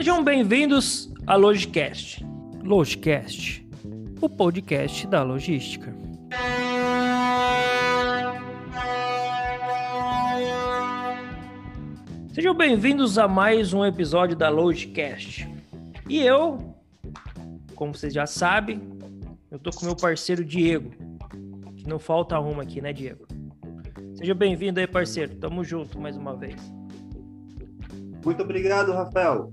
Sejam bem-vindos a Logicast. Logicast, o podcast da logística. Sejam bem-vindos a mais um episódio da Logicast. E eu, como vocês já sabem, eu tô com meu parceiro Diego, que não falta uma aqui, né, Diego? Seja bem-vindo aí, parceiro. Tamo junto mais uma vez. Muito obrigado, Rafael.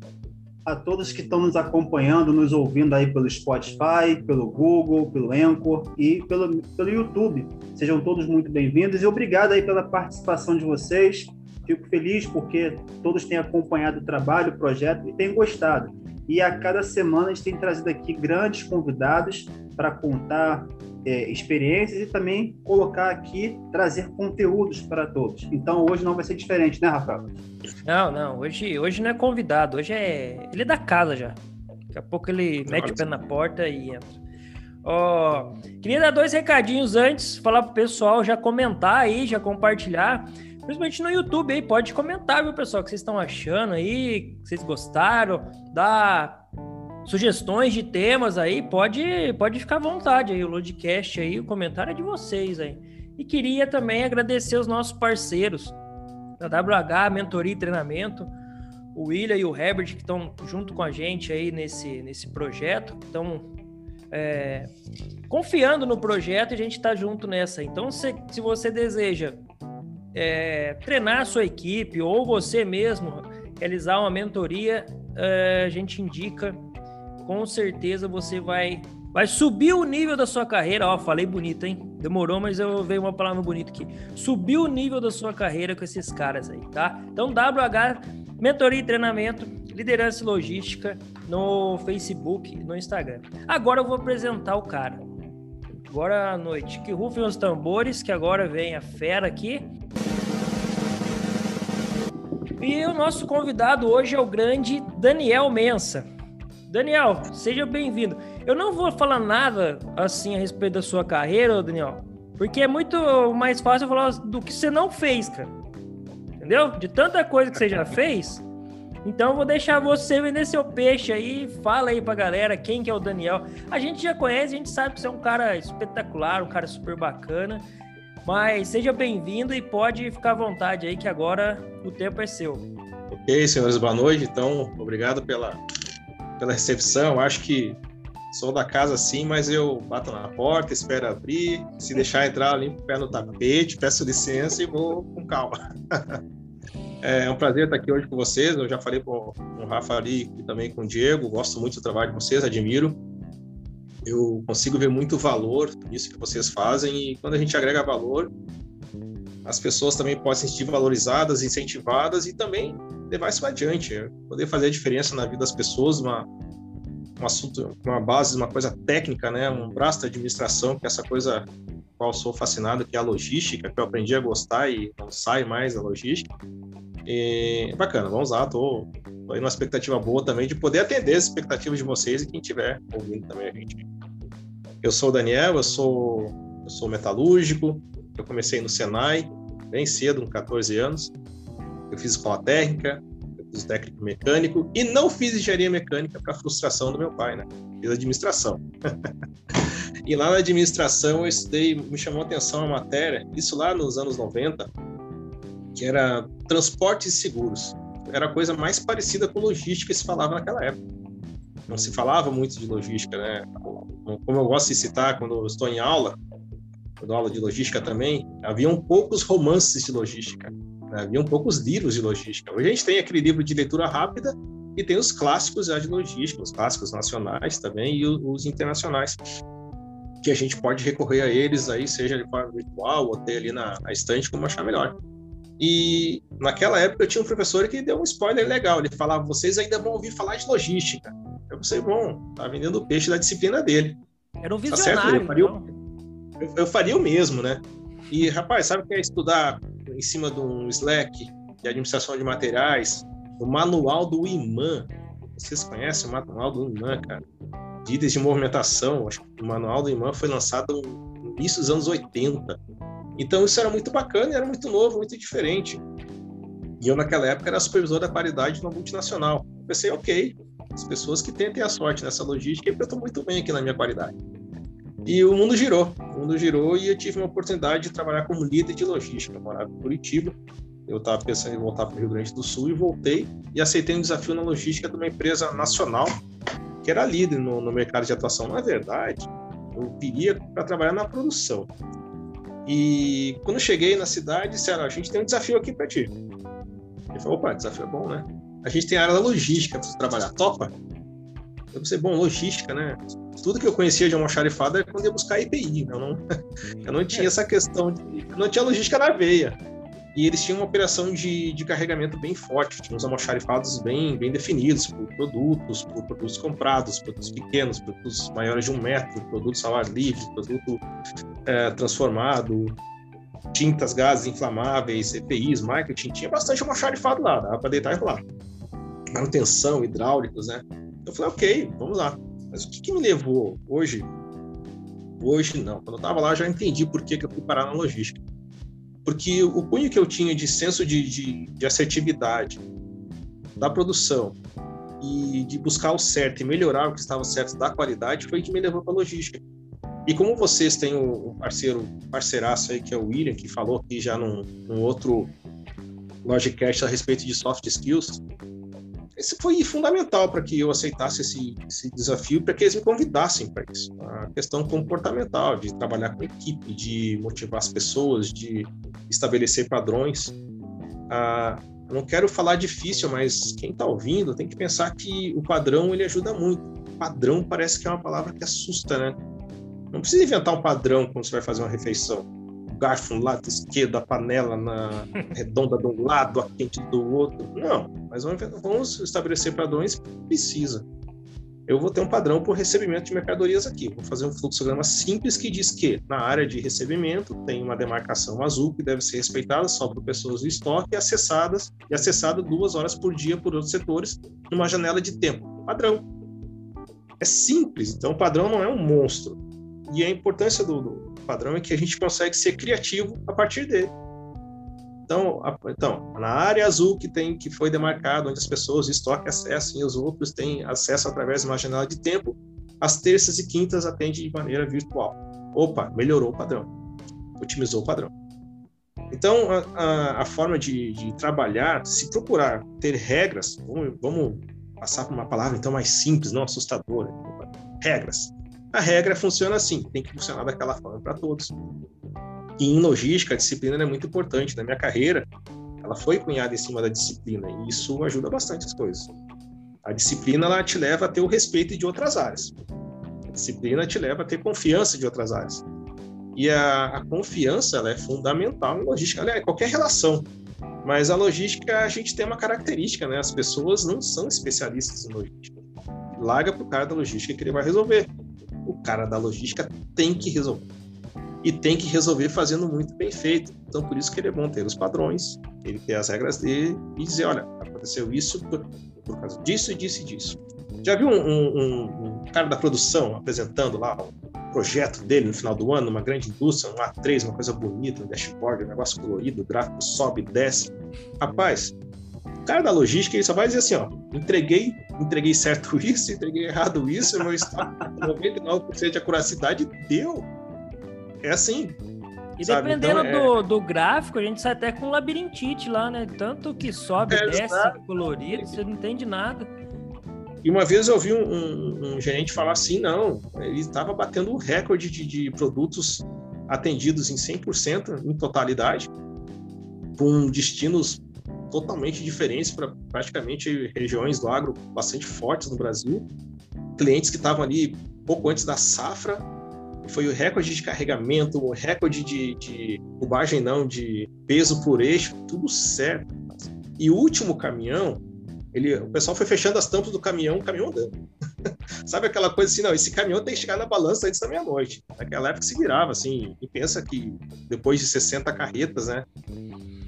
A todos que estão nos acompanhando, nos ouvindo aí pelo Spotify, pelo Google, pelo Anchor e pelo, pelo YouTube. Sejam todos muito bem-vindos e obrigado aí pela participação de vocês. Fico feliz porque todos têm acompanhado o trabalho, o projeto e têm gostado. E a cada semana a gente tem trazido aqui grandes convidados para contar é, experiências e também colocar aqui, trazer conteúdos para todos. Então hoje não vai ser diferente, né, Rafael? Não, não, hoje, hoje não é convidado, hoje é. Ele é da casa já. Daqui a pouco ele mete o pé na porta e entra. Ó, queria dar dois recadinhos antes, falar pro pessoal já comentar aí, já compartilhar. Principalmente no YouTube aí, pode comentar, viu, pessoal, o que vocês estão achando aí, que vocês gostaram, dá sugestões de temas aí, pode, pode ficar à vontade aí, o Lodcast aí, o comentário é de vocês aí. E queria também agradecer os nossos parceiros da WH, Mentoria e Treinamento, o William e o Herbert, que estão junto com a gente aí nesse, nesse projeto, estão é, confiando no projeto e a gente está junto nessa. Então, se, se você deseja é, treinar a sua equipe ou você mesmo realizar uma mentoria, é, a gente indica com certeza você vai vai subir o nível da sua carreira. Ó, falei bonito, hein? Demorou, mas eu veio uma palavra bonita aqui. Subir o nível da sua carreira com esses caras aí, tá? Então, WH Mentoria e Treinamento, Liderança e Logística no Facebook, no Instagram. Agora eu vou apresentar o cara. Agora à noite. Que rufem os tambores, que agora vem a fera aqui. E o nosso convidado hoje é o grande Daniel Mensa. Daniel, seja bem-vindo. Eu não vou falar nada assim a respeito da sua carreira, Daniel, porque é muito mais fácil falar do que você não fez, cara. Entendeu? De tanta coisa que você já fez. Então vou deixar você vender seu peixe aí, fala aí pra galera quem que é o Daniel. A gente já conhece, a gente sabe que você é um cara espetacular, um cara super bacana. Mas seja bem-vindo e pode ficar à vontade aí que agora o tempo é seu. Ok, senhores, boa noite. Então, obrigado pela pela recepção. Acho que sou da casa sim, mas eu bato na porta, espero abrir. Se deixar entrar, limpo o pé no tapete, peço licença e vou com calma. É um prazer estar aqui hoje com vocês. Eu já falei com o Rafa ali e também com o Diego. Gosto muito do trabalho de vocês, admiro. Eu consigo ver muito valor nisso que vocês fazem e quando a gente agrega valor, as pessoas também podem se sentir valorizadas, incentivadas e também levar isso adiante, é poder fazer a diferença na vida das pessoas, uma, um assunto, uma base, uma coisa técnica, né, um braço da administração, que é essa coisa qual sou fascinado, que é a logística, que eu aprendi a gostar e não sai mais a logística. E, bacana, vamos lá, tô, tô aí numa expectativa boa também de poder atender as expectativas de vocês e quem estiver ouvindo também a gente. Eu sou o Daniel, eu sou, eu sou metalúrgico, eu comecei no Senai, bem cedo, com 14 anos, eu fiz escola técnica, eu fiz técnico mecânico e não fiz engenharia mecânica para frustração do meu pai, né? Fiz administração. e lá na administração eu estudei, me chamou a atenção a matéria, isso lá nos anos 90, que era transportes seguros. Era a coisa mais parecida com logística que se falava naquela época. Não se falava muito de logística, né? Como eu gosto de citar quando eu estou em aula, quando aula de logística também, haviam poucos romances de logística. Né? Haviam poucos livros de logística. Hoje a gente tem aquele livro de leitura rápida e tem os clássicos já de logística, os clássicos nacionais também e os internacionais, que a gente pode recorrer a eles aí, seja de forma virtual ou ter ali na, na estante, como achar melhor. E naquela época eu tinha um professor que deu um spoiler legal. Ele falava: vocês ainda vão ouvir falar de logística. Eu pensei, bom, tá vendendo o peixe da disciplina dele. Era um visionário. Tá certo? Eu, faria, então. eu, eu faria o mesmo, né? E, rapaz, sabe o que é estudar em cima de um Slack de administração de materiais, o manual do imã. Vocês conhecem o manual do imã, cara? Medidas de movimentação. Acho que o manual do imã foi lançado no início dos anos 80. Então isso era muito bacana, era muito novo, muito diferente. E eu naquela época era supervisor da qualidade de uma multinacional. pensei, ok, as pessoas que tentem a sorte nessa logística, eu estou muito bem aqui na minha qualidade. E o mundo girou, o mundo girou e eu tive uma oportunidade de trabalhar como líder de logística. Eu morava em Curitiba, eu estava pensando em voltar para o Rio Grande do Sul e voltei e aceitei um desafio na logística de uma empresa nacional que era líder no, no mercado de atuação. Na verdade, eu viria para trabalhar na produção. E quando cheguei na cidade, disseram: a gente tem um desafio aqui para ti. Ele falou: opa, desafio é bom, né? A gente tem a área da logística para trabalhar. Topa? Eu pensei: bom, logística, né? Tudo que eu conhecia de almoxarifado era quando ia buscar IPI. Eu não, eu não tinha essa questão, de, não tinha logística na veia. E eles tinham uma operação de, de carregamento bem forte, tinham os almoxarifados bem, bem definidos por produtos, por produtos comprados, produtos pequenos, produtos maiores de um metro, produtos salário livre, produto é, transformado, tintas, gases inflamáveis, EPIs, marketing, tinha bastante almoxarifado lá, dava para deitar e rolar. Manutenção, hidráulicos, né? Eu falei, ok, vamos lá. Mas o que, que me levou hoje? Hoje não. Quando eu estava lá, já entendi por que, que eu fui parar na logística porque o cunho que eu tinha de senso de, de, de assertividade da produção e de buscar o certo e melhorar o que estava certo da qualidade foi que me levou para logística. E como vocês têm um parceiro, parceiraço aí que é o William, que falou aqui já num, num outro Logicast a respeito de soft skills, esse foi fundamental para que eu aceitasse esse, esse desafio, para que eles me convidassem para isso. A questão comportamental, de trabalhar com equipe, de motivar as pessoas, de estabelecer padrões. Ah, não quero falar difícil, mas quem está ouvindo tem que pensar que o padrão ele ajuda muito. Padrão parece que é uma palavra que assusta, né? Não precisa inventar um padrão quando você vai fazer uma refeição garfo no lado esquerdo, a panela na redonda de um lado, a quente do outro. Não, mas vamos estabelecer padrões precisa. Eu vou ter um padrão por recebimento de mercadorias aqui. Vou fazer um fluxograma simples que diz que na área de recebimento tem uma demarcação azul que deve ser respeitada só por pessoas do estoque acessadas e acessada duas horas por dia por outros setores numa janela de tempo. Padrão. É simples, então o padrão não é um monstro. E a importância do, do padrão é que a gente consegue ser criativo a partir dele. Então, a, então, na área azul que tem que foi demarcado, onde as pessoas estoque acessam e os outros têm acesso através de uma janela de tempo, as terças e quintas atende de maneira virtual. Opa, melhorou o padrão, otimizou o padrão. Então, a, a, a forma de, de, trabalhar, se procurar ter regras, vamos, vamos passar por uma palavra então mais simples, não assustadora, regras. A regra funciona assim, tem que funcionar daquela forma para todos. E em logística, a disciplina é muito importante. Na minha carreira, ela foi cunhada em cima da disciplina, e isso ajuda bastante as coisas. A disciplina ela te leva a ter o respeito de outras áreas. A disciplina te leva a ter confiança de outras áreas. E a, a confiança ela é fundamental em logística, aliás, qualquer relação. Mas a logística, a gente tem uma característica, né? As pessoas não são especialistas em logística. Larga para o cara da logística que ele vai resolver o cara da logística tem que resolver. E tem que resolver fazendo muito bem feito. Então, por isso que ele é bom ter os padrões, ele ter as regras dele e dizer: olha, aconteceu isso por, por causa disso e disso e disso. Já viu um, um, um, cara da produção apresentando lá o projeto dele no final do ano, numa grande indústria, um A3, uma coisa bonita, um dashboard, um negócio colorido, o gráfico sobe, desce. Rapaz, cara da logística, ele só vai dizer assim, ó, entreguei, entreguei certo isso, entreguei errado isso, meu estoque 99% de acuracidade deu. É assim. E sabe? dependendo então, é... do, do gráfico, a gente sai até com labirintite lá, né? Tanto que sobe, é, desce, colorido, você não entende nada. E uma vez eu ouvi um, um, um gerente falar assim, não, ele estava batendo um recorde de, de produtos atendidos em 100% em totalidade, com destinos totalmente diferentes para praticamente regiões do agro bastante fortes no Brasil. Clientes que estavam ali pouco antes da safra, foi o recorde de carregamento, o recorde de, de cubagem não, de peso por eixo, tudo certo. E o último caminhão, ele, o pessoal foi fechando as tampas do caminhão, o caminhão andando. Sabe aquela coisa assim, não, esse caminhão tem que chegar na balança antes da meia-noite. Naquela época se virava, assim, e pensa que depois de 60 carretas, né,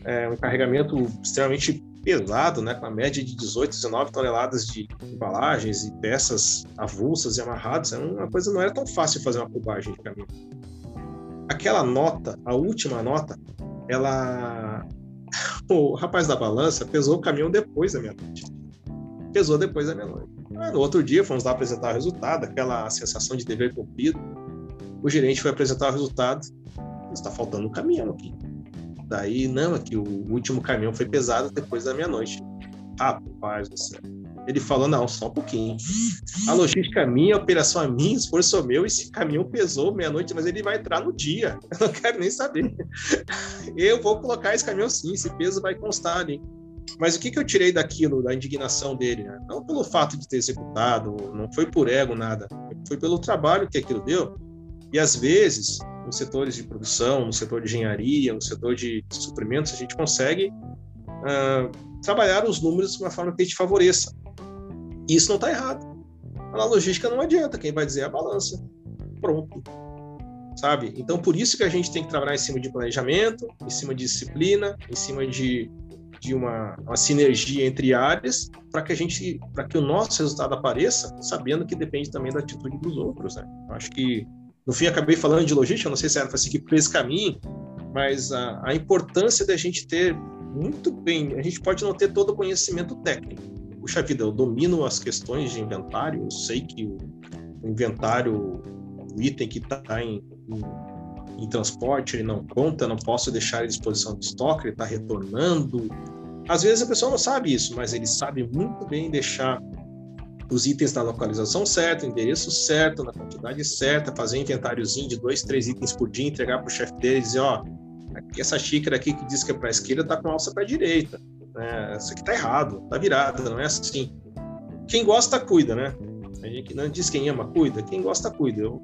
é um carregamento extremamente pesado, né, com a média de 18, 19 toneladas de embalagens e peças avulsas e amarradas, é uma coisa não era tão fácil fazer uma cubagem de caminhão. Aquela nota, a última nota, ela o rapaz da balança pesou o caminhão depois da meia-noite. pesou depois da meia-noite. No outro dia, fomos lá apresentar o resultado, aquela sensação de dever cumprido. O gerente foi apresentar o resultado. Está faltando um caminhão aqui. Daí, não, aqui o último caminhão foi pesado depois da meia-noite. Rapaz do céu. Ele falou, não, só um pouquinho. A logística é minha, a operação é minha, esforço é meu, esse caminhão pesou meia-noite, mas ele vai entrar no dia. Eu não quero nem saber. Eu vou colocar esse caminhão sim, esse peso vai constar ali. Mas o que, que eu tirei daquilo, da indignação dele? Não pelo fato de ter executado, não foi por ego, nada. Foi pelo trabalho que aquilo deu. E às vezes, nos setores de produção, no setor de engenharia, no setor de suprimentos, a gente consegue uh, trabalhar os números de uma forma que a gente favoreça. E isso não está errado. Na logística não adianta, quem vai dizer é a balança. Pronto. Sabe? Então, por isso que a gente tem que trabalhar em cima de planejamento, em cima de disciplina, em cima de, de uma, uma sinergia entre áreas, para que a gente, para que o nosso resultado apareça, sabendo que depende também da atitude dos outros. Né? Acho que, no fim, acabei falando de logística, não sei se era para seguir por esse caminho, mas a, a importância da gente ter muito bem, a gente pode não ter todo o conhecimento técnico, puxa vida, eu domino as questões de inventário, eu sei que o, inventário, o item que está em, em, em, transporte, ele não conta, não posso deixar à disposição de estoque, ele está retornando. Às vezes a pessoa não sabe isso, mas ele sabe muito bem deixar os itens na localização certa, endereço certo, na quantidade certa, fazer inventáriozinho de dois, três itens por dia, entregar para o chefe dele e dizer, ó, essa xícara aqui que diz que é para a esquerda está com alça para a direita né? Isso aqui tá errado, tá virada, não é assim. Quem gosta, cuida, né? A gente não diz quem ama, cuida. Quem gosta, cuida. Eu,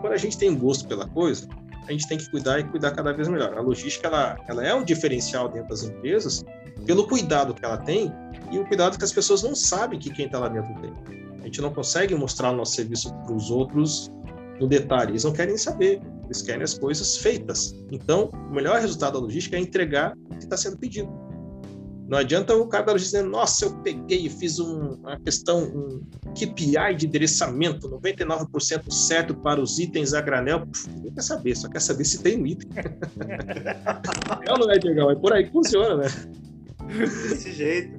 quando a gente tem gosto pela coisa, a gente tem que cuidar e cuidar cada vez melhor. A logística, ela, ela é um diferencial dentro das empresas pelo cuidado que ela tem e o cuidado que as pessoas não sabem que quem está lá dentro tem. A gente não consegue mostrar o nosso serviço para os outros no detalhe. Eles não querem saber. Eles querem as coisas feitas. Então, o melhor resultado da logística é entregar o que está sendo pedido. Não adianta o cara da logística dizer, nossa, eu peguei e fiz um, uma questão, um KPI de endereçamento, 99% certo para os itens a granel. Não quer saber, só quer saber se tem um item. é não é, Diego? É por aí que funciona, né? Desse jeito.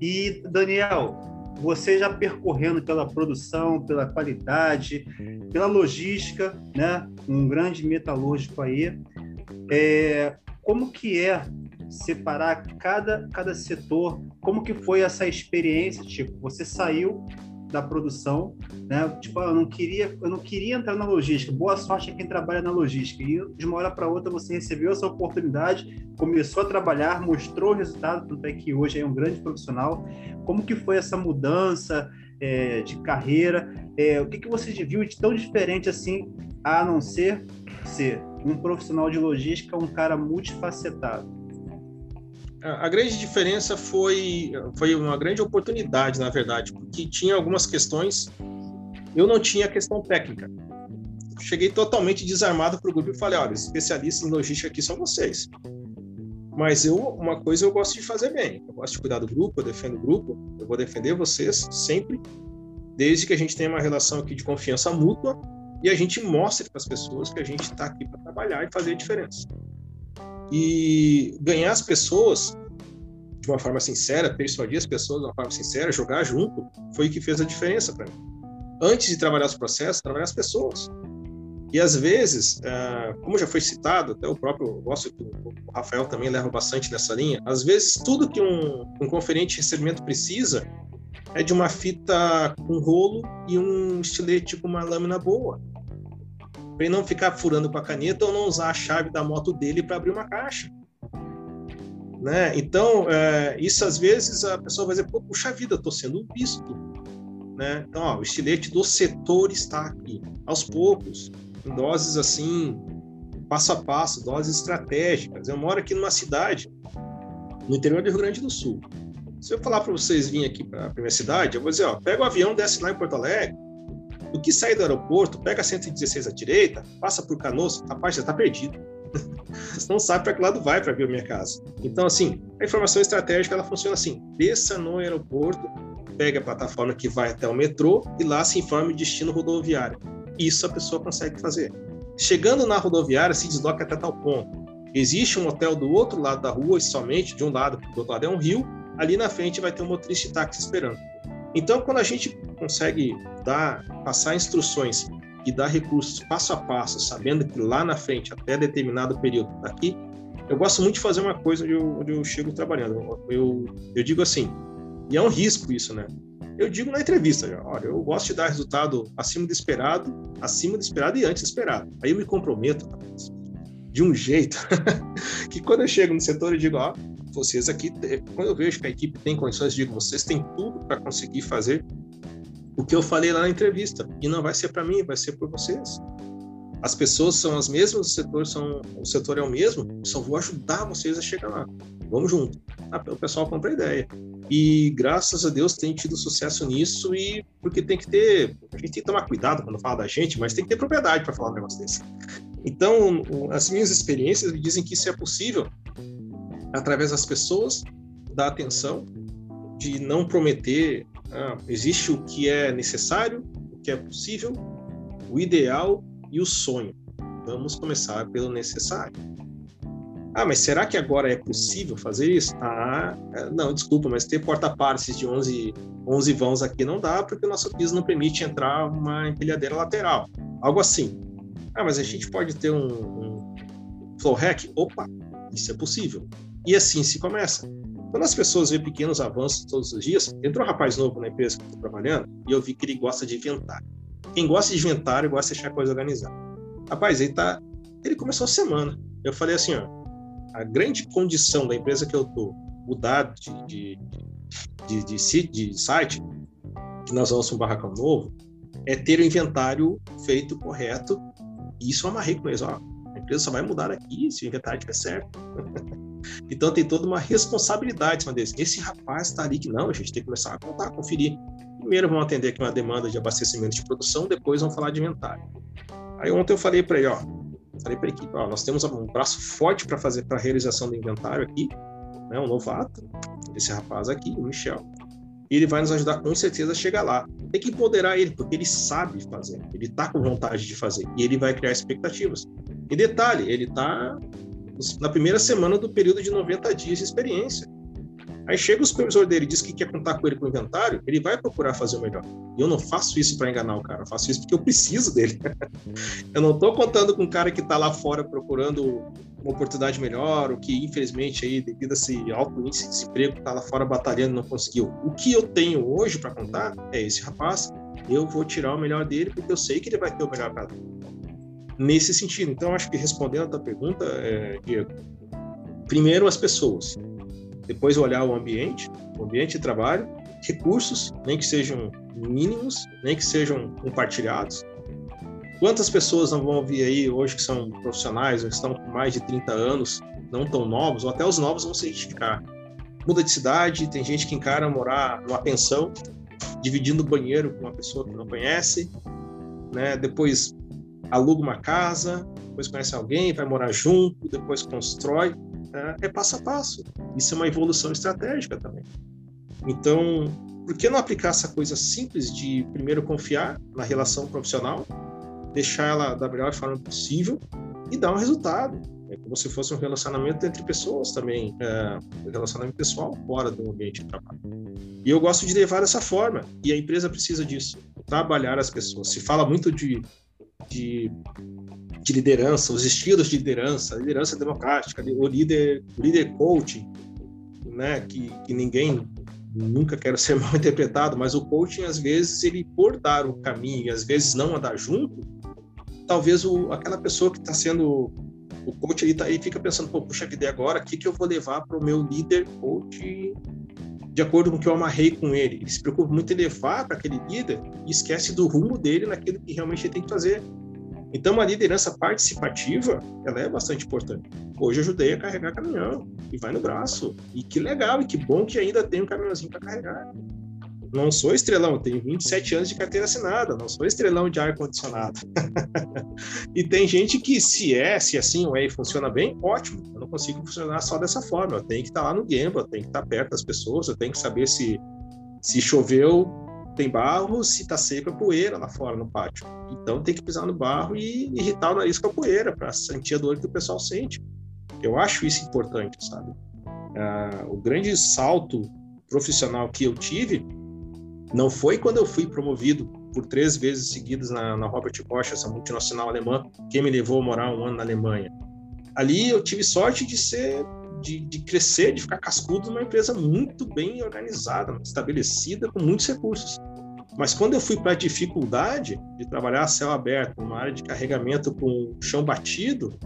E, Daniel, você já percorrendo pela produção, pela qualidade, pela logística, né? Um grande metalúrgico aí. É, como que é separar cada, cada setor. Como que foi essa experiência? Tipo, você saiu da produção, né? Tipo, ah, eu não queria, eu não queria entrar na logística. Boa sorte a quem trabalha na logística. E de uma hora para outra você recebeu essa oportunidade, começou a trabalhar, mostrou o resultado, tanto é que hoje é um grande profissional. Como que foi essa mudança é, de carreira? É, o que que você viu de tão diferente assim, a não ser ser um profissional de logística, um cara multifacetado? A grande diferença foi, foi uma grande oportunidade, na verdade, porque tinha algumas questões, eu não tinha questão técnica. Cheguei totalmente desarmado para o grupo e falei: olha, especialistas em logística aqui são vocês. Mas eu, uma coisa eu gosto de fazer bem. Eu gosto de cuidar do grupo, eu defendo o grupo, eu vou defender vocês sempre, desde que a gente tenha uma relação aqui de confiança mútua e a gente mostre para as pessoas que a gente está aqui para trabalhar e fazer a diferença. E ganhar as pessoas de uma forma sincera, persuadir as pessoas de uma forma sincera, jogar junto, foi o que fez a diferença para mim. Antes de trabalhar os processos, trabalhar as pessoas. E às vezes, ah, como já foi citado, até o próprio, que o Rafael também leva bastante nessa linha, às vezes tudo que um, um conferente de recebimento precisa é de uma fita com rolo e um estilete com uma lâmina boa para ele não ficar furando com a caneta ou não usar a chave da moto dele para abrir uma caixa. Né? Então, é, isso às vezes a pessoa vai dizer, puxa vida, estou sendo visto. Né? Então, ó, o estilete do setor está aqui, aos poucos, em doses assim, passo a passo, doses estratégicas. Eu moro aqui numa cidade, no interior do Rio Grande do Sul. Se eu falar para vocês virem aqui para a minha cidade, eu vou dizer, ó, pega o avião, desce lá em Porto Alegre, do que sair do aeroporto, pega a 116 à direita, passa por Canoas, rapaz, já está perdido. Você não sabe para que lado vai para ver a minha casa. Então, assim, a informação estratégica ela funciona assim: desça no aeroporto, pega a plataforma que vai até o metrô e lá se informe destino rodoviário. Isso a pessoa consegue fazer. Chegando na rodoviária, se desloca até tal ponto. Existe um hotel do outro lado da rua, e somente de um lado, do outro lado é um rio, ali na frente vai ter um motorista de táxi esperando. Então, quando a gente consegue dar, passar instruções e dar recursos passo a passo, sabendo que lá na frente, até determinado período daqui, eu gosto muito de fazer uma coisa onde eu, onde eu chego trabalhando. Eu, eu digo assim, e é um risco isso, né? Eu digo na entrevista, olha, eu gosto de dar resultado acima do esperado, acima do esperado e antes do esperado. Aí eu me comprometo de um jeito que quando eu chego no setor eu digo, ó, vocês aqui, quando eu vejo que a equipe tem condições, digo, vocês têm tudo para conseguir fazer o que eu falei lá na entrevista. E não vai ser para mim, vai ser por vocês. As pessoas são as mesmas, o setor, são, o setor é o mesmo, só vou ajudar vocês a chegar lá. Vamos junto. Ah, o pessoal compra a ideia. E graças a Deus tem tido sucesso nisso e porque tem que ter, a gente tem que tomar cuidado quando fala da gente, mas tem que ter propriedade para falar um negócio desse. Então, as minhas experiências me dizem que isso é possível através das pessoas, da atenção, de não prometer. Ah, existe o que é necessário, o que é possível, o ideal e o sonho. Vamos começar pelo necessário. Ah, mas será que agora é possível fazer isso? Ah, é, não, desculpa, mas ter porta-partes de 11, 11 vãos aqui não dá, porque o nosso piso não permite entrar uma empilhadeira lateral. Algo assim. Ah, mas a gente pode ter um, um flow hack? Opa, isso é possível. E assim se começa. Quando as pessoas veem pequenos avanços todos os dias, entrou um rapaz novo na empresa que eu estou trabalhando e eu vi que ele gosta de inventar. Quem gosta de inventar, gosta de deixar a coisa organizada. Rapaz, ele tá. Ele começou a semana. Eu falei assim, ó, a grande condição da empresa que eu tô mudar de, de, de, de, site, que nós vamos um barracão novo, é ter o inventário feito correto. E isso eu amarrei com eles, ó. A empresa só vai mudar aqui se o inventário estiver certo. então tem toda uma responsabilidade em. Esse rapaz está ali que não, a gente tem que começar a contar, conferir. Primeiro vamos atender aqui uma demanda de abastecimento de produção, depois vamos falar de inventário. Aí ontem eu falei para ele, ó, falei para a equipe, ó, nós temos um braço forte para fazer para realização do inventário aqui, né, um novato, esse rapaz aqui, o Michel. E ele vai nos ajudar com certeza a chegar lá. Tem que empoderar ele, porque ele sabe fazer, ele está com vontade de fazer e ele vai criar expectativas. E detalhe, ele está na primeira semana do período de 90 dias de experiência. Aí chega o supervisor dele e diz que quer contar com ele com o inventário, ele vai procurar fazer o melhor. E eu não faço isso para enganar o cara, eu faço isso porque eu preciso dele. eu não estou contando com um cara que está lá fora procurando uma oportunidade melhor, ou que infelizmente aí devido a esse alto índice de desemprego está lá fora batalhando e não conseguiu. O que eu tenho hoje para contar é esse rapaz. Eu vou tirar o melhor dele porque eu sei que ele vai ter o melhor para nesse sentido. Então, acho que respondendo a tua pergunta, é, Diego, primeiro as pessoas, depois olhar o ambiente, o ambiente de trabalho, recursos, nem que sejam mínimos, nem que sejam compartilhados. Quantas pessoas não vão vir aí hoje que são profissionais, ou estão com mais de 30 anos, não tão novos, ou até os novos vão se identificar. Muda de cidade, tem gente que encara morar numa pensão, dividindo o banheiro com uma pessoa que não conhece, né? Depois aluga uma casa, depois conhece alguém, vai morar junto, depois constrói. Né? É passo a passo. Isso é uma evolução estratégica também. Então, por que não aplicar essa coisa simples de primeiro confiar na relação profissional, deixar ela da melhor forma possível e dar um resultado? É como se fosse um relacionamento entre pessoas também, é, um relacionamento pessoal fora do ambiente de trabalho. E eu gosto de levar dessa forma, e a empresa precisa disso, trabalhar as pessoas. Se fala muito de de, de liderança, os estilos de liderança, liderança democrática, o líder, o líder coaching, né, que, que ninguém nunca quer ser mal interpretado, mas o coaching às vezes ele por dar o caminho às vezes não andar junto, talvez o, aquela pessoa que está sendo o coach ele, tá, ele fica pensando, pô, puxa vida, agora? O que, que eu vou levar para o meu líder coach de acordo com o que eu amarrei com ele. Ele se preocupa muito em levar para aquele líder e esquece do rumo dele naquilo que realmente ele tem que fazer. Então, uma liderança participativa, ela é bastante importante. Hoje eu ajudei a carregar caminhão e vai no braço. E que legal, e que bom que ainda tem um caminhãozinho para carregar. Não sou estrelão, tenho 27 anos de carteira assinada, não sou estrelão de ar-condicionado. e tem gente que, se é, se assim ou é funciona bem, ótimo. Eu não consigo funcionar só dessa forma. Eu tenho que estar lá no game, eu tenho que estar perto das pessoas, eu tenho que saber se, se choveu, tem barro, se está seco é poeira lá fora no pátio. Então tem que pisar no barro e irritar o nariz com a poeira para sentir a dor que o pessoal sente. Eu acho isso importante, sabe? Ah, o grande salto profissional que eu tive não foi quando eu fui promovido por três vezes seguidas na, na Robert Bosch, essa multinacional alemã, que me levou a morar um ano na Alemanha. Ali eu tive sorte de ser, de, de crescer, de ficar cascudo numa empresa muito bem organizada, estabelecida, com muitos recursos. Mas quando eu fui para a dificuldade de trabalhar a céu aberto, numa área de carregamento com chão batido,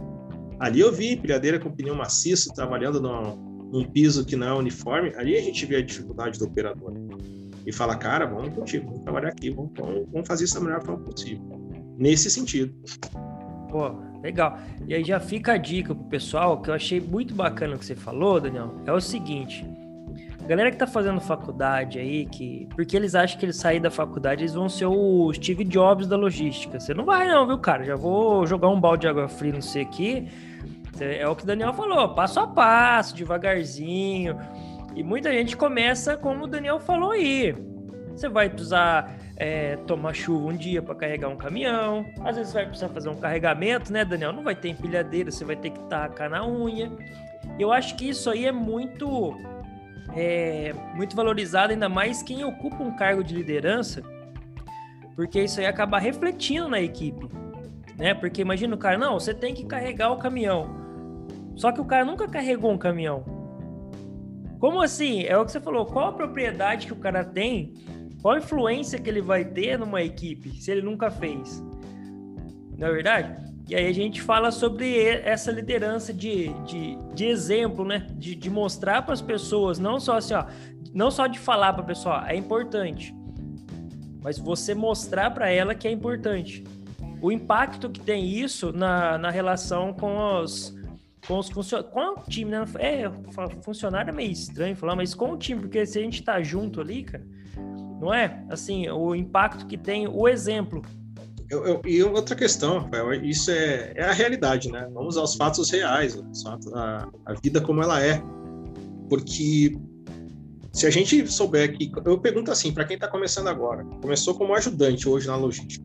ali eu vi empilhadeira com pneu maciço trabalhando num piso que não é uniforme, ali a gente vê a dificuldade do operador e fala, cara, vamos contigo, vamos trabalhar aqui, vamos, vamos fazer isso da melhor forma possível. Nesse sentido. Pô, legal. E aí já fica a dica pro pessoal, que eu achei muito bacana o que você falou, Daniel, é o seguinte. A galera que tá fazendo faculdade aí, que. Porque eles acham que eles sair da faculdade, eles vão ser o Steve Jobs da logística. Você não vai, não, viu, cara? Já vou jogar um balde de água fria no você aqui. É o que o Daniel falou, passo a passo, devagarzinho. E muita gente começa como o Daniel falou aí. Você vai precisar é, tomar chuva um dia para carregar um caminhão. Às vezes vai precisar fazer um carregamento, né, Daniel? Não vai ter empilhadeira, você vai ter que tacar na unha. Eu acho que isso aí é muito, é, muito valorizado, ainda mais quem ocupa um cargo de liderança, porque isso aí acaba refletindo na equipe, né? Porque imagina o cara, não, você tem que carregar o caminhão. Só que o cara nunca carregou um caminhão. Como assim? É o que você falou. Qual a propriedade que o cara tem? Qual a influência que ele vai ter numa equipe se ele nunca fez? Não é verdade? E aí a gente fala sobre essa liderança de, de, de exemplo, né? De, de mostrar para as pessoas, não só assim, ó, não só de falar para a pessoa, é importante, mas você mostrar para ela que é importante. O impacto que tem isso na, na relação com os, com os funcionários. Com o time, né? É, funcionário é meio estranho falar, mas com o time, porque se a gente tá junto ali, cara, não é? Assim, o impacto que tem, o exemplo. Eu, eu, e outra questão, Rafael, isso é, é a realidade, né? Vamos aos fatos reais, a, a vida como ela é. Porque se a gente souber que. Eu pergunto assim, para quem está começando agora, começou como ajudante hoje na logística,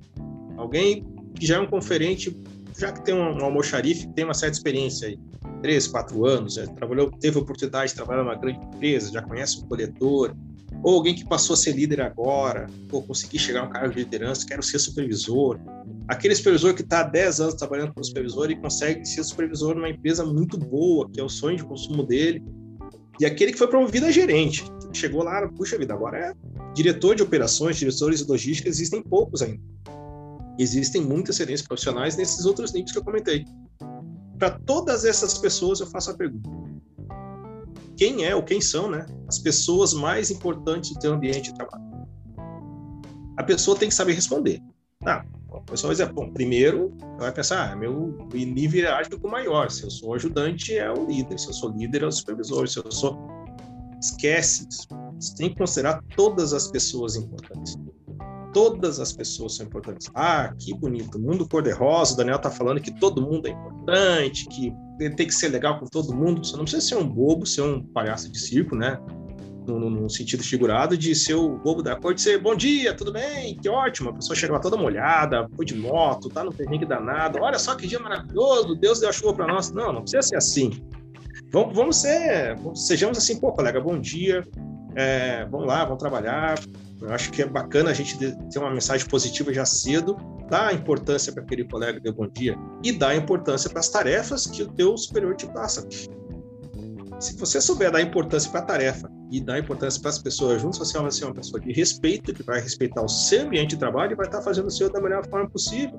alguém que já é um conferente já que tem um, almoxarife, tem uma certa experiência aí, três, quatro anos, já trabalhou, teve a oportunidade de trabalhar numa grande empresa, já conhece um coletor, ou alguém que passou a ser líder agora, ou conseguir chegar a um cargo de liderança, quero ser supervisor. Aquele supervisor que está há 10 anos trabalhando como supervisor e consegue ser supervisor numa empresa muito boa, que é o sonho de consumo dele. E aquele que foi promovido a gerente, chegou lá, puxa vida, agora é diretor de operações, diretores de logística, existem poucos ainda existem muitas excelentes profissionais nesses outros níveis que eu comentei. Para todas essas pessoas, eu faço a pergunta: quem é ou quem são né, as pessoas mais importantes do teu ambiente de trabalho? A pessoa tem que saber responder. Ah, a pessoa vai dizer, bom, primeiro, vai pensar, ah, meu nível hierárquico maior. Se eu sou ajudante, é o líder. Se eu sou líder, é o supervisor. Se eu sou. Esquece isso. Você tem que considerar todas as pessoas importantes todas as pessoas são importantes. Ah, que bonito, mundo cor-de-rosa, o Daniel tá falando que todo mundo é importante, que tem que ser legal com todo mundo. Você não precisa ser um bobo, ser um palhaço de circo, né? No, sentido figurado de ser o bobo da cor, de ser bom dia, tudo bem, que ótimo. A pessoa chega lá toda molhada, foi de moto, tá no perrengue danado, olha só que dia maravilhoso, Deus deu a chuva para nós. Não, não precisa ser assim. Vamos, vamos ser, sejamos assim, pô, colega, bom dia, é, vamos lá, vamos trabalhar, eu acho que é bacana a gente ter uma mensagem positiva já cedo, dar importância para aquele colega de bom dia e dar importância para as tarefas que o teu superior te passa. Se você souber dar importância para a tarefa e dar importância para as pessoas juntos, você vai ser uma pessoa de respeito, que vai respeitar o seu ambiente de trabalho e vai estar fazendo o seu da melhor forma possível.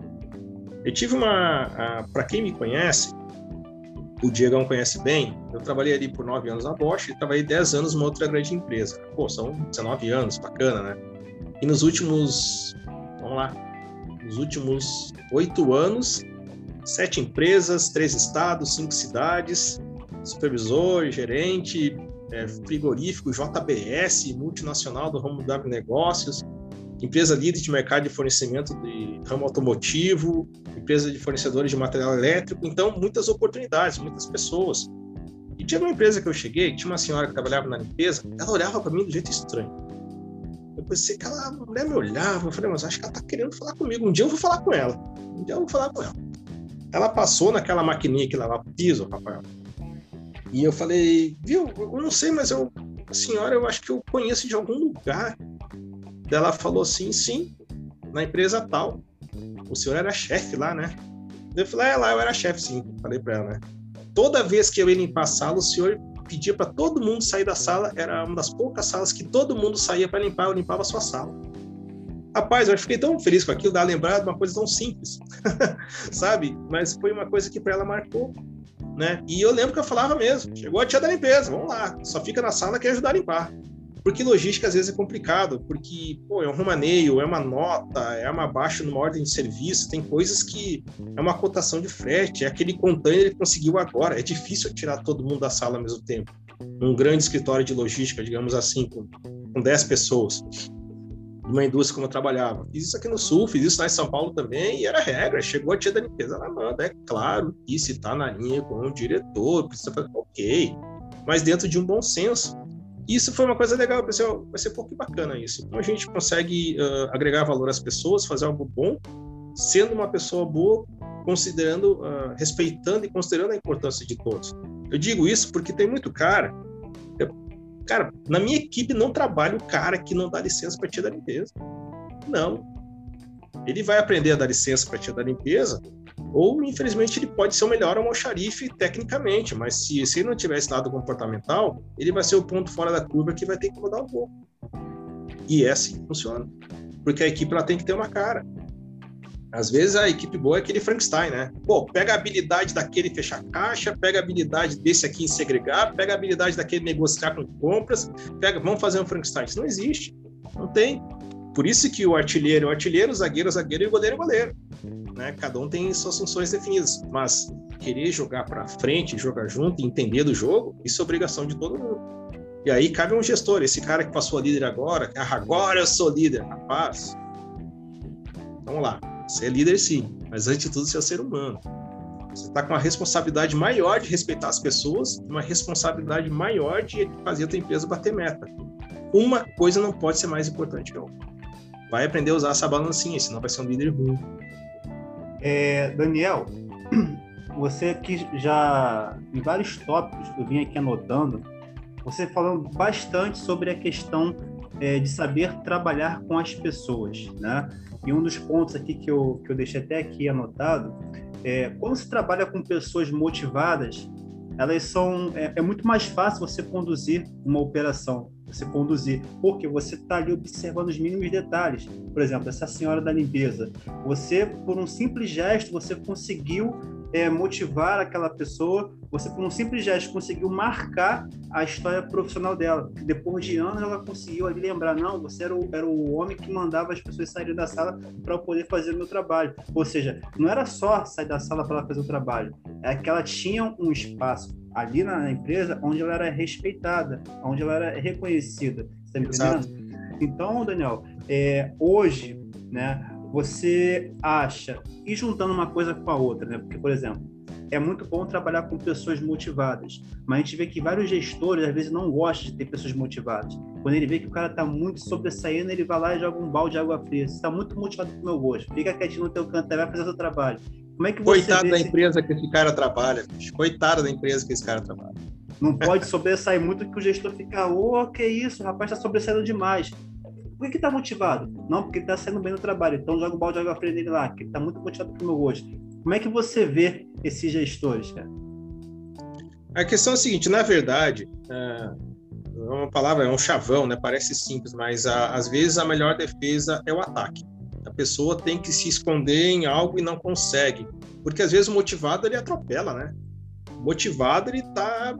Eu tive uma, para quem me conhece, o Diegão conhece bem, eu trabalhei ali por nove anos na Bosch e trabalhei dez anos numa outra grande empresa. Pô, são 19 anos, bacana, né? E nos últimos, vamos lá, nos últimos oito anos, sete empresas, três estados, cinco cidades, supervisor, gerente, é, frigorífico, JBS, multinacional do ramo do agronegócios, empresa líder de mercado de fornecimento de ramo automotivo, empresa de fornecedores de material elétrico, então muitas oportunidades, muitas pessoas. E tinha uma empresa que eu cheguei, tinha uma senhora que trabalhava na limpeza, ela olhava para mim do jeito estranho. Eu pensei que aquela mulher me olhava, eu falei, mas acho que ela tá querendo falar comigo, um dia eu vou falar com ela, um dia eu vou falar com ela. Ela passou naquela maquininha que lava piso, Rafael, e eu falei, viu, eu não sei, mas eu a senhora, eu acho que eu conheço de algum lugar. Ela falou assim, sim, na empresa tal. O senhor era chefe lá, né? Eu falei, é, lá eu era chefe, sim. Falei para ela, né? Toda vez que eu ia limpar a sala, o senhor pedia para todo mundo sair da sala. Era uma das poucas salas que todo mundo saía para limpar. Eu limpava a sua sala. Rapaz, eu fiquei tão feliz com aquilo, dar lembrado uma coisa tão simples, sabe? Mas foi uma coisa que para ela marcou, né? E eu lembro que eu falava mesmo: chegou a tia da limpeza, vamos lá, só fica na sala que ajudar a limpar. Porque logística às vezes é complicado, porque pô, é um romaneio, é uma nota, é uma baixa numa ordem de serviço, tem coisas que é uma cotação de frete, é aquele container que conseguiu agora. É difícil tirar todo mundo da sala ao mesmo tempo. Um grande escritório de logística, digamos assim, com, com 10 pessoas numa indústria como eu trabalhava. Fiz isso aqui no Sul, fiz isso lá em São Paulo também, e era regra. Chegou a tia da limpeza, ela manda, é claro que se está na linha com o diretor, precisa fazer, ok, mas dentro de um bom senso. Isso foi uma coisa legal, eu pensei, vai ser pouco bacana isso. Então a gente consegue uh, agregar valor às pessoas, fazer algo bom, sendo uma pessoa boa, considerando, uh, respeitando e considerando a importância de todos. Eu digo isso porque tem muito cara Cara, na minha equipe não trabalha o cara que não dá licença para tia da limpeza. Não. Ele vai aprender a dar licença para tia da limpeza, ou infelizmente ele pode ser o melhor almoxarife tecnicamente, mas se, se ele não tiver esse lado comportamental, ele vai ser o ponto fora da curva que vai ter que mudar um pouco. E é assim que funciona. Porque a equipe ela tem que ter uma cara. Às vezes a equipe boa é aquele Frankenstein, né? Pô, pega a habilidade daquele fechar caixa, pega a habilidade desse aqui em segregar, pega a habilidade daquele negociar com compras, pega, vamos fazer um Frankenstein. Isso não existe. Não tem. Por isso que o artilheiro é o artilheiro, o zagueiro é o zagueiro e o goleiro é o goleiro. Né? Cada um tem suas funções definidas. Mas querer jogar para frente, jogar junto, entender do jogo, isso é obrigação de todo mundo. E aí cabe um gestor, esse cara que passou a líder agora, ah, agora eu sou líder, rapaz. Vamos lá você é líder sim, mas antes de tudo você é ser humano. Você está com uma responsabilidade maior de respeitar as pessoas, uma responsabilidade maior de fazer a tua empresa bater meta. Uma coisa não pode ser mais importante que a outra. Vai aprender a usar essa balancinha, senão vai ser um líder ruim. É, Daniel, você aqui já, em vários tópicos que eu vim aqui anotando, você falando bastante sobre a questão é, de saber trabalhar com as pessoas, né? E um dos pontos aqui que eu, que eu deixei até aqui anotado é quando se trabalha com pessoas motivadas, elas são é, é muito mais fácil você conduzir uma operação, você conduzir, porque você está ali observando os mínimos detalhes. Por exemplo, essa senhora da limpeza, você por um simples gesto você conseguiu é, motivar aquela pessoa, você por um simples gesto conseguiu marcar a história profissional dela. Depois de anos ela conseguiu ali lembrar, não, você era o, era o homem que mandava as pessoas saírem da sala para eu poder fazer o meu trabalho. Ou seja, não era só sair da sala para ela fazer o trabalho, é que ela tinha um espaço ali na empresa onde ela era respeitada, onde ela era reconhecida. Você tá me entendendo? Então, Daniel, é, hoje, né, você acha, e juntando uma coisa com a outra, né? Porque, por exemplo, é muito bom trabalhar com pessoas motivadas, mas a gente vê que vários gestores às vezes não gostam de ter pessoas motivadas. Quando ele vê que o cara está muito sobressaindo, ele vai lá e joga um balde de água fria. Você está muito motivado pro meu gosto. Fica quietinho no teu canto, vai fazer o seu trabalho. Como é que você Coitado da esse... empresa que esse cara trabalha, bicho. Coitado da empresa que esse cara trabalha. Não pode sobressair muito que o gestor fica, ô, oh, que isso, o rapaz está sobressaindo demais. Por que, que tá motivado? Não, porque tá saindo bem no trabalho. Então joga o balde de água fria dele lá, que ele tá muito motivado pro meu gosto. Como é que você vê esses gestores, cara? A questão é a seguinte, na verdade, é uma palavra, é um chavão, né? Parece simples, mas a, às vezes a melhor defesa é o ataque. A pessoa tem que se esconder em algo e não consegue, porque às vezes o motivado ele atropela, né? motivado ele tá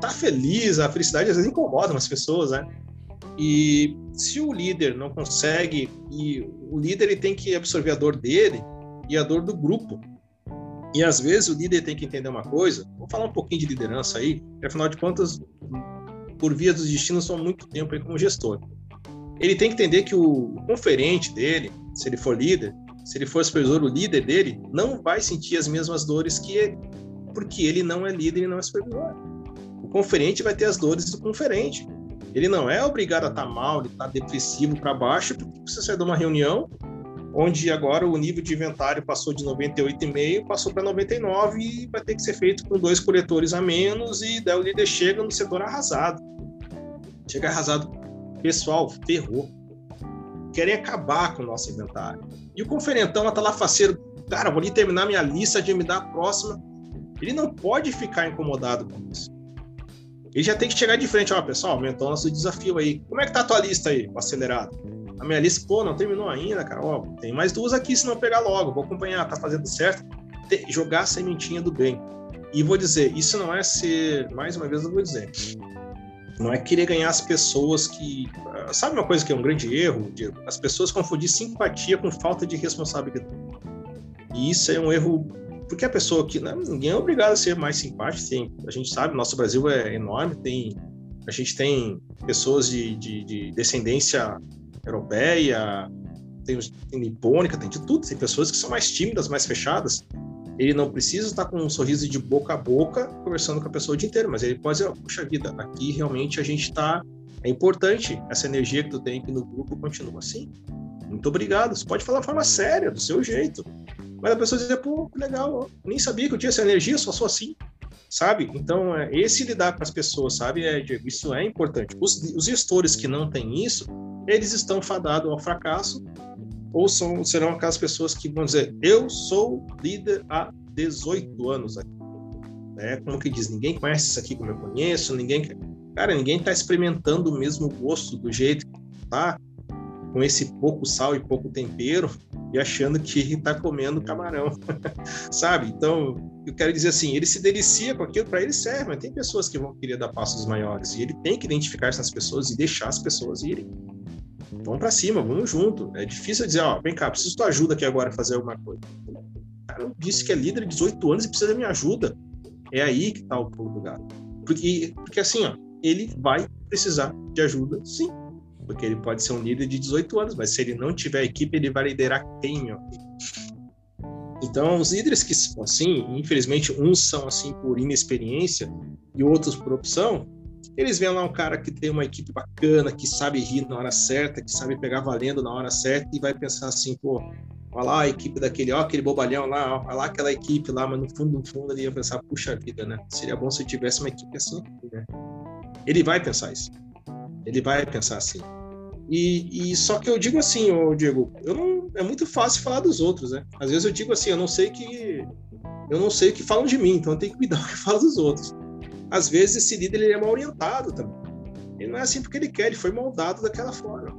tá feliz, a felicidade às vezes incomoda as pessoas, né? E se o líder não consegue, e o líder ele tem que absorver a dor dele e a dor do grupo. E às vezes o líder tem que entender uma coisa. Vou falar um pouquinho de liderança aí, porque afinal de contas, por via dos destinos, são muito tempo aí como gestor. Ele tem que entender que o conferente dele, se ele for líder, se ele for supervisor, o líder dele, não vai sentir as mesmas dores que ele, porque ele não é líder e não é supervisor. O conferente vai ter as dores do conferente. Ele não é obrigado a estar tá mal, ele está depressivo para baixo, porque você sai de uma reunião onde agora o nível de inventário passou de 98,5, passou para 99 e vai ter que ser feito com dois coletores a menos e daí o líder chega no setor arrasado. chega arrasado. Pessoal, ferrou. Querem acabar com o nosso inventário. E o conferentão lá tá lá faceiro. Cara, vou ali terminar minha lista de me dar a próxima. Ele não pode ficar incomodado com isso. Ele já tem que chegar de frente, ó, pessoal, aumentou nosso desafio aí. Como é que tá a tua lista aí, acelerado? A minha lista, pô, não terminou ainda, cara. Ó, tem mais duas aqui, se não pegar logo, vou acompanhar, tá fazendo certo. jogar a sementinha do bem. E vou dizer, isso não é ser, mais uma vez eu vou dizer, não é querer ganhar as pessoas que. Ah, sabe uma coisa que é um grande erro, Diego? As pessoas confundir simpatia com falta de responsabilidade. E isso é um erro porque a pessoa que não, ninguém é obrigado a ser mais simpático. Tem, a gente sabe, nosso Brasil é enorme, tem a gente tem pessoas de, de, de descendência europeia, tem, tem nipônica, tem de tudo. Tem pessoas que são mais tímidas, mais fechadas. Ele não precisa estar com um sorriso de boca a boca conversando com a pessoa o dia inteiro, mas ele pode dizer, puxa vida, aqui realmente a gente está é importante essa energia que tu tem aqui no grupo continua assim. Muito obrigado. Você pode falar de forma séria, do seu jeito. Mas a pessoa dizia, pô, que legal, nem sabia que eu tinha essa energia, só sou assim, sabe? Então, é, esse lidar com as pessoas, sabe, é, Diego, isso é importante. Os, os gestores que não têm isso, eles estão fadados ao fracasso, ou são, serão aquelas pessoas que vão dizer, eu sou líder há 18 anos aqui. É, como que diz, ninguém conhece isso aqui como eu conheço, ninguém... Cara, ninguém está experimentando o mesmo gosto do jeito que tá, com esse pouco sal e pouco tempero, e achando que está comendo camarão, sabe? Então, eu quero dizer assim, ele se delicia com aquilo, para ele serve, mas tem pessoas que vão querer dar passos maiores, e ele tem que identificar essas pessoas e deixar as pessoas irem. Vamos para cima, vamos junto. É difícil dizer, ó, vem cá, preciso tua ajuda aqui agora a fazer alguma coisa. O cara disse que é líder de 18 anos e precisa da minha ajuda. É aí que está o pulo do gato. Porque, porque assim, ó, ele vai precisar de ajuda, sim porque ele pode ser um líder de 18 anos, mas se ele não tiver equipe, ele vai liderar quem, Então, os líderes que são assim, infelizmente, uns são assim por inexperiência e outros por opção, eles veem lá um cara que tem uma equipe bacana, que sabe rir na hora certa, que sabe pegar valendo na hora certa e vai pensar assim, pô, olha lá a equipe daquele, ó, aquele bobalhão lá, olha lá aquela equipe lá, mas no fundo, no fundo ele ia pensar, puxa vida, né? Seria bom se eu tivesse uma equipe assim, né? Ele vai pensar isso. Ele vai pensar assim. E, e, só que eu digo assim, ô Diego, eu não é muito fácil falar dos outros, né? Às vezes eu digo assim, eu não sei que eu não sei o que falam de mim, então eu tenho que cuidar o que falam dos outros. Às vezes esse líder ele é mal orientado também. Ele não é assim porque ele quer, ele foi moldado daquela forma,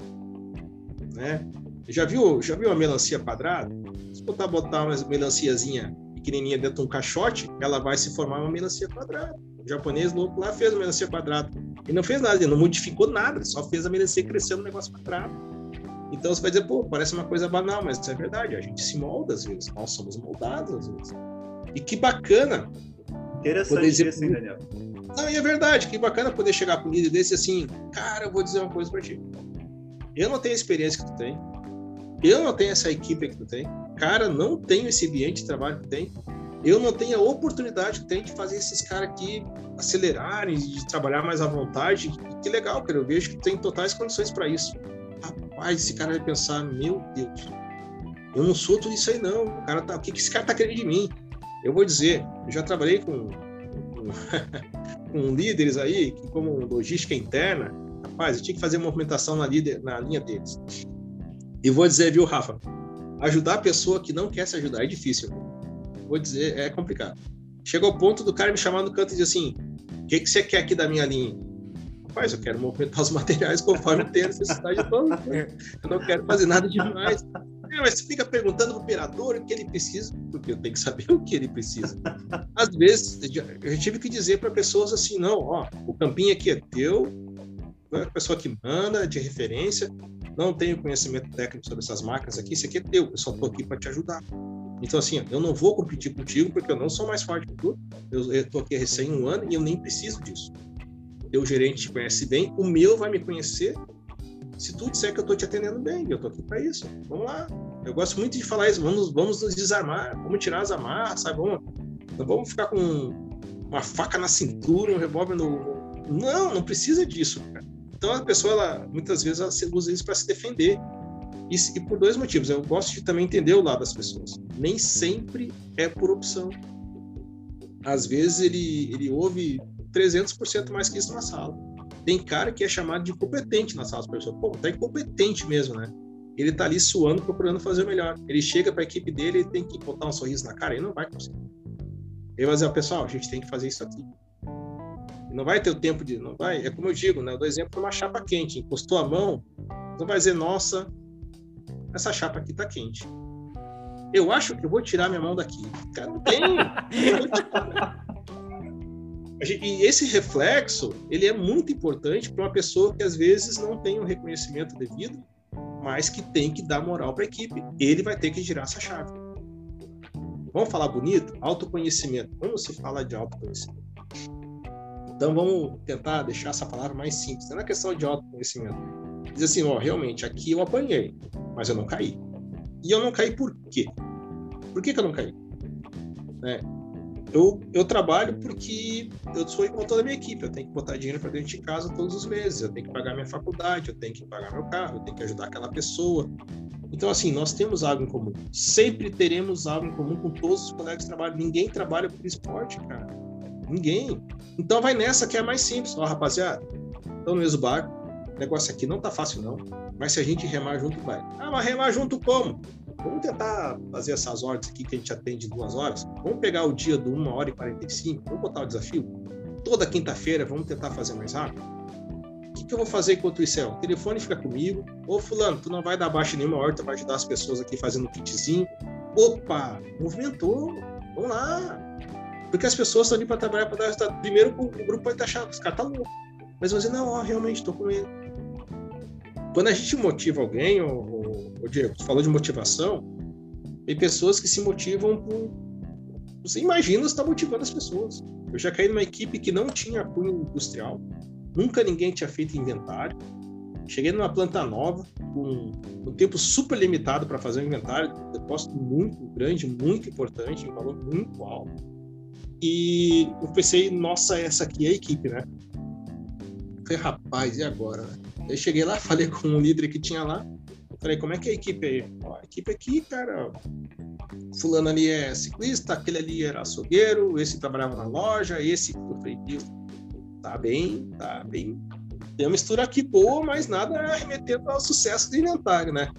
né? Já viu, já viu uma melancia quadrada? Se botar botar uma melanciazinha pequenininha dentro de um caixote, ela vai se formar uma melancia quadrada. O japonês louco lá fez uma melancia quadrada. Ele não fez nada, ele não modificou nada, só fez a melancia crescer no negócio quadrado. Então você vai dizer, pô, parece uma coisa banal, mas isso é verdade. A gente se molda às vezes, nós somos moldados às vezes. E que bacana. Interessante dizer, isso, hein, Daniel? Não, e é verdade, que bacana poder chegar com um líder desse assim, cara, eu vou dizer uma coisa pra ti. Eu não tenho a experiência que tu tem. Eu não tenho essa equipe que tu tem. Cara, não tenho esse ambiente de trabalho que tu tem eu não tenho a oportunidade que tem de fazer esses caras aqui acelerarem, de trabalhar mais à vontade. Que legal, cara. Eu vejo que tem totais condições para isso. Rapaz, esse cara vai pensar, meu Deus, eu não sou tudo isso aí, não. O, cara tá, o que, que esse cara tá querendo de mim? Eu vou dizer, eu já trabalhei com, com, com líderes aí, como logística interna, rapaz, eu tinha que fazer movimentação na, líder, na linha deles. E vou dizer, viu, Rafa, ajudar a pessoa que não quer se ajudar é difícil vou dizer, é complicado. Chegou ao ponto do cara me chamar no canto e dizer assim: o que, que você quer aqui da minha linha? Rapaz, eu quero movimentar os materiais conforme tem a necessidade toda. Eu não quero fazer nada demais. É, mas você fica perguntando pro operador o que ele precisa, porque eu tenho que saber o que ele precisa. Às vezes, eu tive que dizer para pessoas assim: não, ó, o campinho aqui é teu, é a pessoa que manda, de referência, não tenho conhecimento técnico sobre essas máquinas aqui, isso aqui é teu, eu só estou aqui para te ajudar. Então, assim, eu não vou competir contigo porque eu não sou mais forte que tu. Eu estou aqui recém um ano e eu nem preciso disso. Teu gerente te conhece bem, o meu vai me conhecer se tu disser que eu estou te atendendo bem. Eu estou aqui para isso. Vamos lá. Eu gosto muito de falar isso. Vamos, vamos nos desarmar, vamos tirar as amarras, sabe? Vamos, não vamos ficar com uma faca na cintura, um revólver no. Não, não precisa disso, cara. Então a pessoa, ela, muitas vezes, ela usa isso para se defender. E, e, por dois motivos. Eu gosto de também entender o lado das pessoas. Nem sempre é por opção. Às vezes ele, ele ouve 300% mais que isso na sala. Tem cara que é chamado de incompetente na sala pessoas. Pô, tá incompetente mesmo, né? Ele tá ali suando, procurando fazer o melhor. Ele chega para a equipe dele, ele tem que botar um sorriso na cara, ele não vai conseguir. Ele vai dizer, pessoal, a gente tem que fazer isso aqui. Não vai ter o tempo de. Não vai, é como eu digo, né? Eu dou exemplo de uma chapa quente. Encostou a mão, não vai dizer, nossa, essa chapa aqui tá quente. Eu acho que eu vou tirar minha mão daqui. Cara, não tem. E esse reflexo, ele é muito importante para uma pessoa que às vezes não tem o um reconhecimento devido, mas que tem que dar moral para a equipe. Ele vai ter que girar essa chave. Vamos falar bonito? Autoconhecimento. Como se fala de autoconhecimento? Então vamos tentar deixar essa palavra mais simples. Não é questão de autoconhecimento. Diz assim, ó, realmente, aqui eu apanhei, mas eu não caí. E eu não caí por quê? Por que, que eu não caí? É, eu, eu trabalho porque eu sou igual toda a minha equipe. Eu tenho que botar dinheiro para dentro de casa todos os meses. Eu tenho que pagar minha faculdade, eu tenho que pagar meu carro, eu tenho que ajudar aquela pessoa. Então, assim, nós temos algo em comum. Sempre teremos algo em comum com todos os colegas de trabalho. Ninguém trabalha por esporte, cara. Ninguém. Então, vai nessa que é mais simples. Ó, rapaziada, estão no mesmo barco. O negócio aqui não tá fácil, não. Mas se a gente remar junto, vai. Ah, mas remar junto como? Vamos tentar fazer essas ordens aqui que a gente atende duas horas. Vamos pegar o dia do 1 hora e 45, vamos botar o desafio. Toda quinta-feira vamos tentar fazer mais rápido. O que, que eu vou fazer enquanto isso é? O telefone fica comigo. Ô, Fulano, tu não vai dar baixa nenhuma hora, tu vai ajudar as pessoas aqui fazendo um kitzinho. Opa, movimentou. Vamos lá. Porque as pessoas estão ali para trabalhar para dar resultado. Primeiro, o grupo pode estar achando, os caras tá louco. Mas você, não, ó, realmente, estou com ele. Quando a gente motiva alguém, ou, o Diego, falou de motivação, tem pessoas que se motivam por. Você imagina está motivando as pessoas. Eu já caí numa equipe que não tinha cunho industrial, nunca ninguém tinha feito inventário. Cheguei numa planta nova, com um tempo super limitado para fazer um inventário, um depósito muito grande, muito importante, um valor muito alto. E eu pensei, nossa, essa aqui é a equipe, né? Eu falei, rapaz, e agora? Eu cheguei lá, falei com um líder que tinha lá, Falei, como é que é a equipe aí? Ó, a equipe aqui, cara, fulano ali é ciclista, aquele ali era açougueiro, esse trabalhava na loja, esse... Eu falei, tá bem, tá bem... Tem uma mistura aqui boa, mas nada remetendo ao sucesso do inventário, né?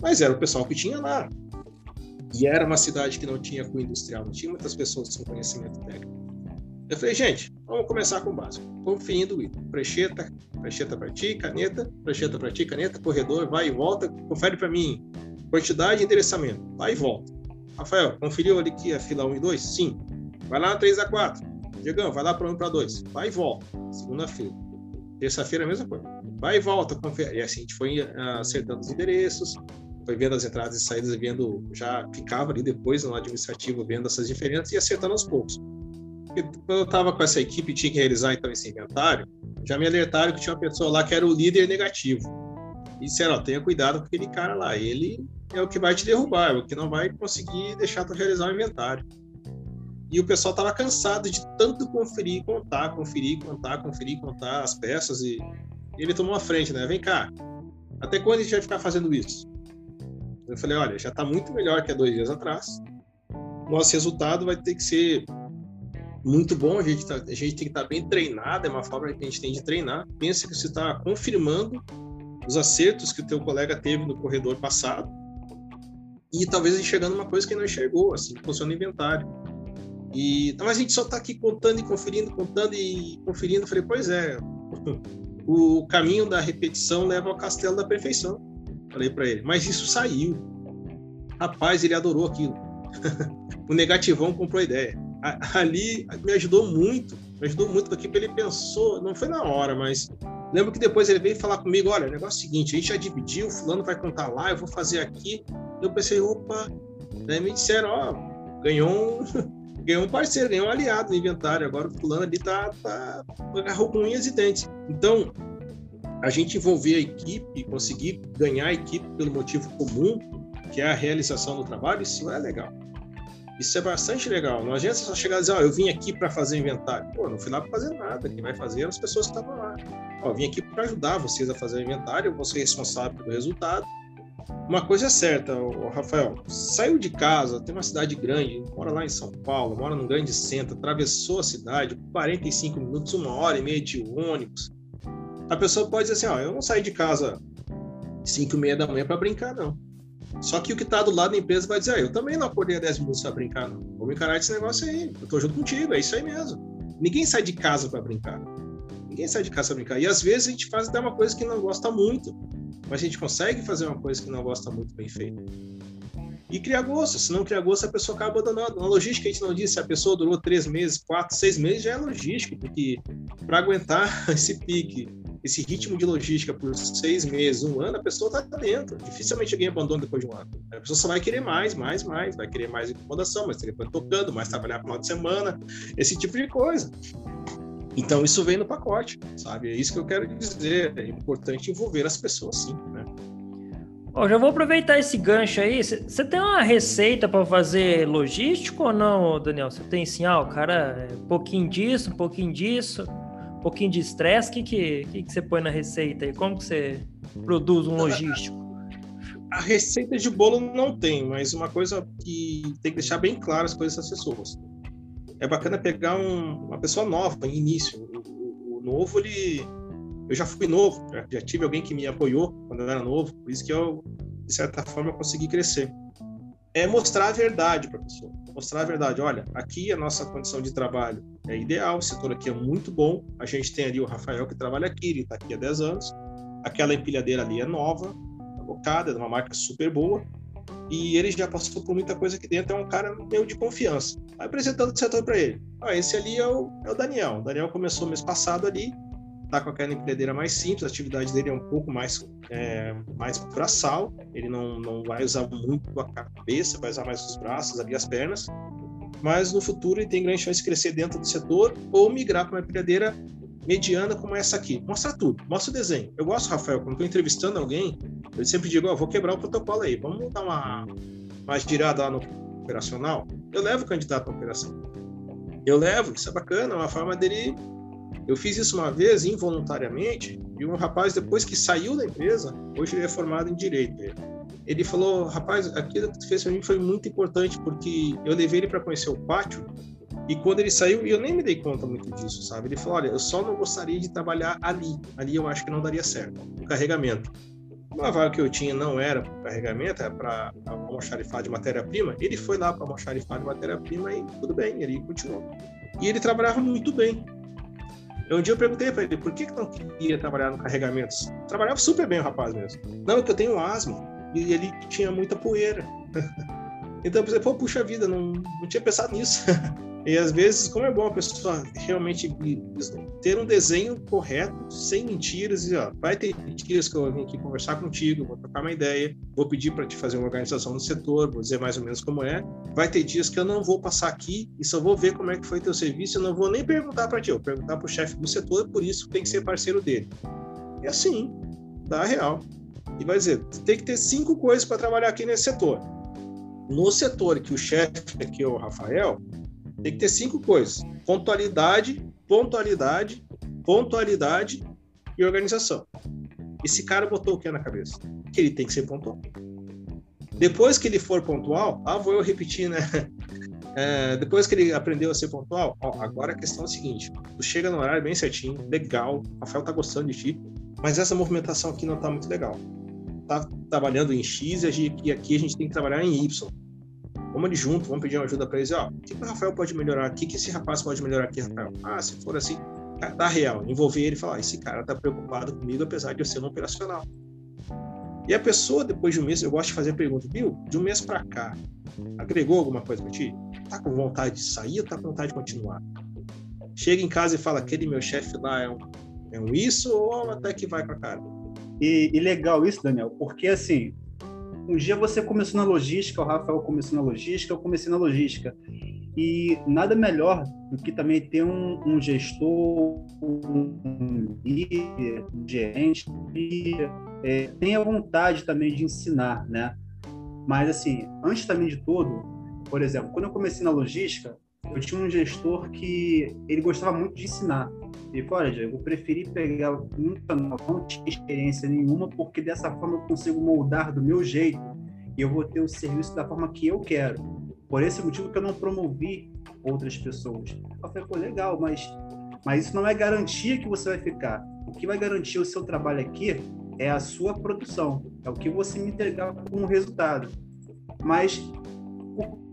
Mas era o pessoal que tinha lá. E era uma cidade que não tinha com industrial, não tinha muitas pessoas com conhecimento técnico. Eu falei, gente, vamos começar com o básico. Conferindo o item. Precheta, precheta para ti, caneta, precheta para ti, caneta, corredor, vai e volta. Confere para mim quantidade e endereçamento. Vai e volta. Rafael, conferiu ali que é fila 1 e 2? Sim. Vai lá na 3 a 4. Diegão, vai lá para 1 para 2. Vai e volta. Segunda fila. Terça-feira a mesma coisa. Vai e volta, confere. E assim a gente foi ah, acertando os endereços, foi vendo as entradas e saídas, vendo, já ficava ali depois no administrativo, vendo essas diferenças e acertando aos poucos. Quando eu estava com essa equipe tinha que realizar então esse inventário, já me alertaram que tinha uma pessoa lá que era o líder negativo. E disseram, tenha cuidado com aquele cara lá, ele é o que vai te derrubar, é o que não vai conseguir deixar tu realizar o inventário. E o pessoal estava cansado de tanto conferir, contar, conferir, contar, conferir, contar as peças e ele tomou a frente, né? Vem cá, até quando a gente vai ficar fazendo isso? Eu falei, olha, já está muito melhor que há dois dias atrás. Nosso resultado vai ter que ser muito bom, a gente, tá, a gente tem que estar tá bem treinado, é uma forma que a gente tem de treinar. Pensa que você está confirmando os acertos que o teu colega teve no corredor passado e talvez enxergando uma coisa que não enxergou, assim, funciona o inventário. E, mas a gente só está aqui contando e conferindo, contando e conferindo. Falei, pois é, o caminho da repetição leva ao castelo da perfeição. Falei para ele, mas isso saiu. Rapaz, ele adorou aquilo. o negativão comprou a ideia ali me ajudou muito, me ajudou muito, porque ele pensou, não foi na hora, mas lembro que depois ele veio falar comigo, olha, o negócio é o seguinte, a gente já dividiu, fulano vai contar lá, eu vou fazer aqui. Eu pensei, opa, daí me disseram, ó, ganhou um, ganhou um parceiro, ganhou um aliado no inventário, agora o fulano ali tá, tá agarrou com unhas e dentes. Então, a gente envolver a equipe, conseguir ganhar a equipe pelo motivo comum, que é a realização do trabalho, isso é legal. Isso é bastante legal. Não adianta só chegar e dizer, ó, oh, eu vim aqui para fazer inventário. Pô, não fui lá para fazer nada. Quem vai fazer é as pessoas que estavam lá. Ó, vim aqui para ajudar vocês a fazer o inventário, eu vou ser responsável pelo resultado. Uma coisa é certa, Rafael, saiu de casa, tem uma cidade grande, mora lá em São Paulo, mora num grande centro, atravessou a cidade, 45 minutos, uma hora e meia de ônibus. A pessoa pode dizer assim, ó, eu não saí de casa 5 e meia da manhã para brincar, não. Só que o que está do lado da empresa vai dizer, ah, eu também não acordei a 10 minutos para brincar, não. Vou encarar esse negócio aí. Eu tô junto contigo, é isso aí mesmo. Ninguém sai de casa para brincar. Ninguém sai de casa para brincar. E às vezes a gente faz até uma coisa que não gosta muito, mas a gente consegue fazer uma coisa que não gosta muito bem feita. E criar gosto. Se não criar gosto, a pessoa acaba abandonando. Na logística, a gente não disse se a pessoa durou três meses, quatro, seis meses, já é logística, porque para aguentar esse pique esse ritmo de logística por seis meses, um ano, a pessoa está dentro. Dificilmente alguém abandona depois de um ano. A pessoa só vai querer mais, mais, mais, vai querer mais incomodação, mais telefone tocando, mais trabalhar final de semana, esse tipo de coisa. Então isso vem no pacote, sabe? É isso que eu quero dizer. É importante envolver as pessoas, sim, né? Bom, já vou aproveitar esse gancho aí. Você tem uma receita para fazer logístico ou não, Daniel? Você tem sim, ah, o cara, um pouquinho disso, um pouquinho disso pouquinho de estresse, o que, que, que, que você põe na receita aí? Como que você produz um logístico? A receita de bolo não tem, mas uma coisa que tem que deixar bem claro as coisas às pessoas. É bacana pegar um, uma pessoa nova, início. O, o, o, novo, ele. Eu já fui novo, já tive alguém que me apoiou quando eu era novo, por isso que eu, de certa forma, consegui crescer é mostrar a verdade para a pessoa. Mostrar a verdade. Olha, aqui a nossa condição de trabalho é ideal, o setor aqui é muito bom. A gente tem ali o Rafael que trabalha aqui, ele está aqui há 10 anos. Aquela empilhadeira ali é nova, alocada, é uma marca super boa. E ele já passou por muita coisa aqui dentro, é um cara meio de confiança. Vai apresentando o setor para ele. Ah, esse ali é o, é o Daniel. O Daniel começou mês passado ali, tá com aquela empilhadeira mais simples, a atividade dele é um pouco mais, é, mais braçal, ele não, não vai usar muito a cabeça, vai usar mais os braços, ali as pernas, mas no futuro ele tem grande chance de crescer dentro do setor ou migrar para uma empilhadeira mediana como essa aqui. Mostra tudo, mostra o desenho. Eu gosto, Rafael, quando estou entrevistando alguém, eu sempre digo, vou quebrar o protocolo aí, vamos dar uma, uma girada lá no operacional. Eu levo o candidato à operação. Eu levo, isso é bacana, é uma forma dele eu fiz isso uma vez involuntariamente e um rapaz depois que saiu da empresa, hoje ele é formado em direito. Ele falou, rapaz, aquilo que tu fez para mim foi muito importante porque eu levei ele para conhecer o pátio e quando ele saiu, eu nem me dei conta muito disso, sabe? Ele falou, olha, eu só não gostaria de trabalhar ali. Ali eu acho que não daria certo, no carregamento. Uma vaga que eu tinha não era para carregamento, era para almoxarifar de matéria-prima. Ele foi lá para almoxarifar de matéria-prima e tudo bem, ele continuou. E ele trabalhava muito bem. Um dia eu perguntei para ele por que, que não queria trabalhar no carregamentos. Trabalhava super bem o rapaz mesmo. Não, é que eu tenho asma e ele tinha muita poeira. então eu pensei, pô, puxa vida, não, não tinha pensado nisso. E às vezes, como é bom a pessoa realmente ter um desenho correto, sem mentiras, e ó, vai ter dias que eu vim aqui conversar contigo, vou trocar uma ideia, vou pedir para te fazer uma organização no setor, vou dizer mais ou menos como é. Vai ter dias que eu não vou passar aqui e só vou ver como é que foi teu serviço, eu não vou nem perguntar para ti, eu vou perguntar para o chefe do setor, por isso tem que ser parceiro dele. E assim, dá real. E vai dizer, tem que ter cinco coisas para trabalhar aqui nesse setor. No setor que o chefe aqui é o Rafael, tem que ter cinco coisas: pontualidade, pontualidade, pontualidade e organização. Esse cara botou o que na cabeça? Que ele tem que ser pontual. Depois que ele for pontual, ah, vou eu repetir, né? É, depois que ele aprendeu a ser pontual, ó, agora a questão é a seguinte: tu chega no horário bem certinho, legal, o Rafael tá gostando de ti, mas essa movimentação aqui não tá muito legal. Tá trabalhando em X e aqui a gente tem que trabalhar em Y. Vamos ali junto, vamos pedir uma ajuda para eles. Ó, o que, que o Rafael pode melhorar? O que, esse rapaz pode melhorar aqui, Rafael? Ah, se for assim, dá real. Envolver ele e falar: esse cara tá preocupado comigo, apesar de eu ser um operacional. E a pessoa, depois de um mês, eu gosto de fazer a pergunta: viu, de um mês para cá, agregou alguma coisa para ti? Tá com vontade de sair ou tá com vontade de continuar? Chega em casa e fala: aquele meu chefe lá é um, é um isso ou até que vai com a cara? E, e legal isso, Daniel, porque assim, um dia você começou na logística, o Rafael começou na logística, eu comecei na logística. E nada melhor do que também ter um, um gestor, um líder, um gerente que é, tenha vontade também de ensinar, né? Mas, assim, antes também de tudo, por exemplo, quando eu comecei na logística, eu tinha um gestor que ele gostava muito de ensinar. Ele falou, olha, Diego, eu preferi pegar que não tinha experiência nenhuma, porque dessa forma eu consigo moldar do meu jeito e eu vou ter o serviço da forma que eu quero. Por esse motivo que eu não promovi outras pessoas. Eu falei, pô, legal, mas Mas isso não é garantia que você vai ficar. O que vai garantir o seu trabalho aqui é a sua produção, é o que você me entregar como resultado. Mas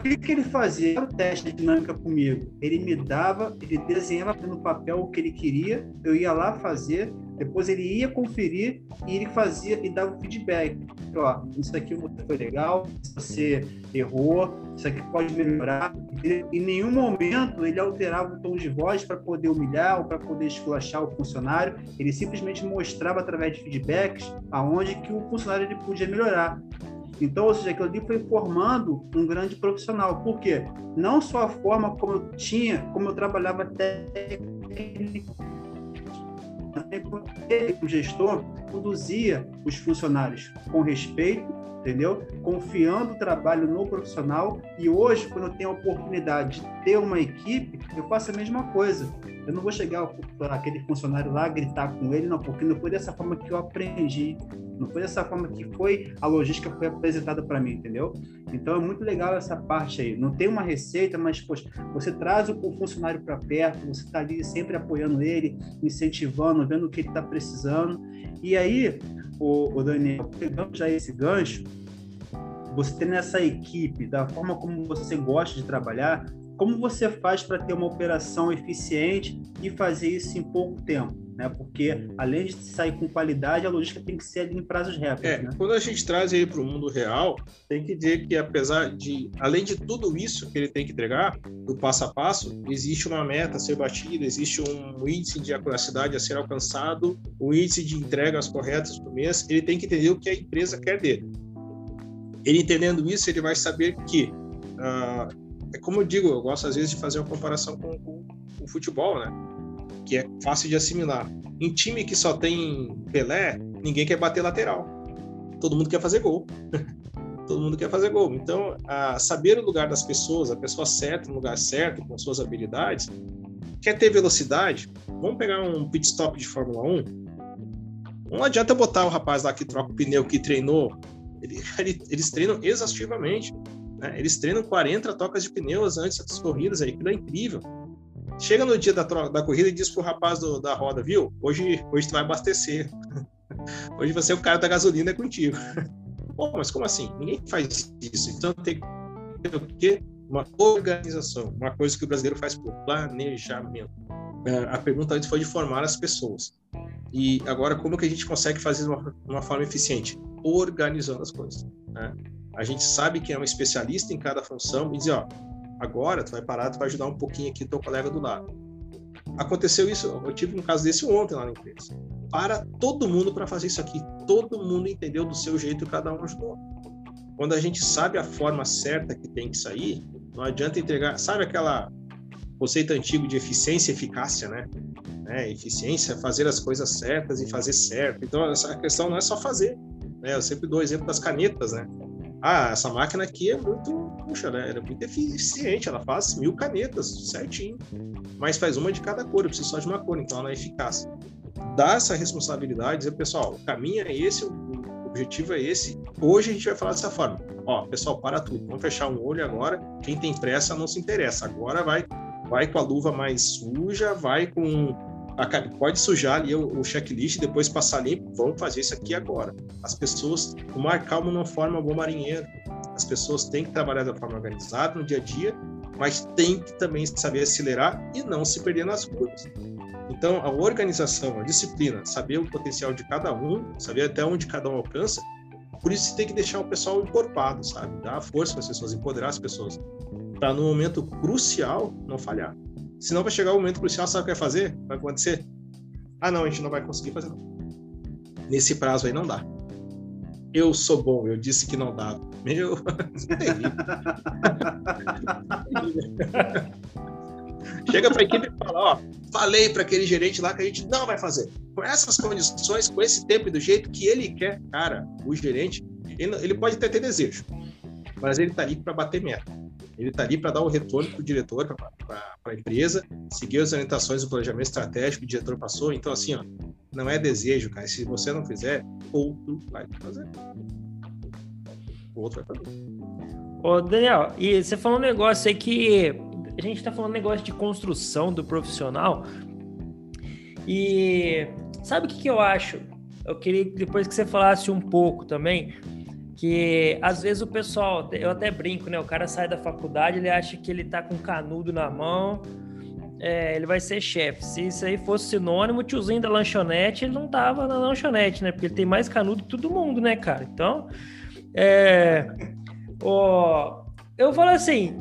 que, que ele fazia? O teste de dinâmica comigo. Ele me dava, ele desenhava no papel o que ele queria, eu ia lá fazer, depois ele ia conferir e ele fazia e dava feedback. Ó, isso aqui foi legal, você errou, isso aqui pode melhorar. E, em nenhum momento ele alterava o tom de voz para poder humilhar ou para poder esculachar o funcionário. Ele simplesmente mostrava através de feedbacks aonde que o funcionário ele podia melhorar. Então, ou seja, aquilo ali foi formando um grande profissional. Por quê? Não só a forma como eu tinha, como eu trabalhava técnica, ele, o gestor, conduzia os funcionários com respeito, entendeu? Confiando o trabalho no profissional. E hoje, quando eu tenho a oportunidade de ter uma equipe, eu faço a mesma coisa. Eu não vou chegar aquele funcionário lá gritar com ele, não, porque não foi dessa forma que eu aprendi não foi dessa forma que foi a logística foi apresentada para mim, entendeu? Então é muito legal essa parte aí. Não tem uma receita, mas poxa, você traz o funcionário para perto, você está ali sempre apoiando ele, incentivando, vendo o que ele está precisando. E aí, o, o Daniel, pegando já esse gancho, você tem nessa equipe, da forma como você gosta de trabalhar, como você faz para ter uma operação eficiente e fazer isso em pouco tempo? né? Porque além de sair com qualidade, a logística tem que ser em prazos recordes. É, né? Quando a gente traz aí para o mundo real, tem que dizer que apesar de, além de tudo isso que ele tem que entregar, do passo a passo, existe uma meta a ser batida, existe um índice de acuracidade a ser alcançado, o índice de entregas corretas por mês. Ele tem que entender o que a empresa quer dele. Ele entendendo isso, ele vai saber que uh, é como eu digo, eu gosto às vezes de fazer uma comparação com, com o futebol, né? que é fácil de assimilar. Em time que só tem Pelé, ninguém quer bater lateral. Todo mundo quer fazer gol. Todo mundo quer fazer gol. Então, saber o lugar das pessoas, a pessoa certa no lugar certo, com suas habilidades. Quer ter velocidade? Vamos pegar um pit stop de Fórmula 1. Não adianta botar o rapaz lá que troca o pneu, que treinou. Ele, ele, eles treinam exaustivamente. Né? Eles treinam 40 trocas de pneus antes das corridas. Aí, aquilo é incrível Chega no dia da, da corrida e diz pro rapaz do, da roda, viu? Hoje, hoje tu vai abastecer. hoje você é o cara da gasolina é contigo. Pô, mas como assim? Ninguém faz isso. Então tem que ter o quê? Uma organização, uma coisa que o brasileiro faz por planejamento. É, a pergunta antes foi de formar as pessoas. E agora, como que a gente consegue fazer de uma, uma forma eficiente? Organizando as coisas. Né? A gente sabe que é um especialista em cada função e dizer, ó, Agora, tu vai parar, tu vai ajudar um pouquinho aqui teu colega do lado. Aconteceu isso, eu tive um caso desse ontem lá na empresa. Para todo mundo para fazer isso aqui. Todo mundo entendeu do seu jeito e cada um ajudou. Quando a gente sabe a forma certa que tem que sair, não adianta entregar. Sabe aquela conceito antigo de eficiência e eficácia, né? É, eficiência, fazer as coisas certas e fazer certo. Então, essa questão não é só fazer. Né? Eu sempre dou o exemplo das canetas, né? Ah, essa máquina aqui é muito, puxa, né? Ela é muito eficiente, ela faz mil canetas certinho, mas faz uma de cada cor, eu preciso só de uma cor, então ela é eficaz. Dá essa responsabilidade, dizer, pessoal, o caminho é esse, o objetivo é esse. Hoje a gente vai falar dessa forma. Ó, pessoal, para tudo, vamos fechar um olho agora. Quem tem pressa não se interessa. Agora vai, vai com a luva mais suja, vai com pode sujar ali o, o checklist, depois passar limpo, vamos fazer isso aqui agora. As pessoas, o mar calmo não forma bom marinheiro. As pessoas têm que trabalhar da forma organizada no dia a dia, mas tem que também saber acelerar e não se perder nas curvas. Então, a organização, a disciplina, saber o potencial de cada um, saber até onde cada um alcança, por isso tem que deixar o pessoal encorpado, sabe? Dar força para as pessoas, empoderar as pessoas, para no momento crucial não falhar. Senão vai chegar o momento crucial, sabe o que vai fazer? Vai acontecer? Ah, não, a gente não vai conseguir fazer. Não. Nesse prazo aí não dá. Eu sou bom, eu disse que não dá. Meu, Chega para a equipe e fala: Ó, falei para aquele gerente lá que a gente não vai fazer. Com essas condições, com esse tempo e do jeito que ele quer, cara, o gerente, ele, ele pode até ter desejo, mas ele está ali para bater meta. Ele está ali para dar o retorno para o diretor, para a empresa, seguir as orientações do planejamento estratégico que o diretor passou. Então, assim, ó, não é desejo, cara. Se você não fizer, outro vai fazer. Outro vai fazer. Ô, Daniel, e você falou um negócio aí que a gente está falando um negócio de construção do profissional. E sabe o que, que eu acho? Eu queria depois que você falasse um pouco também, que às vezes o pessoal, eu até brinco, né? O cara sai da faculdade, ele acha que ele tá com canudo na mão, é, ele vai ser chefe. Se isso aí fosse sinônimo, o tiozinho da lanchonete, ele não tava na lanchonete, né? Porque ele tem mais canudo que todo mundo, né, cara? Então, é, ó, eu falo assim,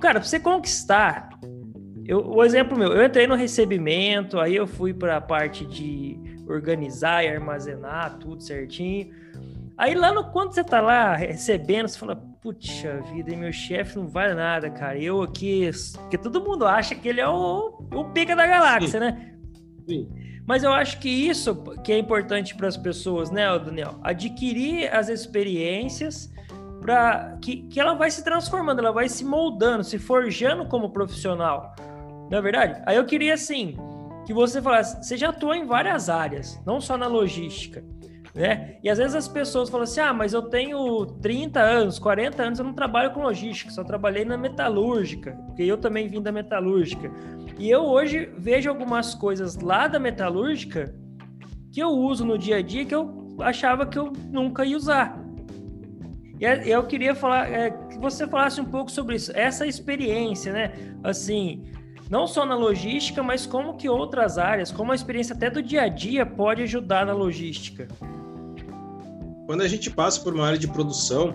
cara, pra você conquistar, eu, o exemplo meu, eu entrei no recebimento, aí eu fui para a parte de organizar e armazenar tudo certinho. Aí lá no quando você tá lá recebendo, você fala, puxa vida, meu chefe não vale nada, cara. Eu aqui. Porque todo mundo acha que ele é o, o pica da galáxia, Sim. né? Sim. Mas eu acho que isso que é importante para as pessoas, né, Daniel? Adquirir as experiências para que, que ela vai se transformando, ela vai se moldando, se forjando como profissional. Não é verdade? Aí eu queria assim que você falasse, você já atua em várias áreas, não só na logística né? E às vezes as pessoas falam assim: ah, mas eu tenho 30 anos, 40 anos, eu não trabalho com logística, só trabalhei na metalúrgica, porque eu também vim da metalúrgica. E eu hoje vejo algumas coisas lá da metalúrgica que eu uso no dia a dia que eu achava que eu nunca ia usar. E eu queria falar é, que você falasse um pouco sobre isso, essa experiência, né? Assim, não só na logística, mas como que outras áreas, como a experiência até do dia a dia pode ajudar na logística. Quando a gente passa por uma área de produção,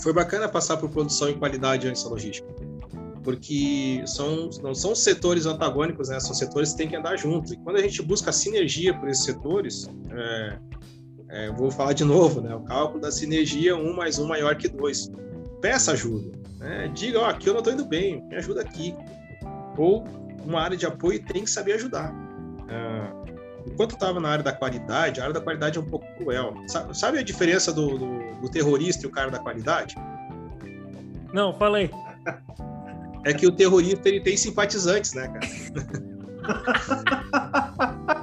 foi bacana passar por produção em qualidade antes da logística, porque são, não são setores antagônicos, né? São setores que têm que andar juntos. E quando a gente busca sinergia por esses setores, é, é, vou falar de novo, né? O cálculo da sinergia, um mais um maior que dois. Peça ajuda, né? Diga, ó, aqui eu não estou indo bem, me ajuda aqui. Ou uma área de apoio tem que saber ajudar. É, enquanto eu estava na área da qualidade, a área da qualidade é um pouco cruel. Sabe, sabe a diferença do, do, do, terrorista e o cara da qualidade? Não, falei. É que o terrorista ele tem simpatizantes, né, cara?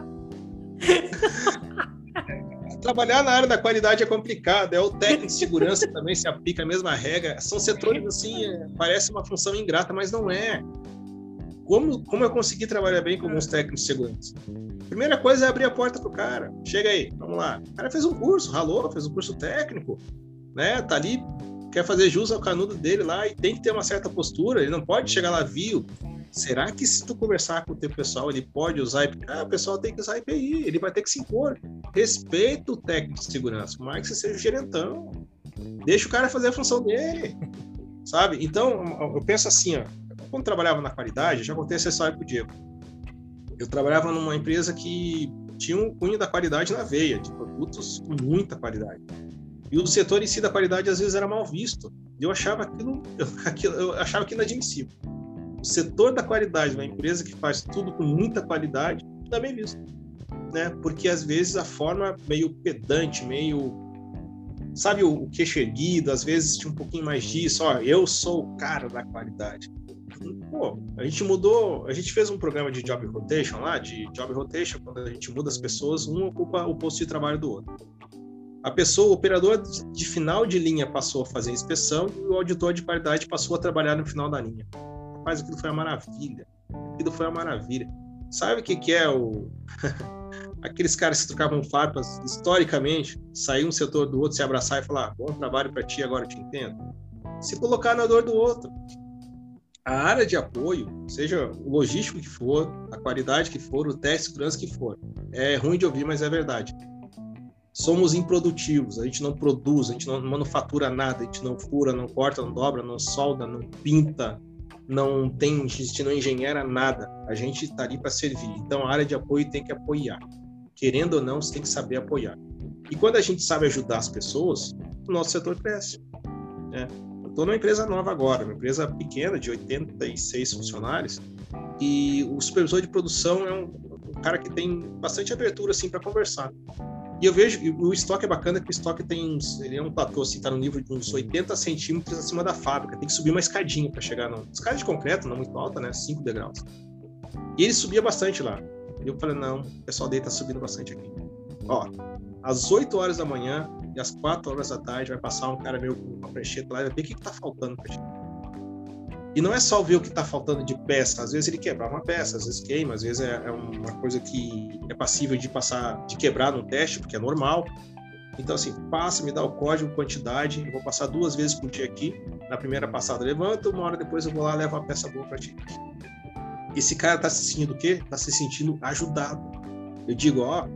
Trabalhar na área da qualidade é complicado, é o técnico de segurança também se aplica a mesma regra. São setores assim, é, parece uma função ingrata, mas não é. Como, como eu consegui trabalhar bem com alguns técnicos de segurança? Primeira coisa é abrir a porta pro cara. Chega aí, vamos lá. O cara fez um curso, ralou, fez um curso técnico, né? Tá ali, quer fazer jus ao canudo dele lá e tem que ter uma certa postura. Ele não pode chegar lá, viu? Será que se tu conversar com o teu pessoal, ele pode usar IPI? Ah, o pessoal tem que usar IPI, ele vai ter que se impor. Respeita o técnico de segurança, mais que você seja o gerentão. Deixa o cara fazer a função dele, sabe? Então, eu penso assim, ó, quando trabalhava na qualidade, já contei essa história pro Diego eu trabalhava numa empresa que tinha um cunho da qualidade na veia, de produtos com muita qualidade. E o setor em si da qualidade às vezes era mal visto. Eu achava aquilo, eu, achava aquilo inadmissível. O setor da qualidade, uma empresa que faz tudo com muita qualidade, é bem visto, né? Porque às vezes a forma meio pedante, meio sabe o, o queixo erguido, às vezes tinha um pouquinho mais disso, ó, eu sou o cara da qualidade pô, a gente mudou, a gente fez um programa de job rotation lá, de job rotation, quando a gente muda as pessoas, um ocupa o posto de trabalho do outro. A pessoa, o operador de final de linha passou a fazer inspeção e o auditor de qualidade passou a trabalhar no final da linha. Mas aquilo foi uma maravilha. Aquilo foi uma maravilha. Sabe o que, que é o. Aqueles caras que trocavam farpas historicamente, sair um setor do outro, se abraçar e falar: bom trabalho para ti, agora eu te entendo. Se colocar na dor do outro a área de apoio, seja o logístico que for, a qualidade que for, o teste de segurança que for, é ruim de ouvir, mas é verdade. Somos improdutivos, a gente não produz, a gente não manufatura nada, a gente não fura, não corta, não dobra, não solda, não pinta, não tem, a gente não engenheira nada. A gente está ali para servir. Então a área de apoio tem que apoiar. Querendo ou não, você tem que saber apoiar. E quando a gente sabe ajudar as pessoas, o nosso setor cresce. Né? Estou numa empresa nova agora, uma empresa pequena de 86 funcionários, e o supervisor de produção é um, um cara que tem bastante abertura assim para conversar. E eu vejo, o estoque é bacana que o estoque tem uns, ele é um platô assim, tá no nível de uns 80 centímetros acima da fábrica, tem que subir uma escadinha para chegar no, escada de concreto, não muito alta, né, 5 degraus. E ele subia bastante lá. E eu falei, não, o pessoal dele tá subindo bastante aqui. Ó, às 8 horas da manhã, e às 4 horas da tarde vai passar um cara meio com uma prancheta lá e vai ver o que, que tá faltando pra gente. E não é só ver o que está faltando de peça. Às vezes ele quebrar uma peça, às vezes queima, às vezes é, é uma coisa que é passível de passar, de quebrar no teste, porque é normal. Então, assim, passa, me dá o código, quantidade, eu vou passar duas vezes por dia aqui. Na primeira passada, levanto, uma hora depois eu vou lá levo a peça boa para ti. Esse cara tá se sentindo o quê? Tá se sentindo ajudado. Eu digo, ó,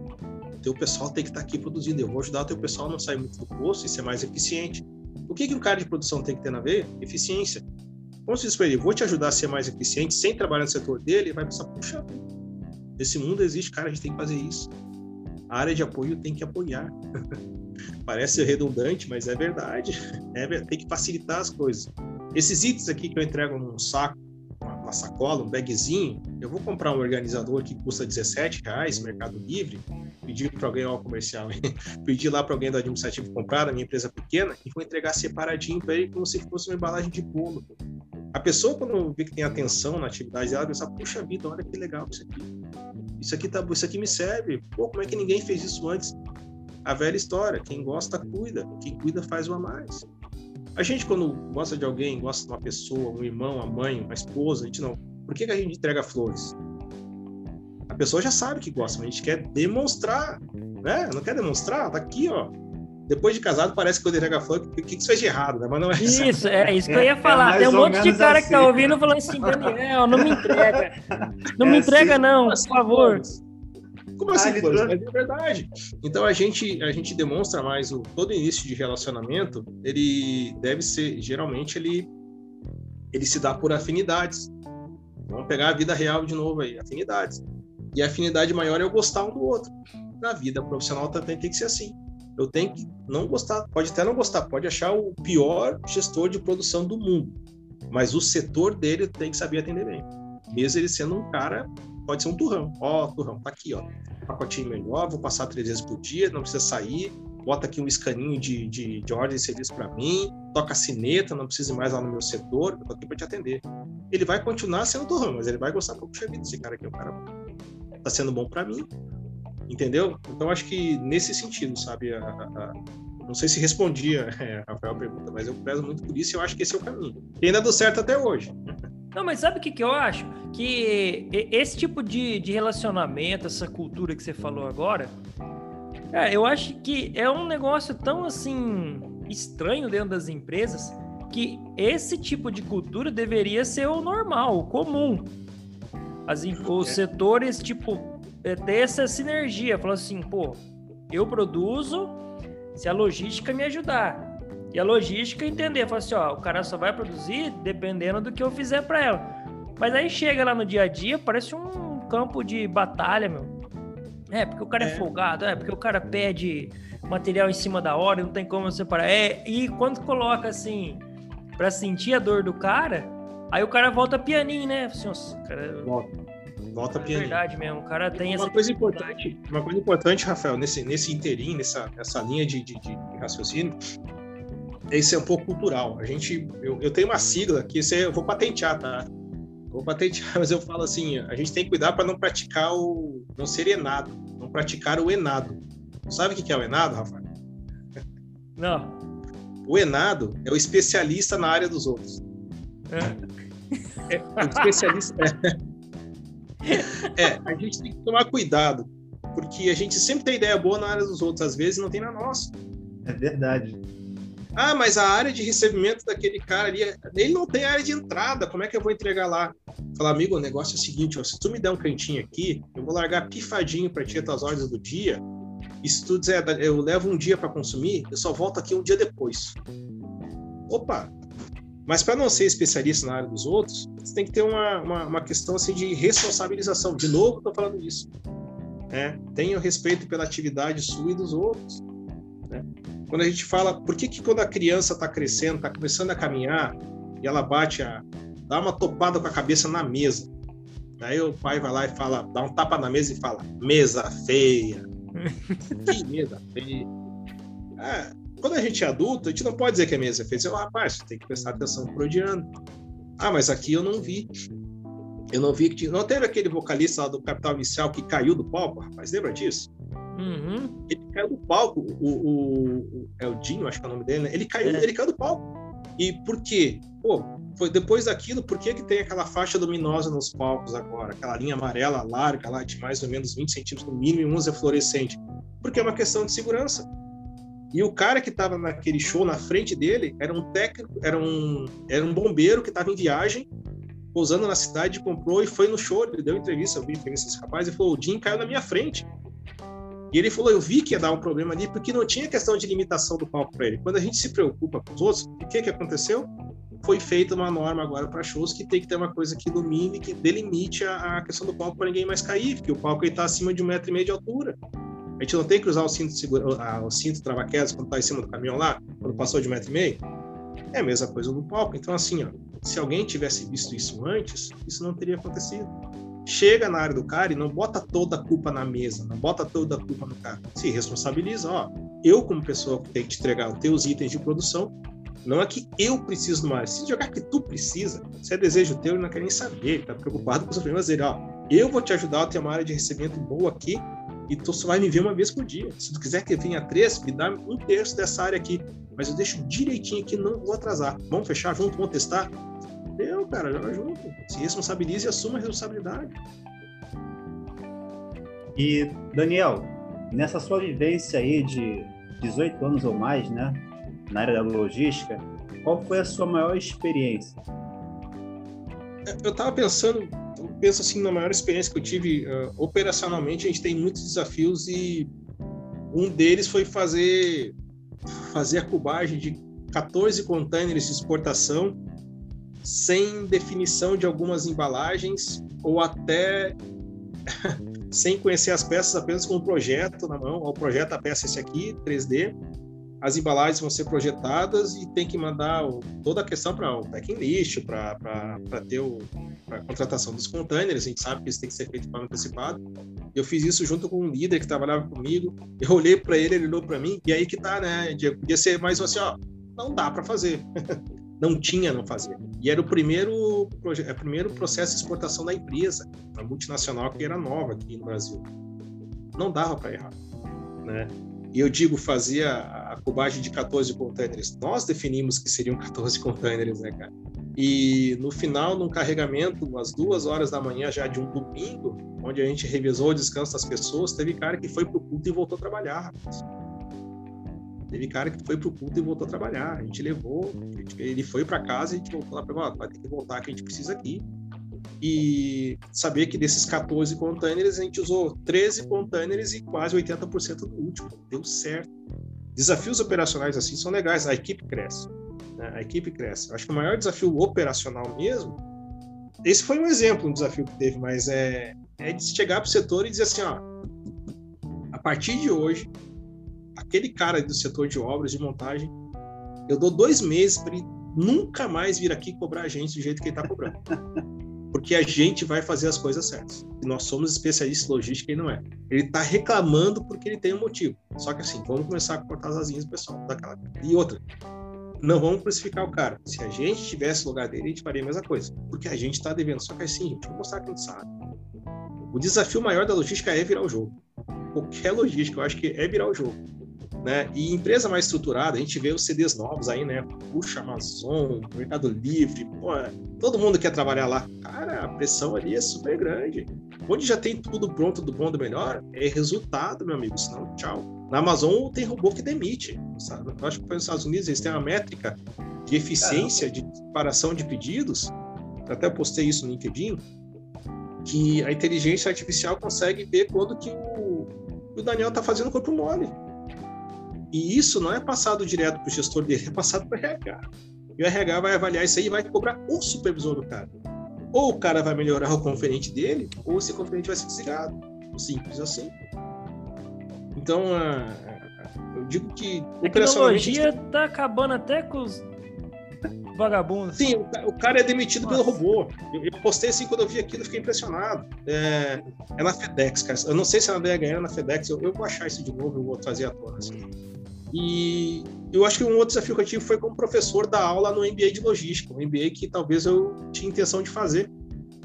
teu pessoal tem que estar tá aqui produzindo. Eu vou ajudar o teu pessoal a não sair muito do poço e ser mais eficiente. O que, que um cara de produção tem que ter na ver? Eficiência. Como se diz para ele, vou te ajudar a ser mais eficiente sem trabalhar no setor dele, ele vai pensar, puxa, esse mundo existe, cara, a gente tem que fazer isso. A área de apoio tem que apoiar. Parece redundante, mas é verdade. É, tem que facilitar as coisas. Esses itens aqui que eu entrego num saco, uma, sacola, um bagzinho, eu vou comprar um organizador que custa 17 reais, Mercado Livre, pedir para alguém, ó, comercial, pedir lá para alguém do administrativo comprar, da minha empresa pequena, e vou entregar separadinho para ele, como se fosse uma embalagem de bolo. A pessoa, quando vê que tem atenção na atividade dela, pensa, puxa vida, olha que legal isso aqui. Isso aqui, tá, isso aqui me serve. Pô, como é que ninguém fez isso antes? A velha história, quem gosta, cuida. Quem cuida, faz o a mais. A gente, quando gosta de alguém, gosta de uma pessoa, um irmão, uma mãe, uma esposa, a gente não. Por que, que a gente entrega flores? A pessoa já sabe que gosta, mas a gente quer demonstrar, né? Não quer demonstrar? Tá aqui, ó depois de casado, parece que o entrega flor, o que, que você fez de errado, né? Mas não é Isso, é isso que eu ia é, falar. É Tem um monte de cara assim. que tá assim. ouvindo falando assim, Daniel, não me entrega. Não é me entrega, assim, não, por favor. Como assim, ah, flores? Mas é verdade. Então a gente, a gente demonstra mais o todo início de relacionamento, ele deve ser, geralmente, ele, ele se dá por afinidades. Vamos pegar a vida real de novo aí, afinidades. E a afinidade maior é eu gostar um do outro. Na vida profissional também tem que ser assim eu tenho que não gostar, pode até não gostar, pode achar o pior gestor de produção do mundo, mas o setor dele tem que saber atender bem. Mesmo ele sendo um cara, pode ser um turrão. Ó, oh, turrão, tá aqui, ó. Pacotinho melhor, vou passar três vezes por dia, não precisa sair. Bota aqui um escaninho de, de, de ordem de serviço para mim, toca a sineta, não precisa mais lá no meu setor, eu tô aqui para te atender. Ele vai continuar sendo turrão, mas ele vai gostar, puxa vida, esse cara aqui é um cara tá sendo bom para mim, Entendeu? Então acho que nesse sentido, sabe? A, a, não sei se respondia é, a Rafael pergunta, mas eu prezo muito por isso e eu acho que esse é o caminho. E ainda deu certo até hoje. Não, mas sabe o que, que eu acho? Que esse tipo de, de relacionamento, essa cultura que você falou agora, cara, eu acho que é um negócio tão assim estranho dentro das empresas que esse tipo de cultura deveria ser o normal, o comum. As, os é. setores, tipo, é, ter essa sinergia, falou assim, pô, eu produzo se a logística me ajudar. E a logística entender, falar assim, ó, o cara só vai produzir dependendo do que eu fizer para ela. Mas aí chega lá no dia a dia, parece um campo de batalha, meu. É, porque o cara é, é folgado, é, porque o cara pede material em cima da hora, não tem como separar. É, e quando coloca assim, para sentir a dor do cara, aí o cara volta pianinho, né? Assim, nossa, cara, volta Volta é verdade mesmo, o cara tem uma essa coisa importante, Uma coisa importante, Rafael, nesse, nesse interim, nessa, nessa linha de, de, de raciocínio, esse é um pouco cultural. A gente, eu, eu tenho uma sigla que esse eu vou patentear, tá? Vou patentear, mas eu falo assim, a gente tem que cuidar para não praticar o, não ser enado, não praticar o enado. Sabe o que é o enado, Rafael? Não. O enado é o especialista na área dos outros. É. é o especialista. É, a gente tem que tomar cuidado, porque a gente sempre tem ideia boa na área dos outros, às vezes não tem na nossa. É verdade. Ah, mas a área de recebimento daquele cara ali, ele não tem área de entrada, como é que eu vou entregar lá? Falar, amigo, o negócio é o seguinte, ó, se tu me der um cantinho aqui, eu vou largar pifadinho para ti as ordens do dia, e se tu dizer, eu levo um dia para consumir, eu só volto aqui um dia depois. Opa, mas para não ser especialista na área dos outros, você tem que ter uma, uma, uma questão assim, de responsabilização. De novo, estou falando isso. Né? Tenha respeito pela atividade sua e dos outros. Né? Quando a gente fala, por que, que quando a criança está crescendo, está começando a caminhar, e ela bate, a, dá uma topada com a cabeça na mesa. Aí o pai vai lá e fala, dá um tapa na mesa e fala, mesa feia. que mesa feia. É, quando a gente é adulto, a gente não pode dizer que a mesa é feita. Você rapaz, tem que prestar atenção pro Diano. Ah, mas aqui eu não vi. Eu não vi que tinha. Não teve aquele vocalista lá do Capital Inicial que caiu do palco, rapaz? Lembra disso? Uhum. Ele caiu do palco. O, o, o, é o Dinho, acho que é o nome dele, né? Ele caiu, é. ele caiu do palco. E por quê? Pô, foi depois daquilo, por que, que tem aquela faixa luminosa nos palcos agora? Aquela linha amarela larga lá de mais ou menos 20 centímetros no mínimo e uns é fluorescente? Porque é uma questão de segurança. E o cara que estava naquele show na frente dele era um técnico, era um, era um bombeiro que estava em viagem, pousando na cidade, comprou e foi no show. Ele deu entrevista, eu vi entrevista desse rapaz, e falou: o Jim caiu na minha frente. E ele falou: eu vi que ia dar um problema ali, porque não tinha questão de limitação do palco para ele. Quando a gente se preocupa com os outros, o que, que aconteceu? Foi feita uma norma agora para shows que tem que ter uma coisa que ilumine, que delimite a, a questão do palco para ninguém mais cair, porque o palco está acima de um metro e meio de altura. A gente não tem que usar o cinto, segura, o cinto trava-quedas quando está em cima do caminhão lá, quando passou de um metro e meio. É a mesma coisa no palco. Então, assim, ó, se alguém tivesse visto isso antes, isso não teria acontecido. Chega na área do cara e não bota toda a culpa na mesa, não bota toda a culpa no cara. Se responsabiliza, ó. Eu, como pessoa que tem que te entregar os teus itens de produção, não é que eu preciso do mais. Se jogar que tu precisa, se é desejo teu, ele não quer nem saber, ele tá preocupado com os problemas dele. Ó, eu vou te ajudar a ter uma área de recebimento boa aqui e tu só vai me ver uma vez por dia. Se tu quiser que venha três, me dá um terço dessa área aqui, mas eu deixo direitinho aqui, não vou atrasar. Vamos fechar junto, vamos testar? Deu, cara, joga junto. Se responsabilize e assuma a responsabilidade. E, Daniel, nessa sua vivência aí de 18 anos ou mais, né, na área da logística, qual foi a sua maior experiência? Eu estava pensando penso assim, na maior experiência que eu tive uh, operacionalmente, a gente tem muitos desafios e um deles foi fazer fazer a cubagem de 14 containers de exportação sem definição de algumas embalagens ou até sem conhecer as peças apenas com o projeto na mão, o projeto a peça esse aqui, 3D, as embalagens vão ser projetadas e tem que mandar o, toda a questão para o packing list, para ter a contratação dos containers. A gente sabe que isso tem que ser feito de forma antecipada. Eu fiz isso junto com um líder que trabalhava comigo. Eu olhei para ele, ele olhou para mim, e aí que tá, né? Podia ser mais assim, ó, não dá para fazer. não tinha não fazer. E era o primeiro, é o primeiro processo de exportação da empresa, a multinacional que era nova aqui no Brasil. Não dava para errar, né? E eu digo, fazia a cubagem de 14 containers. Nós definimos que seriam 14 containers, né, cara? E no final, num carregamento, às duas horas da manhã, já de um domingo, onde a gente revisou o descanso das pessoas, teve cara que foi pro culto e voltou a trabalhar. Teve cara que foi pro culto e voltou a trabalhar. A gente levou, ele foi para casa e a gente voltou lá para falar, vai ter que voltar que a gente precisa aqui e saber que desses 14 containers a gente usou 13 containers e quase 80% do último. Deu certo. Desafios operacionais assim são legais, a equipe cresce. Né? A equipe cresce. Acho que o maior desafio operacional mesmo, esse foi um exemplo, um desafio que teve, mas é, é de chegar para o setor e dizer assim: ó, a partir de hoje, aquele cara do setor de obras, de montagem, eu dou dois meses para ele nunca mais vir aqui cobrar a gente do jeito que ele está cobrando. porque a gente vai fazer as coisas certas. E nós somos especialistas em logística e não é. Ele está reclamando porque ele tem um motivo. Só que assim, vamos começar a cortar as asinhas do pessoal daquela. E outra, não vamos crucificar o cara. Se a gente tivesse lugar dele, a gente faria a mesma coisa. Porque a gente está devendo. Só que assim, gente, vou mostrar que a gente sabe. O desafio maior da logística é virar o jogo. Qualquer logística, eu acho que é virar o jogo. Né? E empresa mais estruturada, a gente vê os CDs novos aí, né? Puxa, Amazon, Mercado Livre, pô, todo mundo quer trabalhar lá. Cara, a pressão ali é super grande. Onde já tem tudo pronto, do bom, do melhor, é resultado, meu amigo, senão tchau. Na Amazon tem robô que demite, sabe? Eu acho que foi nos Estados Unidos, eles têm uma métrica de eficiência, Caramba. de separação de pedidos, até postei isso no LinkedIn, que a inteligência artificial consegue ver quando que o, o Daniel está fazendo corpo mole. E isso não é passado direto para o gestor dele, é passado para o RH. E o RH vai avaliar isso aí e vai cobrar o supervisor do cara. Ou o cara vai melhorar o conferente dele, ou esse conferente vai ser desligado. Simples assim. Então, eu digo que. A tecnologia está acabando até com os vagabundos. Sim, o, cara é demitido Nossa. pelo robô. Eu, eu, postei assim quando eu vi aquilo, eu fiquei impressionado. É, é na FedEx, cara. Eu não sei se ela vai ganhar na FedEx. Eu, eu, vou achar isso de novo, eu vou trazer à tona. Assim. E eu acho que um outro desafio que eu tive foi como professor da aula no MBA de logística, um MBA que talvez eu tinha intenção de fazer.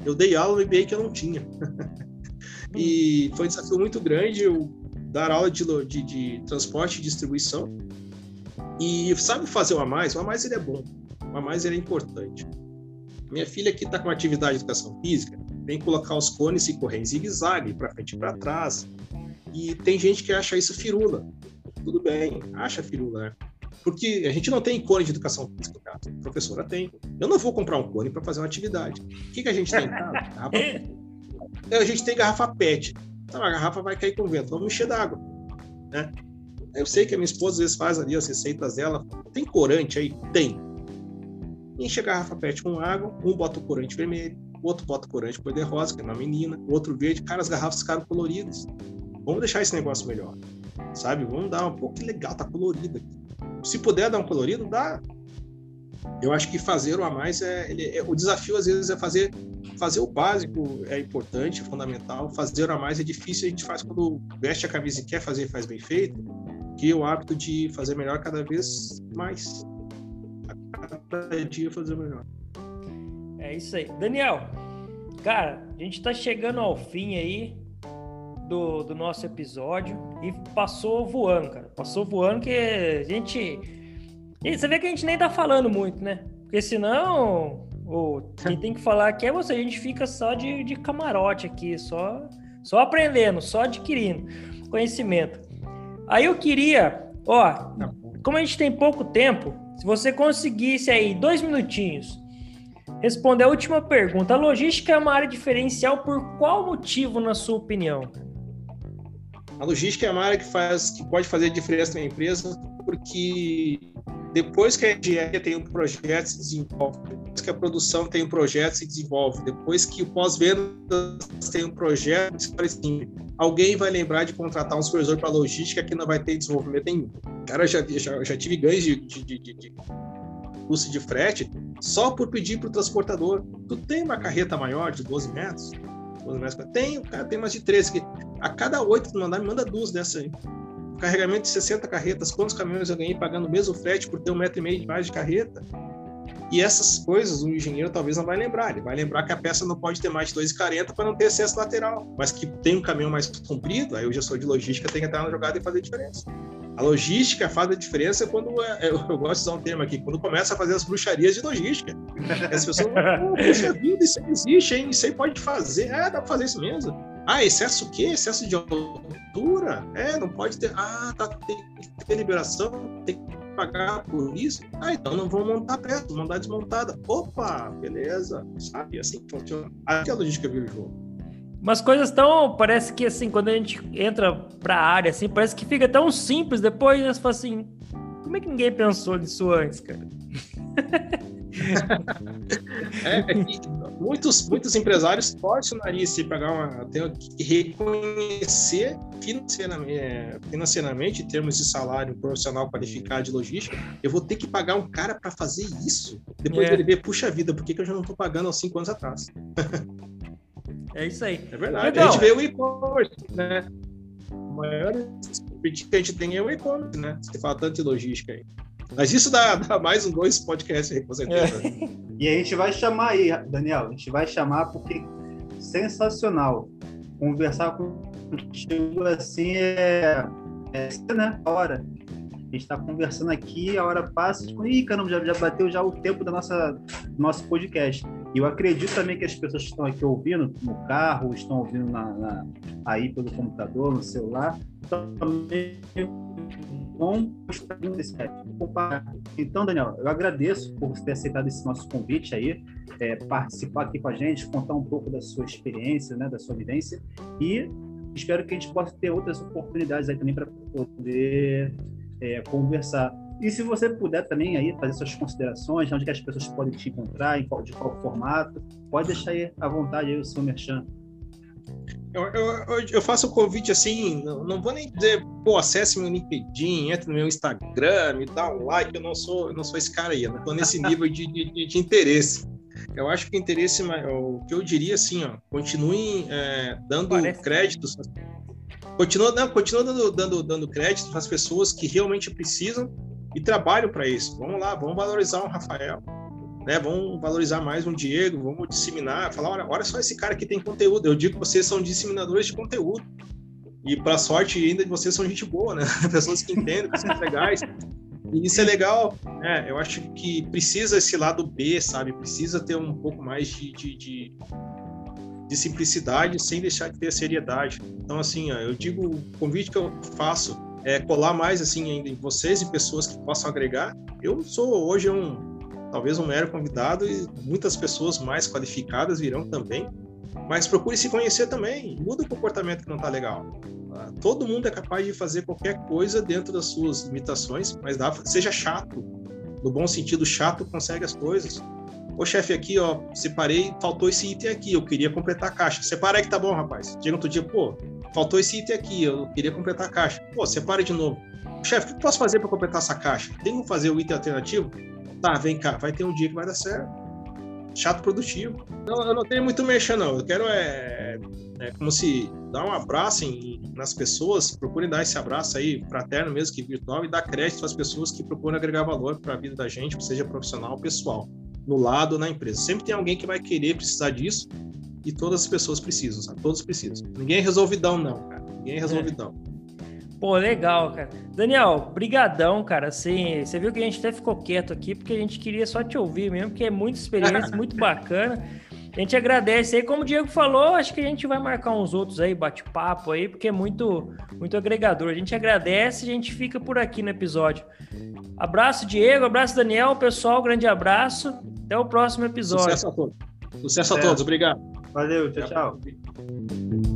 Eu dei aula no MBA que eu não tinha. e foi um desafio muito grande eu dar aula de, de, de transporte e distribuição. E sabe fazer o a mais? O a mais ele é bom, o a mais ele é importante. Minha filha aqui está com atividade de educação física, tem que colocar os cones e correr em zigue-zague, para frente e para trás. E tem gente que acha isso firula. Tudo bem, acha firula, né? Porque a gente não tem cone de educação física em casa. A professora tem. Eu não vou comprar um cone para fazer uma atividade. O que, que a gente tem? Garrafa... a gente tem garrafa PET. Então a garrafa vai cair com o vento, vamos encher d'água. Né? Eu sei que a minha esposa às vezes faz ali as receitas dela. Tem corante aí? Tem. Enche a garrafa PET com água, um bota o corante vermelho, o outro bota o corante cor de rosa, que é uma menina, o outro verde. Cara, as garrafas ficaram coloridas. Vamos deixar esse negócio melhor. Sabe? Vamos dar um pouco que legal, tá colorido aqui. Se puder dar um colorido, dá. Eu acho que fazer o a mais é, ele, é, o desafio às vezes é fazer fazer o básico é importante, é fundamental. Fazer o a mais é difícil, a gente faz quando veste a camisa e quer fazer, faz bem feito. Que o hábito de fazer melhor cada vez mais. A cada dia fazer melhor. É isso aí. Daniel, cara, a gente tá chegando ao fim aí do, do nosso episódio e passou voando, cara. Passou voando que a gente. E você vê que a gente nem tá falando muito, né? Porque senão, o, quem tem que falar aqui é você. A gente fica só de, de camarote aqui, só, só aprendendo, só adquirindo conhecimento. Aí eu queria, ó, como a gente tem pouco tempo, se você conseguisse aí dois minutinhos responder a última pergunta. A logística é uma área diferencial por qual motivo, na sua opinião? A logística é uma área que faz, que pode fazer diferença na empresa, porque depois que a engenharia tem um projeto se desenvolve, depois que a produção tem um projeto se desenvolve, depois que o pós-vendas tem um projeto, assim, alguém vai lembrar de contratar um supervisor para logística que não vai ter desenvolvimento nenhum. Cara, já, já, já tive ganhos de, de, de, de custo de frete só por pedir para o transportador. Tu tem uma carreta maior de 12 metros? 12 metros? Tem, o cara tem mais de 13. Que a cada oito que mandar, me manda duas dessa aí. Carregamento de 60 carretas, quantos caminhões eu ganhei pagando o mesmo frete por ter um metro e meio de mais de carreta? E essas coisas o engenheiro talvez não vai lembrar. Ele vai lembrar que a peça não pode ter mais de 2,40 para não ter excesso lateral. Mas que tem um caminhão mais comprido, aí o gestor de logística tem que entrar na jogada e fazer diferença. A logística faz a diferença quando, é, eu, eu, gosto de usar um termo aqui, quando começa a fazer as bruxarias de logística. As pessoas falam, puxa vida, isso existe, hein? Isso aí pode fazer. É, dá para fazer isso mesmo. Ah, excesso o quê? Excesso de altura? É, não pode ter. Ah, tá, tem que ter liberação, tem que pagar por isso. Ah, então não vou montar peça, vou mandar desmontada. Opa, beleza. Sabe, assim funciona. Aqui a logística vira o jogo. Umas coisas tão. Parece que assim, quando a gente entra pra área, assim, parece que fica tão simples. Depois você fala assim: como é que ninguém pensou nisso antes, cara? é, é que muitos, muitos empresários torcem o nariz se pagar uma. Tem que reconhecer financeiramente, é, financeiramente, em termos de salário profissional qualificado de logística, eu vou ter que pagar um cara para fazer isso. Depois é. ele vê, puxa vida, por que, que eu já não estou pagando há cinco anos atrás? É isso aí. É verdade. Então, a gente vê o e-commerce, né? O maior que a gente tem é o e-commerce, né? Você fala tanto de logística aí. Mas isso dá, dá mais um dois podcasts aí, com certeza. É. E a gente vai chamar aí, Daniel, a gente vai chamar porque sensacional. Conversar contigo assim é, é né? A hora. A gente está conversando aqui, a hora passa, tipo, ih, caramba, já, já bateu já o tempo da nossa nosso podcast. E eu acredito também que as pessoas que estão aqui ouvindo no carro, estão ouvindo na, na, aí pelo computador, no celular, também Então, Daniel, eu agradeço por ter aceitado esse nosso convite aí, é, participar aqui com a gente, contar um pouco da sua experiência, né, da sua vivência, e espero que a gente possa ter outras oportunidades aí também para poder é, conversar. E se você puder também aí fazer suas considerações, onde que as pessoas podem te encontrar, em qual, de qual formato, pode deixar aí à vontade aí o seu merchan. Eu, eu, eu, faço o convite assim, não, não, vou nem dizer, pô, acesse meu LinkedIn, entre no meu Instagram, me dá um like, eu não sou, eu não sou esse cara aí, eu não estou nesse nível de, de, de, interesse. Eu acho que o interesse, o que eu diria assim, ó, continuem é, dando Parece. créditos, continua, não, continua dando, dando, dando crédito para as pessoas que realmente precisam e trabalho para isso. Vamos lá, vamos valorizar um Rafael, né? Vamos valorizar mais um Diego, vamos disseminar, falar, olha, olha só esse cara que tem conteúdo. Eu digo que vocês são disseminadores de conteúdo. E para sorte ainda vocês são gente boa, né? Pessoas que entendem, são legais. E isso é legal, né? Eu acho que precisa esse lado B, sabe? Precisa ter um pouco mais de, de, de, de simplicidade sem deixar de ter seriedade. Então, assim, ó, eu digo, o convite que eu faço é colar mais, assim, em vocês e pessoas que possam agregar. Eu sou hoje um, talvez um mero convidado e muitas pessoas mais qualificadas virão também. Mas procure se conhecer também. Muda o comportamento que não está legal. Tá? Todo mundo é capaz de fazer qualquer coisa dentro das suas limitações, mas dá, seja chato. No bom sentido, chato consegue as coisas. Ô chefe, aqui, ó, separei, faltou esse item aqui, eu queria completar a caixa. Separa aí que tá bom, rapaz. Chega outro dia, pô, faltou esse item aqui, eu queria completar a caixa. Pô, separe de novo. Chefe, o que posso fazer para completar essa caixa? Tem como fazer o item alternativo? Tá, vem cá, vai ter um dia que vai dar certo. Chato produtivo. Não, eu não tenho muito mexer, não. Eu quero é, é como se dar um abraço em, nas pessoas, procurem dar esse abraço aí, fraterno mesmo que virtual, e dar crédito às pessoas que procuram agregar valor para a vida da gente, seja profissional ou pessoal, no lado na empresa. Sempre tem alguém que vai querer precisar disso, e todas as pessoas precisam, sabe? Todos precisam. Ninguém é resolvidão, não, cara. Ninguém é, é. resolvidão. É. Pô, legal, cara. Daniel, brigadão, cara. Assim, você viu que a gente até ficou quieto aqui, porque a gente queria só te ouvir mesmo, porque é muita experiência, muito bacana. A gente agradece aí, como o Diego falou, acho que a gente vai marcar uns outros aí, bate-papo aí, porque é muito, muito agregador. A gente agradece, a gente fica por aqui no episódio. Abraço, Diego, abraço, Daniel, pessoal, grande abraço. Até o próximo episódio. Sucesso a todos. Sucesso a todos, obrigado. Valeu, tchau, tchau.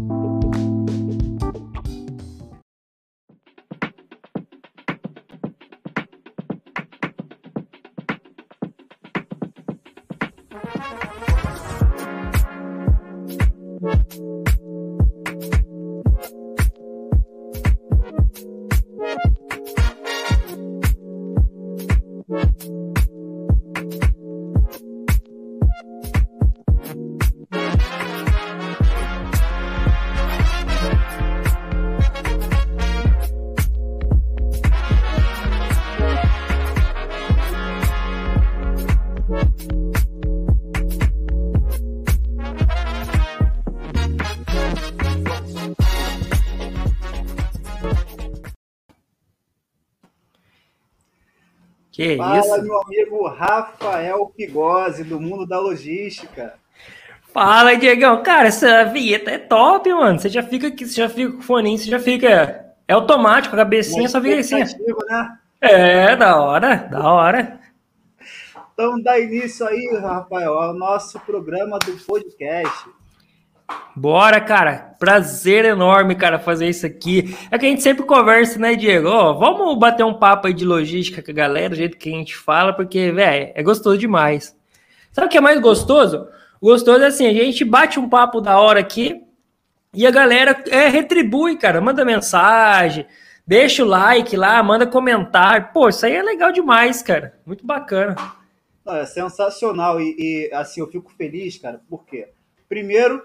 Que Fala, isso? meu amigo Rafael Pigose, do mundo da logística. Fala, Diegão. Cara, essa vinheta é top, mano. Você já fica aqui, você já fica com o fone, você já fica. É automático, a cabecinha só fica assim. Né? É, da hora, da hora. Então dá início aí, Rafael, ao nosso programa do podcast. Bora, cara. Prazer enorme, cara, fazer isso aqui. É que a gente sempre conversa, né, Diego? Ó, vamos bater um papo aí de logística com a galera, do jeito que a gente fala, porque, velho, é gostoso demais. Sabe o que é mais gostoso? Gostoso é assim, a gente bate um papo da hora aqui e a galera é, retribui, cara. Manda mensagem, deixa o like lá, manda comentário. Pô, isso aí é legal demais, cara. Muito bacana. É sensacional e, e assim, eu fico feliz, cara, porque, primeiro,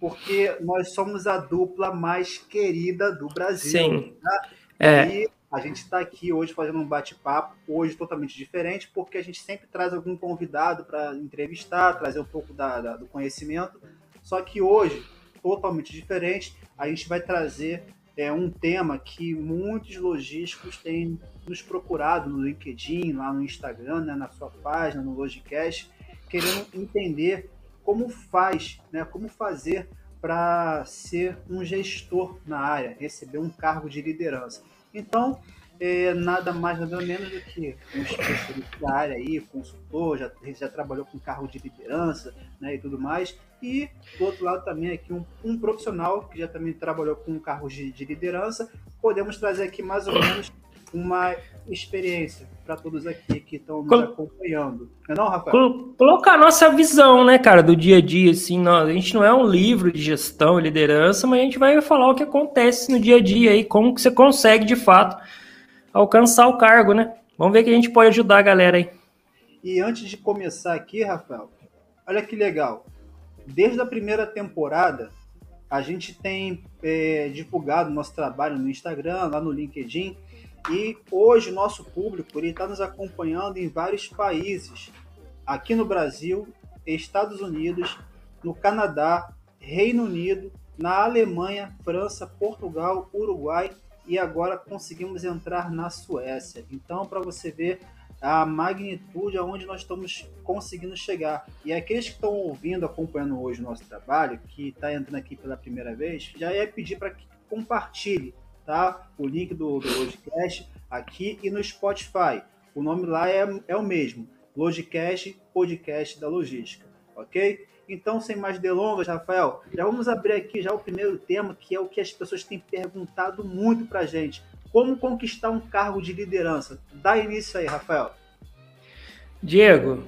porque nós somos a dupla mais querida do Brasil. Sim. Tá? É. E a gente está aqui hoje fazendo um bate-papo, hoje totalmente diferente, porque a gente sempre traz algum convidado para entrevistar, trazer um pouco da, da, do conhecimento. Só que hoje, totalmente diferente, a gente vai trazer é, um tema que muitos logísticos têm nos procurado no LinkedIn, lá no Instagram, né, na sua página, no Logicast, querendo entender como faz, né, como fazer para ser um gestor na área, receber um cargo de liderança. Então, é, nada mais nada menos do que um especialista da área aí, consultor, já, já trabalhou com cargo de liderança né, e tudo mais. E do outro lado também aqui um, um profissional que já também trabalhou com cargos de, de liderança. Podemos trazer aqui mais ou menos uma experiência para todos aqui que estão nos acompanhando. Não é não, Rafael? Colocar a nossa visão, né, cara, do dia a dia, assim, nós, a gente não é um livro de gestão e liderança, mas a gente vai falar o que acontece no dia a dia e como que você consegue, de fato, alcançar o cargo, né? Vamos ver que a gente pode ajudar a galera aí. E antes de começar aqui, Rafael, olha que legal. Desde a primeira temporada, a gente tem é, divulgado nosso trabalho no Instagram, lá no LinkedIn, e hoje nosso público está nos acompanhando em vários países, aqui no Brasil, Estados Unidos, no Canadá, Reino Unido, na Alemanha, França, Portugal, Uruguai e agora conseguimos entrar na Suécia. Então, para você ver a magnitude aonde nós estamos conseguindo chegar. E aqueles que estão ouvindo, acompanhando hoje o nosso trabalho, que está entrando aqui pela primeira vez, já ia pedir para que compartilhe tá? o link do, do Logicast aqui e no Spotify. O nome lá é, é o mesmo, Logicast Podcast da Logística, ok? Então, sem mais delongas, Rafael, já vamos abrir aqui já o primeiro tema, que é o que as pessoas têm perguntado muito para gente. Como conquistar um cargo de liderança? Dá início aí, Rafael. Diego,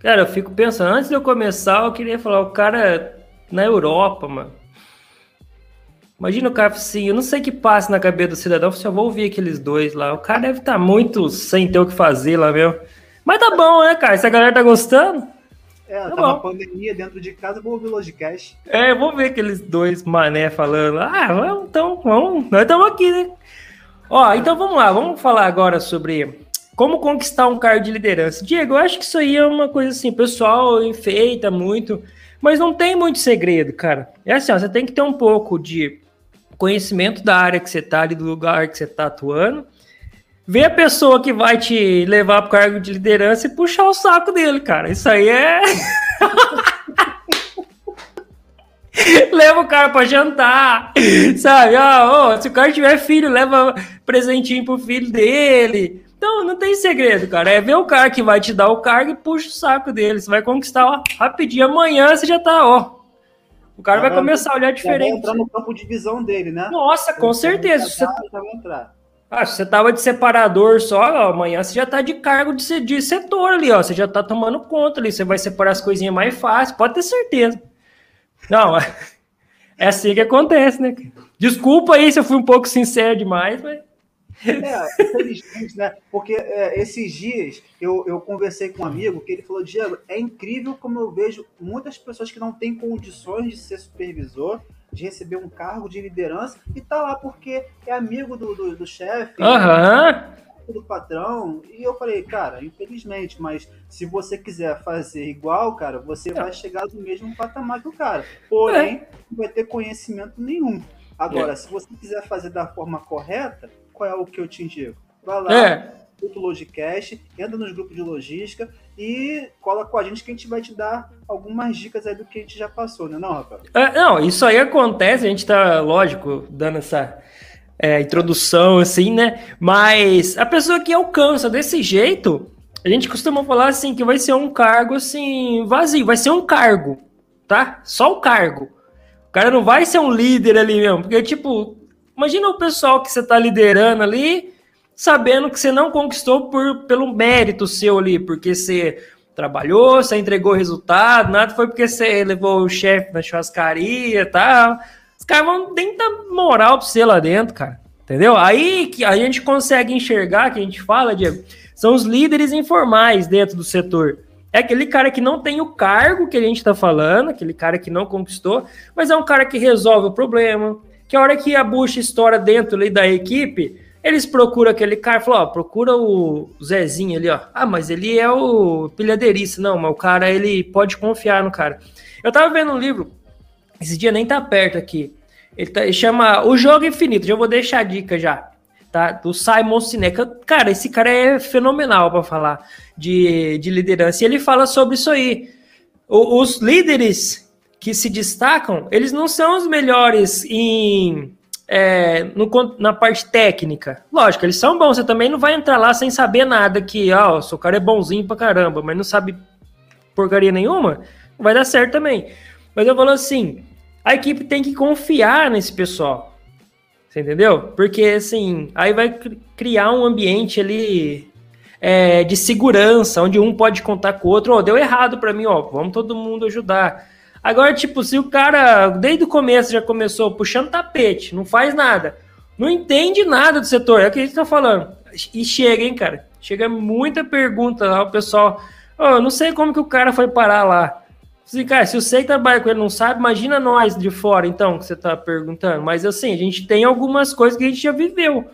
cara, eu fico pensando, antes de eu começar, eu queria falar, o cara na Europa, mano. Imagina o cara assim, eu não sei o que passa na cabeça do cidadão, eu só vou ouvir aqueles dois lá. O cara deve estar tá muito sem ter o que fazer lá mesmo. Mas tá bom, né, cara? Se a galera tá gostando, é, tá tava bom. pandemia dentro de casa, vou ouvir o Logicast. É, vou ver aqueles dois mané falando. Ah, vamos, então, vamos, nós estamos aqui, né? Ó, então vamos lá, vamos falar agora sobre como conquistar um cargo de liderança. Diego, eu acho que isso aí é uma coisa assim, o pessoal enfeita muito, mas não tem muito segredo, cara. É assim, ó, você tem que ter um pouco de conhecimento da área que você tá ali, do lugar que você tá atuando, Vê a pessoa que vai te levar para o cargo de liderança e puxar o saco dele, cara. Isso aí é. leva o cara para jantar, sabe? Ah, oh, se o cara tiver filho, leva presentinho pro filho dele. Então, não tem segredo, cara. É ver o cara que vai te dar o cargo e puxa o saco dele. Você vai conquistar ó, rapidinho. Amanhã você já tá, ó. O cara vai começar a olhar diferente. Vai entrar no campo de visão dele, né? Nossa, com certeza. Você... Já vai entrar. Ah, se você tava de separador só, ó, amanhã você já tá de cargo de, de setor ali, ó. Você já tá tomando conta ali. Você vai separar as coisinhas mais fácil, pode ter certeza. Não, é assim que acontece, né? Desculpa aí se eu fui um pouco sincero demais, mas. É, infelizmente, né? Porque é, esses dias eu, eu conversei com um amigo que ele falou: Diego, é incrível como eu vejo muitas pessoas que não têm condições de ser supervisor de receber um cargo de liderança e tá lá porque é amigo do, do, do chefe, uhum. do patrão. E eu falei, cara, infelizmente, mas se você quiser fazer igual, cara, você é. vai chegar no mesmo patamar que o cara. Porém, é. não vai ter conhecimento nenhum. Agora, é. se você quiser fazer da forma correta, qual é o que eu te indico? Vai lá, é. o Logicast, entra nos grupos de logística, e cola com a gente que a gente vai te dar algumas dicas aí do que a gente já passou, né, não, Rafael? É, não, isso aí acontece, a gente tá, lógico, dando essa é, introdução, assim, né? Mas a pessoa que alcança desse jeito, a gente costuma falar assim que vai ser um cargo assim vazio, vai ser um cargo, tá? Só o cargo. O cara não vai ser um líder ali mesmo, porque tipo, imagina o pessoal que você tá liderando ali, sabendo que você não conquistou por, pelo mérito seu ali, porque você trabalhou, você entregou resultado, nada foi porque você levou o chefe na churrascaria e tal. Os caras vão tentar moral pra você lá dentro, cara. Entendeu? Aí que a gente consegue enxergar, que a gente fala, Diego, são os líderes informais dentro do setor. É aquele cara que não tem o cargo que a gente está falando, aquele cara que não conquistou, mas é um cara que resolve o problema, que a hora que a bucha estoura dentro ali da equipe, eles procuram aquele cara, falam, ó, procura o Zezinho ali, ó. Ah, mas ele é o pilhadeirista. Não, mas o cara, ele pode confiar no cara. Eu tava vendo um livro, esse dia nem tá perto aqui. Ele, tá, ele chama O Jogo Infinito, já vou deixar a dica já, tá? Do Simon Sinek. Cara, esse cara é fenomenal para falar de, de liderança. E ele fala sobre isso aí. O, os líderes que se destacam, eles não são os melhores em é, no, na parte técnica. Lógico, eles são bons, você também não vai entrar lá sem saber nada, que, ó, oh, seu cara é bonzinho pra caramba, mas não sabe porcaria nenhuma, não vai dar certo também. Mas eu falo assim, a equipe tem que confiar nesse pessoal. Você entendeu? Porque, assim, aí vai criar um ambiente ali é, de segurança, onde um pode contar com o outro. Ó, oh, deu errado para mim, ó, vamos todo mundo ajudar. Agora, tipo, se o cara desde o começo já começou puxando tapete, não faz nada, não entende nada do setor, é o que a gente tá falando. E chega, hein, cara? Chega muita pergunta lá, o pessoal. Oh, não sei como que o cara foi parar lá. Assim, cara, se você que trabalha com ele não sabe, imagina nós de fora, então, que você tá perguntando. Mas assim, a gente tem algumas coisas que a gente já viveu.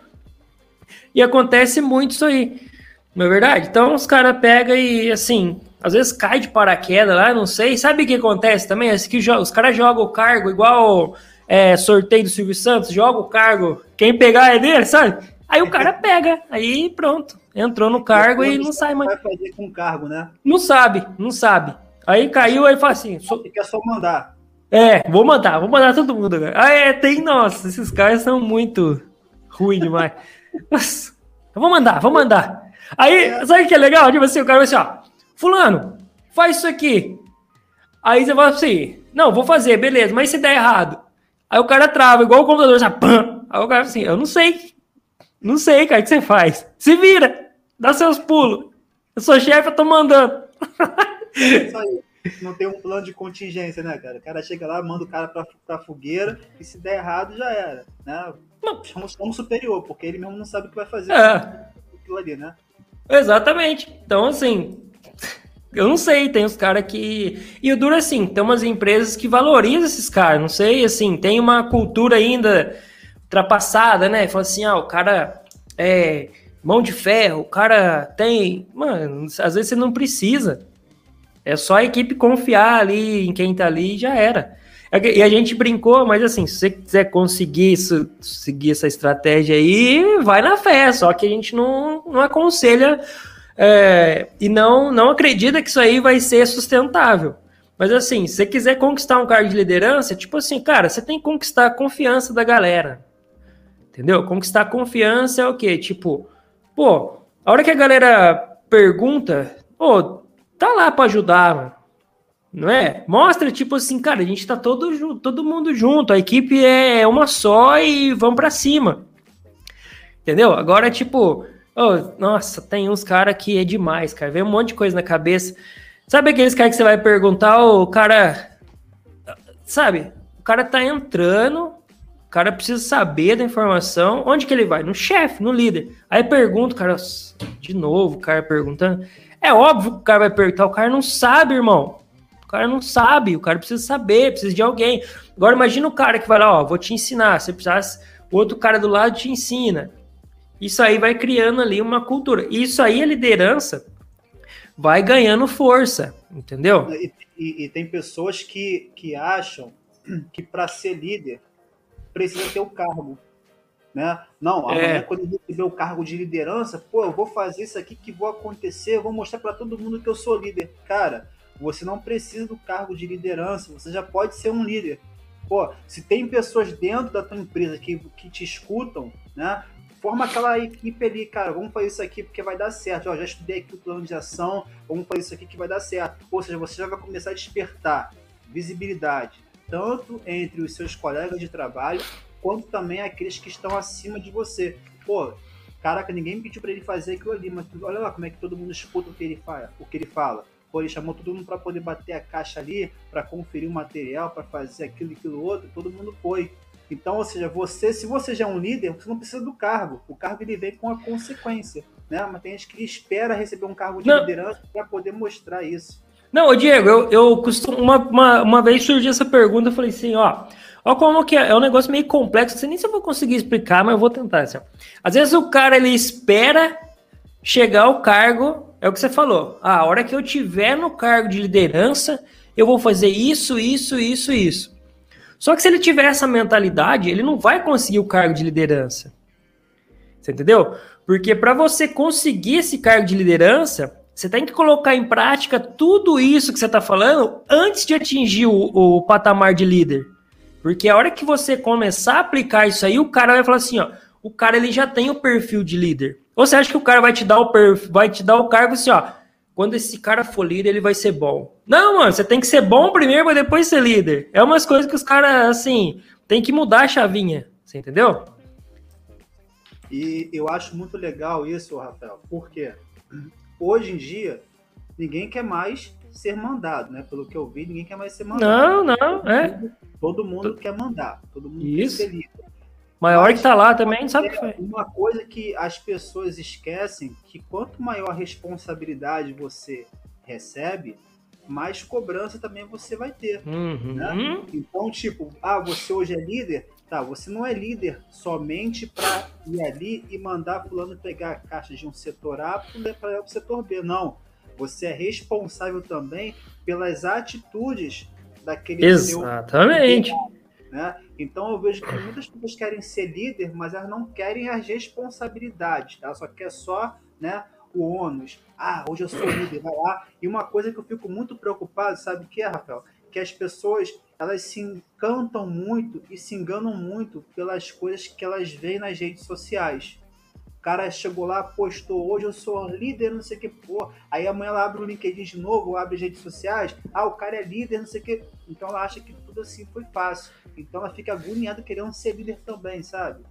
E acontece muito isso aí. Não é verdade? Então os caras pegam e assim, às vezes cai de paraquedas lá, não sei. Sabe o que acontece também? É que os caras jogam o cargo igual é, sorteio do Silvio Santos, joga o cargo, quem pegar é dele, sabe? Aí o cara pega, aí pronto, entrou no cargo e não sai mais. Vai fazer com cargo, né? Não sabe, não sabe. Aí caiu, aí fala assim. Só... Quer só mandar. É, vou mandar, vou mandar todo mundo. Ah, é, tem, nossa, esses caras são muito ruins demais. Nossa, eu vou mandar, vou mandar. Aí, é. sabe o que é legal? Tipo assim, o cara vai assim, ó, fulano, faz isso aqui. Aí você fala assim, não, vou fazer, beleza, mas se der errado. Aí o cara trava, igual o computador, já, pam. Aí o cara assim, eu não sei. Não sei, cara, o que você faz? Se vira, dá seus pulos. Eu sou chefe, eu tô mandando. Isso aí. Não tem um plano de contingência, né, cara? O cara chega lá, manda o cara pra, pra fogueira e se der errado, já era. Né? Chama como superior, porque ele mesmo não sabe o que vai fazer é. aquilo ali, né? Exatamente. Então, assim, eu não sei, tem os caras que. E o duro é assim, tem umas empresas que valorizam esses caras, não sei, assim, tem uma cultura ainda ultrapassada, né? Fala assim, ah, o cara é mão de ferro, o cara tem. Mano, às vezes você não precisa. É só a equipe confiar ali em quem tá ali e já era. E a gente brincou, mas assim, se você quiser conseguir isso, seguir essa estratégia aí, vai na fé. Só que a gente não, não aconselha é, e não, não acredita que isso aí vai ser sustentável. Mas assim, se você quiser conquistar um cargo de liderança, tipo assim, cara, você tem que conquistar a confiança da galera. Entendeu? Conquistar a confiança é o quê? Tipo, pô, a hora que a galera pergunta, pô, tá lá para ajudar, mano. Não é? Mostra, tipo assim, cara, a gente tá todo, todo mundo junto, a equipe é uma só e vamos para cima. Entendeu? Agora, tipo, oh, nossa, tem uns cara que é demais, cara. Vem um monte de coisa na cabeça. Sabe aqueles caras que você vai perguntar, o cara. Sabe? O cara tá entrando, o cara precisa saber da informação. Onde que ele vai? No chefe, no líder. Aí pergunta, cara, de novo, o cara perguntando. É óbvio que o cara vai perguntar, o cara não sabe, irmão. O cara não sabe, o cara precisa saber, precisa de alguém. Agora imagina o cara que vai lá, ó, vou te ensinar, se precisasse, o outro cara do lado te ensina. Isso aí vai criando ali uma cultura. Isso aí a liderança vai ganhando força, entendeu? E, e, e tem pessoas que, que acham que para ser líder precisa ter o cargo né? Não, amanhã é. quando eu receber o cargo de liderança, pô, eu vou fazer isso aqui que vou acontecer, eu vou mostrar para todo mundo que eu sou líder. Cara, você não precisa do cargo de liderança, você já pode ser um líder. Pô, se tem pessoas dentro da tua empresa que, que te escutam, né? Forma aquela equipe ali, cara, vamos fazer isso aqui porque vai dar certo. Já estudei aqui o plano de ação, vamos fazer isso aqui que vai dar certo. Ou seja, você já vai começar a despertar visibilidade, tanto entre os seus colegas de trabalho, quanto também aqueles que estão acima de você. Pô, caraca, ninguém pediu para ele fazer aquilo ali, mas olha lá como é que todo mundo escuta o que ele fala. O que ele fala. Pô, ele chamou todo mundo para poder bater a caixa ali, para conferir o material, para fazer aquilo e aquilo outro, todo mundo foi. Então, ou seja, você, se você já é um líder, você não precisa do cargo. O cargo ele vem com a consequência, né? Mas tem gente que espera receber um cargo de não. liderança para poder mostrar isso. Não, Diego, eu, eu costumo. Uma, uma, uma vez surgiu essa pergunta, eu falei assim, ó. Olha como que é, é um negócio meio complexo, não sei nem se eu vou conseguir explicar, mas eu vou tentar. Assim. Às vezes o cara ele espera chegar ao cargo, é o que você falou. Ah, a hora que eu tiver no cargo de liderança, eu vou fazer isso, isso, isso, isso. Só que se ele tiver essa mentalidade, ele não vai conseguir o cargo de liderança. Você entendeu? Porque para você conseguir esse cargo de liderança, você tem que colocar em prática tudo isso que você está falando antes de atingir o, o patamar de líder. Porque a hora que você começar a aplicar isso aí, o cara vai falar assim, ó, o cara ele já tem o perfil de líder. Ou você acha que o cara vai te dar o perfil, vai te dar o cargo assim, ó, quando esse cara for líder, ele vai ser bom. Não, mano, você tem que ser bom primeiro para depois ser líder. É umas coisas que os caras assim, tem que mudar a chavinha, você entendeu? E eu acho muito legal isso, Rafael, porque hoje em dia ninguém quer mais ser mandado, né? Pelo que eu vi, ninguém quer mais ser mandado. Não, não, é. Todo mundo quer mandar, todo mundo Isso. quer ser líder. Maior que tá lá também, sabe o que foi. Uma coisa que as pessoas esquecem, que quanto maior a responsabilidade você recebe, mais cobrança também você vai ter. Uhum. Né? Então, tipo, ah, você hoje é líder, tá, você não é líder somente para ir ali e mandar fulano pegar a caixa de um setor A para o setor B, não você é responsável também pelas atitudes daquele Exatamente. Seu... Né? Então eu vejo que muitas pessoas querem ser líder, mas elas não querem as responsabilidades. Ela só quer só né, o ônus. Ah, hoje eu sou líder, vai lá. E uma coisa que eu fico muito preocupado, sabe o que é, Rafael? Que as pessoas elas se encantam muito e se enganam muito pelas coisas que elas veem nas redes sociais. O cara chegou lá, postou, hoje eu sou líder, não sei o que, pô. Aí amanhã ela abre o LinkedIn de novo, abre as redes sociais, ah, o cara é líder, não sei o que. Então ela acha que tudo assim foi fácil. Então ela fica agoniada querendo ser líder também, sabe?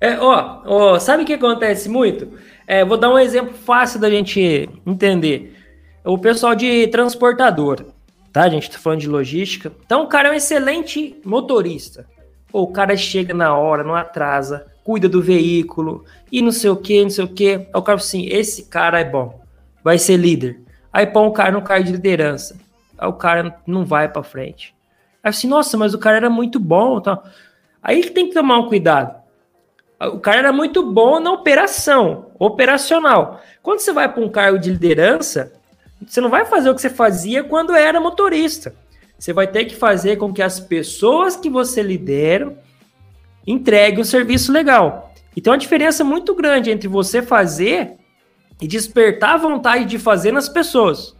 É, ó, ó, sabe o que acontece muito? É, vou dar um exemplo fácil da gente entender. O pessoal de transportador, tá? A gente tá falando de logística. Então o cara é um excelente motorista. Pô, o cara chega na hora, não atrasa, cuida do veículo e não sei o que, não sei o que. O cara assim, esse cara é bom, vai ser líder. Aí põe o cara no cargo de liderança. Aí o cara não vai para frente. Aí assim, nossa, mas o cara era muito bom. Tá? Aí tem que tomar um cuidado. O cara era muito bom na operação, operacional. Quando você vai para um cargo de liderança, você não vai fazer o que você fazia quando era motorista. Você vai ter que fazer com que as pessoas que você lidera entreguem um serviço legal. E tem uma diferença muito grande entre você fazer e despertar a vontade de fazer nas pessoas.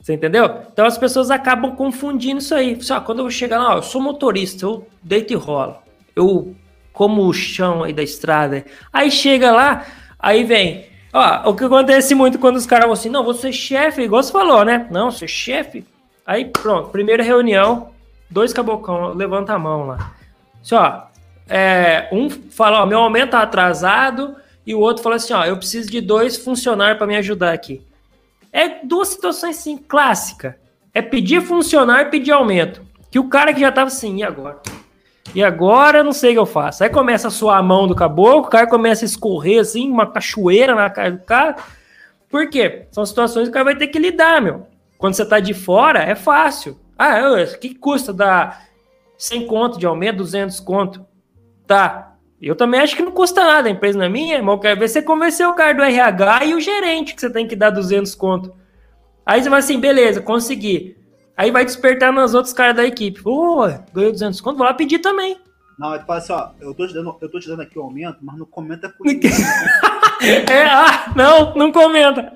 Você entendeu? Então as pessoas acabam confundindo isso aí. Só quando eu chegar lá, ó, eu sou motorista, eu deito e rolo. Eu como o chão aí da estrada. Aí chega lá, aí vem. Ó, o que acontece muito quando os caras vão assim, não, você chefe, igual você falou, né? Não, você chefe. Aí pronto, primeira reunião, dois cabocão, levanta a mão lá. Assim, ó, é, um fala, ó, meu aumento tá atrasado, e o outro fala assim, ó, eu preciso de dois funcionários para me ajudar aqui. É duas situações assim, clássica. É pedir funcionário e pedir aumento. Que o cara que já tava assim, e agora? E agora eu não sei o que eu faço. Aí começa a suar a mão do caboclo, o cara começa a escorrer assim, uma cachoeira na cara do cara. Por quê? São situações que o cara vai ter que lidar, meu. Quando você tá de fora, é fácil. Ah, o que custa dar 100 conto de aumento, 200 conto? Tá. Eu também acho que não custa nada. A empresa não é minha, irmão. Quer ver você convencer o cara do RH e o gerente que você tem que dar 200 conto. Aí você vai assim, beleza, consegui. Aí vai despertar nos outros caras da equipe. Pô, ganhou 200 conto, vou lá pedir também. Não, ele fala assim, ó, eu tô te dando, eu tô te dando aqui o aumento, mas não comenta comigo. é, ah, não, não comenta.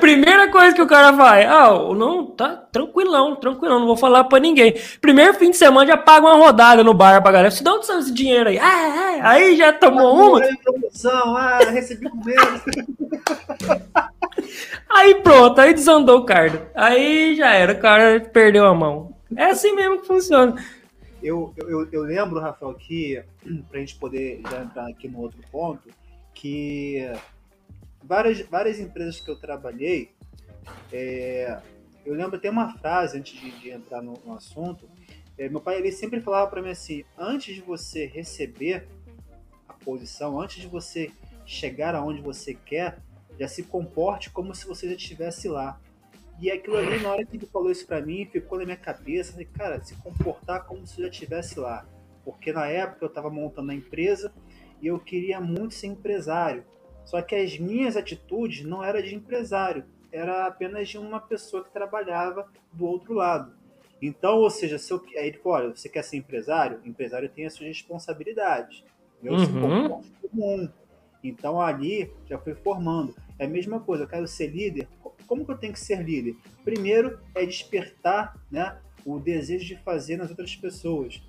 Primeira coisa que o cara vai, ah, não, tá tranquilão, tranquilão, não vou falar pra ninguém. Primeiro fim de semana já paga uma rodada no bar pra galera. Se dá onde saiu esse dinheiro aí? Ah, aí já tomou ah, uma. Promoção, ah, recebi com medo. Aí pronto, aí desandou o cardo. Aí já era, o cara perdeu a mão. É assim mesmo que funciona. Eu, eu, eu lembro, Rafael, que, pra gente poder já entrar aqui no outro ponto, que várias, várias empresas que eu trabalhei, é, eu lembro, tem uma frase antes de, de entrar no, no assunto, é, meu pai ele sempre falava para mim assim, antes de você receber a posição, antes de você chegar aonde você quer, já se comporte como se você já estivesse lá. E aquilo ali, na hora que ele falou isso para mim, ficou na minha cabeça, falei, cara, se comportar como se já estivesse lá. Porque na época eu estava montando a empresa e eu queria muito ser empresário. Só que as minhas atitudes não eram de empresário, era apenas de uma pessoa que trabalhava do outro lado. Então, ou seja, se eu, aí ele falou, olha, você quer ser empresário? O empresário tem as suas responsabilidades. Eu uhum. se comporto como um. Então ali já foi formando. É a mesma coisa, eu quero ser líder. Como que eu tenho que ser líder? Primeiro é despertar né, o desejo de fazer nas outras pessoas.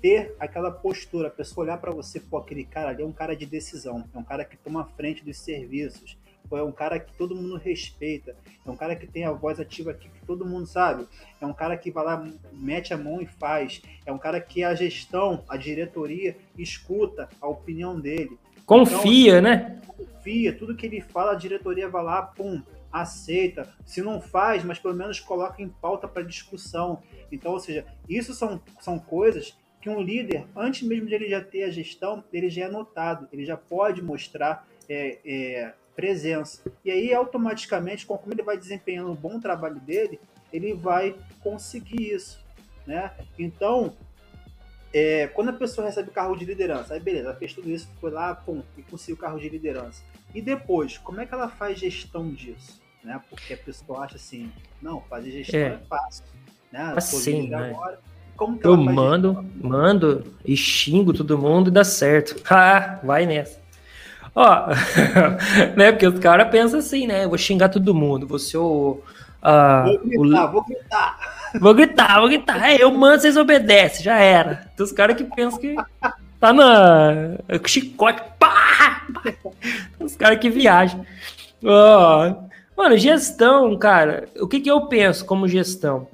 Ter aquela postura, a pessoa olhar para você, pô, aquele cara ali é um cara de decisão, é um cara que toma frente dos serviços, é um cara que todo mundo respeita, é um cara que tem a voz ativa aqui que todo mundo sabe, é um cara que vai lá, mete a mão e faz, é um cara que a gestão, a diretoria escuta a opinião dele. Confia, então, né? Confia, tudo que ele fala, a diretoria vai lá, pum, aceita. Se não faz, mas pelo menos coloca em pauta para discussão. Então, ou seja, isso são, são coisas que um líder, antes mesmo de ele já ter a gestão, ele já é notado, ele já pode mostrar é, é, presença. E aí, automaticamente, como ele vai desempenhando um bom trabalho dele, ele vai conseguir isso. Né? Então, é, quando a pessoa recebe o carro de liderança, aí beleza, fez tudo isso, foi lá, pum, e conseguiu o carro de liderança. E depois, como é que ela faz gestão disso? Né? Porque a pessoa acha assim, não, fazer gestão é, é fácil. Né? Assim, né? agora. Como eu mando, isso? mando e xingo todo mundo e dá certo. Ah, vai nessa. Ó, né? Porque os caras pensam assim, né? Eu vou xingar todo mundo. Você o. Vou gritar, o... vou gritar. Vou gritar, vou gritar. É, eu mando, vocês obedecem, já era. Tem os caras que pensam que tá na. Chicote. Pá! Os caras que viajam. Oh. Mano, gestão, cara, o que, que eu penso como gestão?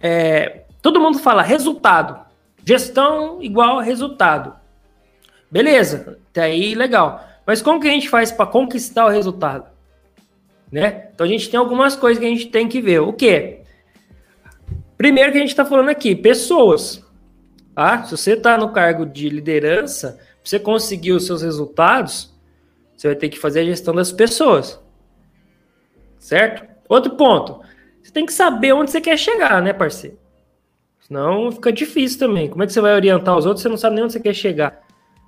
É, todo mundo fala resultado. Gestão igual resultado. Beleza, até aí legal. Mas como que a gente faz para conquistar o resultado? Né? Então a gente tem algumas coisas que a gente tem que ver. O quê? Primeiro que a gente está falando aqui, pessoas. Tá? Se você está no cargo de liderança, você conseguir os seus resultados, você vai ter que fazer a gestão das pessoas. Certo? Outro ponto. Você tem que saber onde você quer chegar, né, parceiro? Senão fica difícil também. Como é que você vai orientar os outros você não sabe nem onde você quer chegar?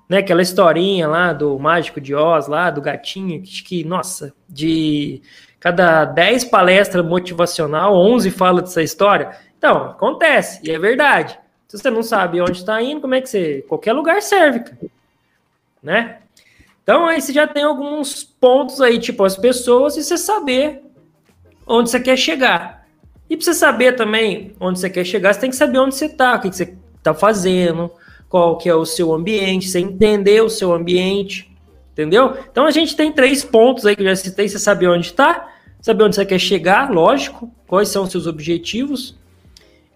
Né, aquela historinha lá do Mágico de Oz, lá do gatinho, que, que nossa, de cada 10 palestras motivacional, 11 fala dessa história. Então, acontece, e é verdade. Se você não sabe onde está indo, como é que você. Qualquer lugar serve, cara. Né? Então aí você já tem alguns pontos aí, tipo as pessoas, e você saber onde você quer chegar. E para você saber também onde você quer chegar, você tem que saber onde você está, o que você está fazendo, qual que é o seu ambiente, você entender o seu ambiente, entendeu? Então a gente tem três pontos aí que eu já citei, você saber onde está, saber onde você quer chegar, lógico, quais são os seus objetivos,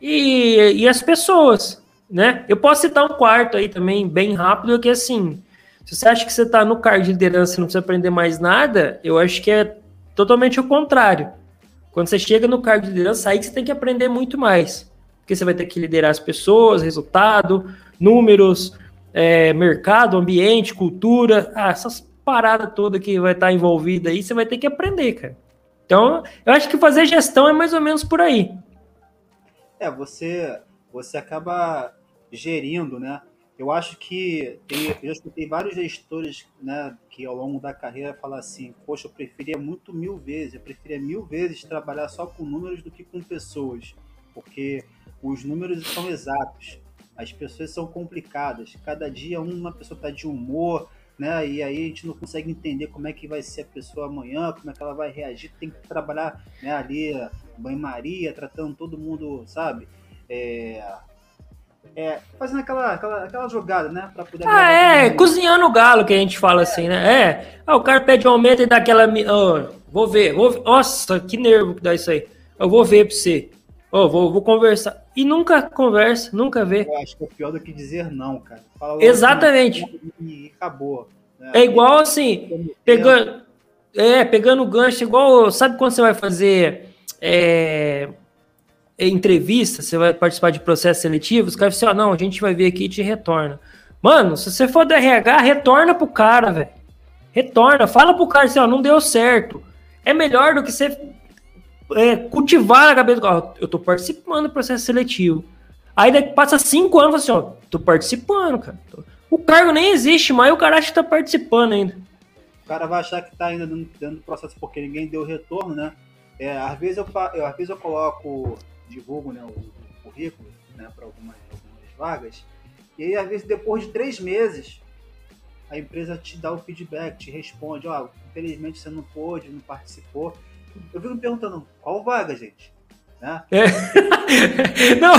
e, e as pessoas, né? Eu posso citar um quarto aí também, bem rápido, que assim, se você acha que você está no cargo de liderança e não precisa aprender mais nada, eu acho que é totalmente o contrário. Quando você chega no cargo de liderança, aí você tem que aprender muito mais. Porque você vai ter que liderar as pessoas, resultado, números, é, mercado, ambiente, cultura, ah, essas paradas todas que vai estar envolvida aí, você vai ter que aprender, cara. Então, eu acho que fazer gestão é mais ou menos por aí. É, você, você acaba gerindo, né? Eu acho que tem, eu já escutei vários gestores, né, que ao longo da carreira falam assim, poxa, eu preferia muito mil vezes, eu preferia mil vezes trabalhar só com números do que com pessoas, porque os números são exatos, as pessoas são complicadas, cada dia uma pessoa está de humor, né? E aí a gente não consegue entender como é que vai ser a pessoa amanhã, como é que ela vai reagir. Tem que trabalhar né, ali, banho-maria, tratando todo mundo, sabe? É, é, fazendo aquela, aquela, aquela jogada, né? Pra poder ah, é, cozinhando o galo que a gente fala é. assim, né? É, ah, o cara pede um aumento e dá aquela. Oh, vou ver, vou ver. Nossa, que nervo que dá isso aí. Eu vou ver pra você. Oh, vou, vou conversar. E nunca conversa, nunca vê. Eu acho que é pior do que dizer não, cara. Fala Exatamente. E acabou. Né? É igual assim, pegando, é, pegando o gancho, igual, sabe quando você vai fazer é, entrevista, você vai participar de processo seletivo, os caras falam assim, ó, não, a gente vai ver aqui e te retorna. Mano, se você for do RH, retorna pro cara, velho. Retorna, fala pro cara assim, ó, não deu certo. É melhor do que você é, cultivar a cabeça do cara. Eu tô participando do processo seletivo. Aí daqui, passa cinco anos assim, ó, tô participando, cara. O cargo nem existe mais, o cara acha que tá participando ainda. O cara vai achar que tá ainda dando processo porque ninguém deu retorno, né? É, às, vezes eu, eu, às vezes eu coloco, divulgo né, o, o currículo né, para algumas, algumas vagas, e aí às vezes depois de três meses a empresa te dá o feedback, te responde, ó, oh, infelizmente você não pôde, não participou. Eu fico me perguntando, qual vaga, gente? Né? É. não!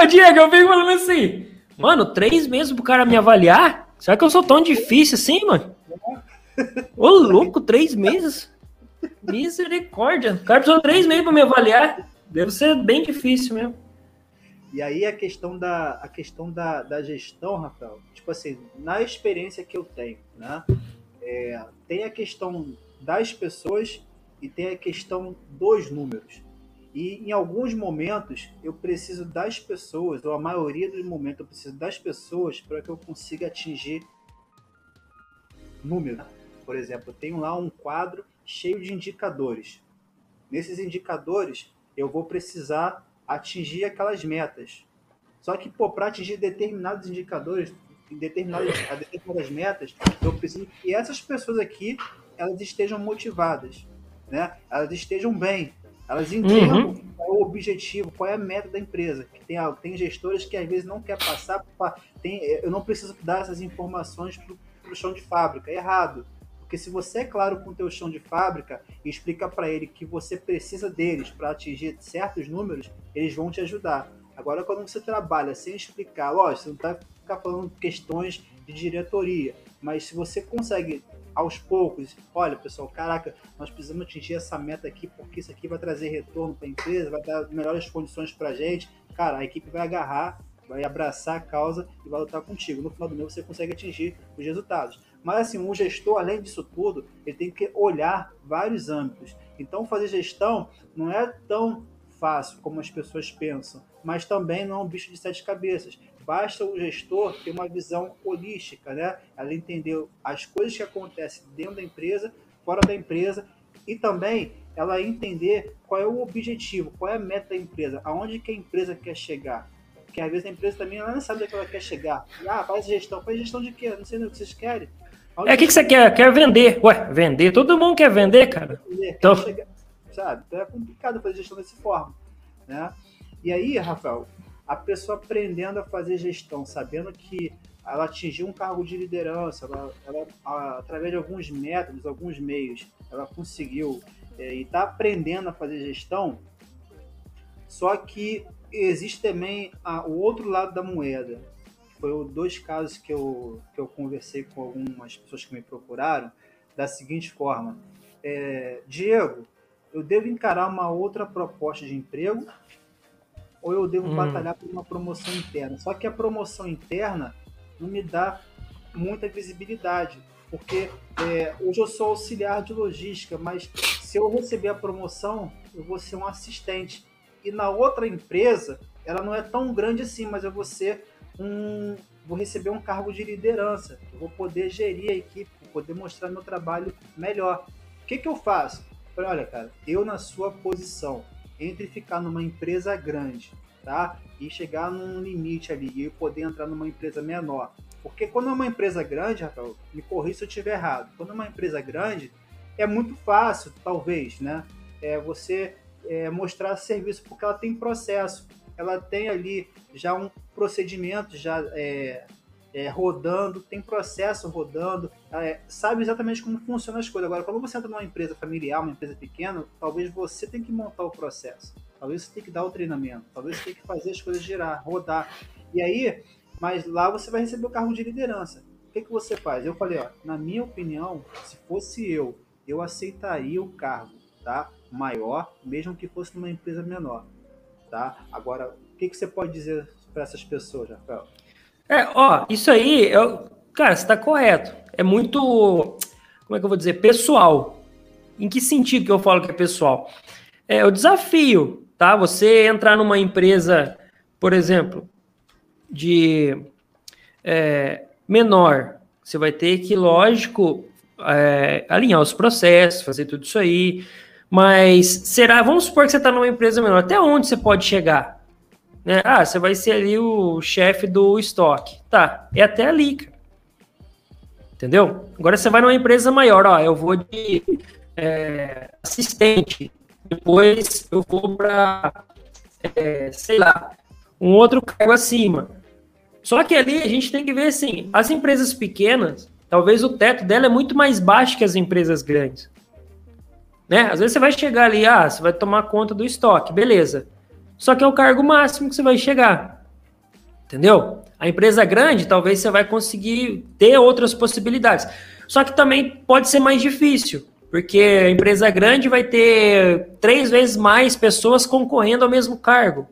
Ô, Diego, eu fico falando assim, mano, três meses pro cara me avaliar? Será que eu sou tão difícil assim, mano? Ô, louco, três meses? Misericórdia. O cara precisou três meses para me avaliar. Deve ser bem difícil mesmo. E aí a questão da, a questão da, da gestão, Rafael, tipo assim, na experiência que eu tenho, né? É, tem a questão das pessoas e tem a questão dos números. E em alguns momentos eu preciso das pessoas, ou a maioria dos momentos eu preciso das pessoas para que eu consiga atingir números. Por exemplo, eu tenho lá um quadro cheio de indicadores. Nesses indicadores, eu vou precisar atingir aquelas metas. Só que, para atingir determinados indicadores, determinadas, determinadas metas, eu preciso que essas pessoas aqui elas estejam motivadas, né? elas estejam bem. Elas entregam uhum. qual é o objetivo, qual é a meta da empresa. Que tem, tem gestores que às vezes não quer passar, tem, eu não preciso dar essas informações para o chão de fábrica. É errado. Porque se você é claro com o teu chão de fábrica e explica para ele que você precisa deles para atingir certos números, eles vão te ajudar. Agora, quando você trabalha sem explicar, lógico, você não está ficar falando questões de diretoria, mas se você consegue aos poucos, olha pessoal, caraca, nós precisamos atingir essa meta aqui porque isso aqui vai trazer retorno para a empresa, vai dar melhores condições para a gente, cara, a equipe vai agarrar, vai abraçar a causa e vai lutar contigo. No final do mês você consegue atingir os resultados. Mas assim, um gestor, além disso tudo, ele tem que olhar vários âmbitos. Então, fazer gestão não é tão fácil como as pessoas pensam, mas também não é um bicho de sete cabeças. Basta o gestor ter uma visão holística, né? Ela entender as coisas que acontecem dentro da empresa, fora da empresa, e também ela entender qual é o objetivo, qual é a meta da empresa, aonde que a empresa quer chegar. Porque às vezes a empresa também ela não sabe onde é ela quer chegar. Ah, faz gestão. Faz gestão de quê? Não sei o que vocês querem. É, o que, que você quer? Quer vender. Ué, vender? Todo mundo quer vender, cara. Quer então... Chegar, sabe? Então é complicado fazer gestão dessa forma. Né? E aí, Rafael, a pessoa aprendendo a fazer gestão, sabendo que ela atingiu um cargo de liderança, ela, ela a, através de alguns métodos, alguns meios, ela conseguiu é, e está aprendendo a fazer gestão. Só que existe também a, o outro lado da moeda. Foi dois casos que eu, que eu conversei com algumas pessoas que me procuraram, da seguinte forma: é, Diego, eu devo encarar uma outra proposta de emprego ou eu devo hum. batalhar por uma promoção interna? Só que a promoção interna não me dá muita visibilidade, porque é, hoje eu sou auxiliar de logística, mas se eu receber a promoção, eu vou ser um assistente. E na outra empresa, ela não é tão grande assim, mas eu vou ser um. Vou receber um cargo de liderança, eu vou poder gerir a equipe, vou poder mostrar meu trabalho melhor. O que, que eu faço? Olha, cara, eu na sua posição, entre ficar numa empresa grande, tá? E chegar num limite ali e eu poder entrar numa empresa menor. Porque quando é uma empresa grande, Rafael, me corrija se eu estiver errado. Quando é uma empresa grande, é muito fácil, talvez, né? É você é, mostrar serviço porque ela tem processo, ela tem ali já um procedimento já é, é, rodando, tem processo rodando, é, sabe exatamente como funcionam as coisas. Agora, quando você entra numa empresa familiar, uma empresa pequena, talvez você tenha que montar o processo, talvez você tenha que dar o treinamento, talvez você tenha que fazer as coisas girar, rodar. E aí, mas lá você vai receber o cargo de liderança. O que, que você faz? Eu falei, ó, na minha opinião, se fosse eu, eu aceitaria o cargo, tá? Maior, mesmo que fosse numa empresa menor, tá? Agora, o que, que você pode dizer para essas pessoas, Rafael? É, ó, isso aí, eu, cara, você tá correto. É muito, como é que eu vou dizer, pessoal. Em que sentido que eu falo que é pessoal? É o desafio, tá? Você entrar numa empresa, por exemplo, de é, menor, você vai ter que, lógico, é, alinhar os processos, fazer tudo isso aí. Mas será, vamos supor que você está numa empresa menor, até onde você pode chegar? Né? Ah, você vai ser ali o chefe do estoque. Tá, é até ali. Entendeu? Agora você vai numa empresa maior, ó, eu vou de é, assistente, depois eu vou para, é, sei lá, um outro cargo acima. Só que ali a gente tem que ver assim, as empresas pequenas, talvez o teto dela é muito mais baixo que as empresas grandes. Né? Às vezes você vai chegar ali, ah, você vai tomar conta do estoque, beleza. Só que é o cargo máximo que você vai chegar. Entendeu? A empresa grande, talvez você vai conseguir ter outras possibilidades. Só que também pode ser mais difícil, porque a empresa grande vai ter três vezes mais pessoas concorrendo ao mesmo cargo.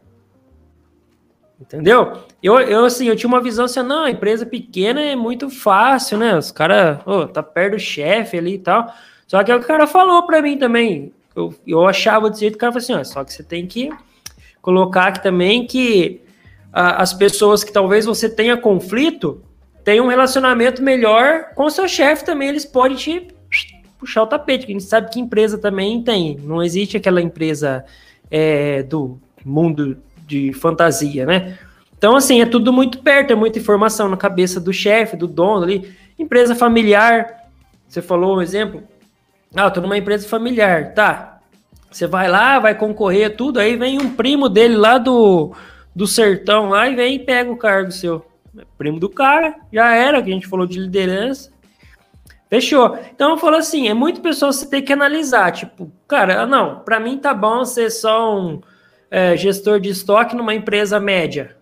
Entendeu? Eu, eu assim, eu tinha uma visão assim, não, empresa pequena é muito fácil, né? Os caras, oh, tá perto do chefe ali e tal. Só que é o cara falou para mim também. Eu, eu achava desse jeito, o cara falou assim, ó, só que você tem que colocar aqui também que a, as pessoas que talvez você tenha conflito tenham um relacionamento melhor com o seu chefe também, eles podem te puxar o tapete, que a gente sabe que empresa também tem, não existe aquela empresa é, do mundo de fantasia, né? Então, assim, é tudo muito perto, é muita informação na cabeça do chefe, do dono ali. Empresa familiar, você falou um exemplo. Ah, tô numa empresa familiar, tá. Você vai lá, vai concorrer, tudo, aí vem um primo dele lá do, do sertão lá e vem e pega o cargo seu. Primo do cara, já era, que a gente falou de liderança. Fechou. Então eu falo assim, é muito pessoal você ter que analisar, tipo, cara, não, para mim tá bom ser só um é, gestor de estoque numa empresa média.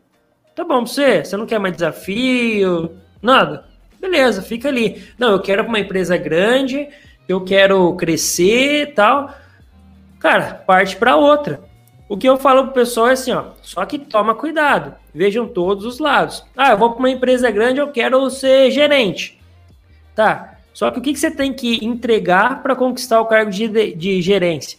Tá bom pra você? Você não quer mais desafio? Nada? Beleza, fica ali. Não, eu quero uma empresa grande, eu quero crescer tal. Cara, parte para outra. O que eu falo pro pessoal é assim, ó, só que toma cuidado, vejam todos os lados. Ah, eu vou para uma empresa grande, eu quero ser gerente. Tá, só que o que, que você tem que entregar para conquistar o cargo de, de, de, gerência?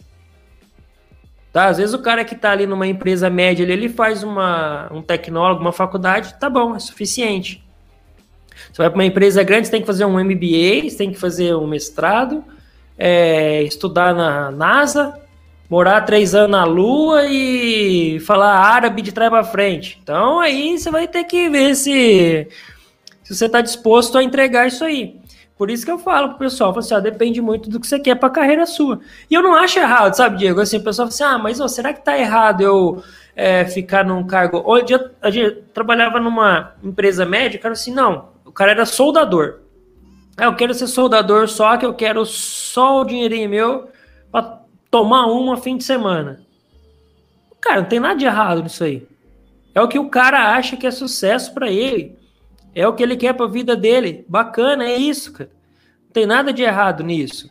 Tá? Às vezes o cara que está ali numa empresa média, ele, ele faz uma, um tecnólogo, uma faculdade, tá bom, é suficiente. Você vai para uma empresa grande, você tem que fazer um MBA, você tem que fazer um mestrado, é, estudar na NASA, morar três anos na Lua e falar árabe de trás para frente. Então aí você vai ter que ver se, se você está disposto a entregar isso aí. Por isso que eu falo pro pessoal, assim, ó, depende muito do que você quer pra carreira sua. E eu não acho errado, sabe, Diego? Assim, o pessoal fala assim, ah, mas ó, será que tá errado eu é, ficar num cargo... Hoje eu, eu trabalhava numa empresa média, cara, assim, não, o cara era soldador. Ah, eu quero ser soldador só que eu quero só o dinheirinho meu pra tomar uma fim de semana. Cara, não tem nada de errado nisso aí. É o que o cara acha que é sucesso para ele. É o que ele quer para a vida dele. Bacana, é isso, cara. Não tem nada de errado nisso.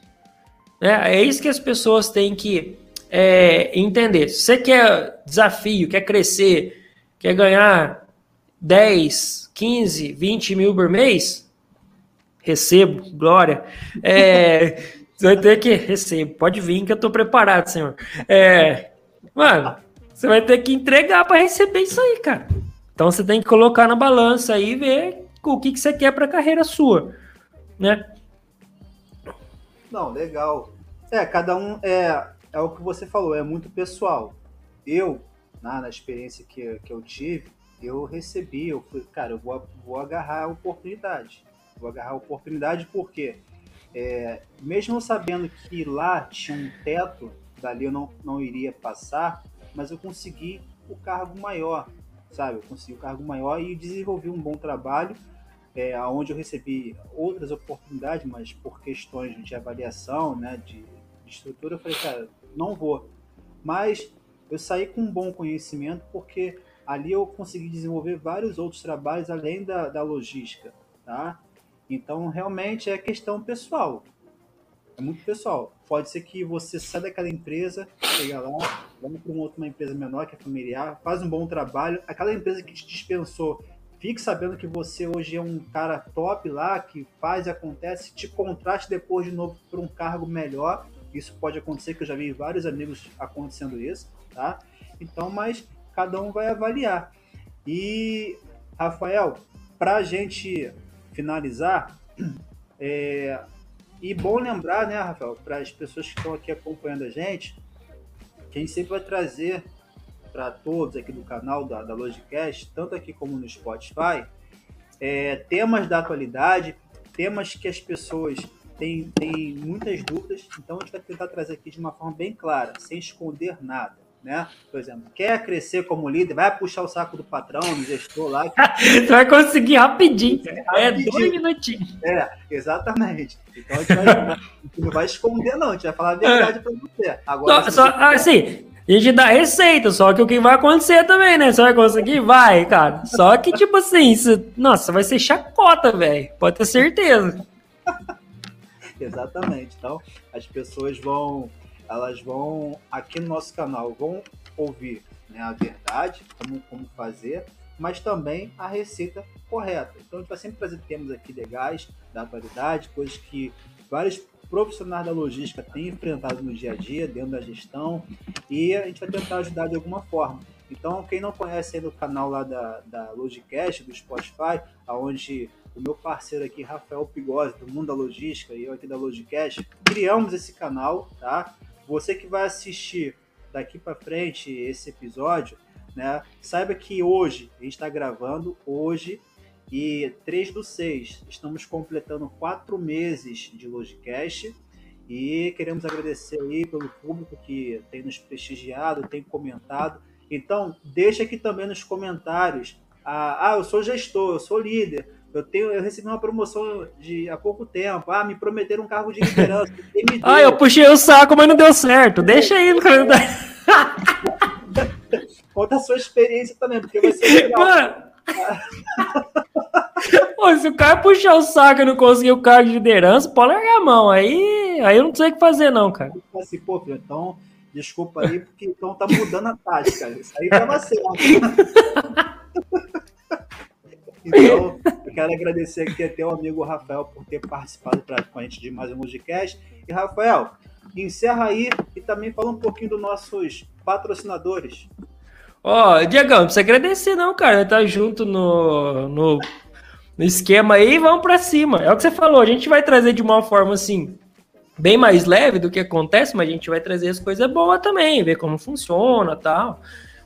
É, é isso que as pessoas têm que é, entender. Se você quer desafio, quer crescer, quer ganhar 10, 15, 20 mil por mês, recebo, glória. É, você vai ter que recebo. Pode vir que eu estou preparado, senhor. É, mano, você vai ter que entregar para receber isso aí, cara. Então você tem que colocar na balança aí e ver o que, que você quer para a carreira sua, né? Não, legal. É, cada um é, é o que você falou, é muito pessoal. Eu, na, na experiência que, que eu tive, eu recebi, eu fui, cara, eu vou, vou agarrar a oportunidade. Vou agarrar a oportunidade porque, é, mesmo sabendo que lá tinha um teto, dali eu não, não iria passar, mas eu consegui o cargo maior sabe? Eu consegui um cargo maior e desenvolvi um bom trabalho, é, onde eu recebi outras oportunidades, mas por questões de avaliação, né, de, de estrutura, eu falei, cara, não vou. Mas eu saí com um bom conhecimento porque ali eu consegui desenvolver vários outros trabalhos além da, da logística, tá? Então, realmente é questão pessoal. É muito pessoal. Pode ser que você saia daquela empresa, chega lá, vamos para uma outra empresa menor que é familiar, faz um bom trabalho. Aquela empresa que te dispensou, fique sabendo que você hoje é um cara top lá, que faz e acontece, te contraste depois de novo para um cargo melhor. Isso pode acontecer, que eu já vi vários amigos acontecendo isso, tá? Então, mas cada um vai avaliar. E, Rafael, para a gente finalizar, é, e bom lembrar, né, Rafael, para as pessoas que estão aqui acompanhando a gente, que a gente sempre vai trazer para todos aqui do canal da, da Logicast, tanto aqui como no Spotify, é, temas da atualidade, temas que as pessoas têm, têm muitas dúvidas, então a gente vai tentar trazer aqui de uma forma bem clara, sem esconder nada né? Por exemplo, quer crescer como líder, vai puxar o saco do patrão, do gestor lá. Que... Vai conseguir rapidinho. É, é dois minutinhos. É, exatamente. Então a gente, vai, a gente não vai esconder, não. A gente vai falar a verdade pra você. Agora, só, só assim, a gente dá receita, só que o que vai acontecer também, né? Você vai conseguir? Vai, cara. Só que, tipo assim, você... nossa, vai ser chacota, velho. Pode ter certeza. Exatamente. Então, as pessoas vão elas vão aqui no nosso canal vão ouvir né, a verdade, como, como fazer, mas também a receita correta. Então a gente vai sempre trazer temas aqui legais da atualidade, coisas que vários profissionais da logística têm enfrentado no dia a dia, dentro da gestão, e a gente vai tentar ajudar de alguma forma. Então, quem não conhece aí no canal lá da, da Logicast, do Spotify, aonde o meu parceiro aqui, Rafael Pigose, do Mundo da Logística, e eu aqui da Logicast, criamos esse canal, tá? Você que vai assistir daqui para frente esse episódio, né? Saiba que hoje, a gente está gravando hoje e 3 do 6, estamos completando quatro meses de Logicast E queremos agradecer aí pelo público que tem nos prestigiado, tem comentado. Então, deixa aqui também nos comentários. Ah, ah eu sou gestor, eu sou líder. Eu, tenho, eu recebi uma promoção de há pouco tempo. Ah, me prometeram um cargo de liderança. ah, eu puxei o saco, mas não deu certo. Deixa aí no comentário. Conta a sua experiência também, porque vai ser legal. Mano, Pô, se o cara puxar o saco e não conseguir o cargo de liderança, pode largar a mão. Aí, aí eu não sei o que fazer, não, cara. Assim, pô, filho, então, desculpa aí, porque então tá mudando a tática. Isso aí tava certo. então, eu quero agradecer aqui até o amigo Rafael por ter participado com a gente de mais um podcast. E, Rafael, encerra aí e também fala um pouquinho dos nossos patrocinadores. Ó, oh, Diegão, não precisa agradecer não, cara. Tá junto no, no, no esquema aí vamos para cima. É o que você falou, a gente vai trazer de uma forma assim, bem mais leve do que acontece, mas a gente vai trazer as coisas boas também, ver como funciona tal.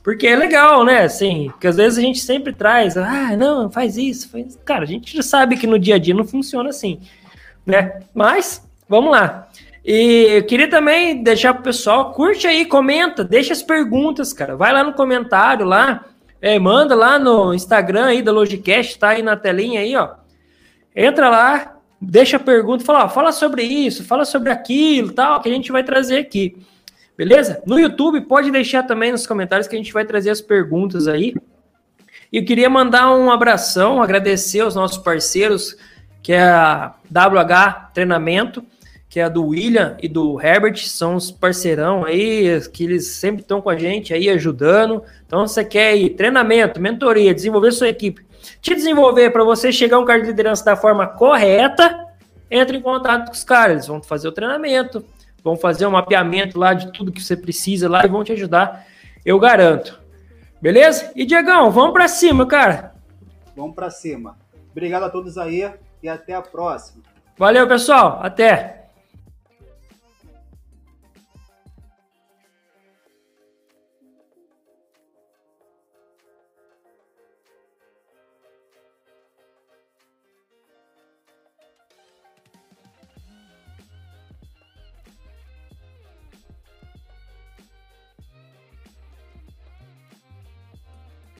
Porque é legal, né? Assim, porque às vezes a gente sempre traz, ah, não, faz isso, faz... Cara, a gente já sabe que no dia a dia não funciona assim, né? Mas, vamos lá. E eu queria também deixar pro pessoal, curte aí, comenta, deixa as perguntas, cara. Vai lá no comentário lá, é, manda lá no Instagram aí da Logicast, tá aí na telinha aí, ó. Entra lá, deixa a pergunta, fala, ó, fala sobre isso, fala sobre aquilo, tal, que a gente vai trazer aqui. Beleza? No YouTube pode deixar também nos comentários que a gente vai trazer as perguntas aí. E eu queria mandar um abração, agradecer aos nossos parceiros, que é a WH Treinamento que é a do William e do Herbert, são os parceirão aí, que eles sempre estão com a gente aí ajudando. Então, você quer ir treinamento, mentoria, desenvolver sua equipe, te desenvolver para você chegar a um cargo de liderança da forma correta, entre em contato com os caras, eles vão fazer o treinamento, vão fazer um mapeamento lá de tudo que você precisa lá e vão te ajudar, eu garanto. Beleza? E Diegão, vamos para cima, cara. Vamos para cima. Obrigado a todos aí e até a próxima. Valeu, pessoal. Até.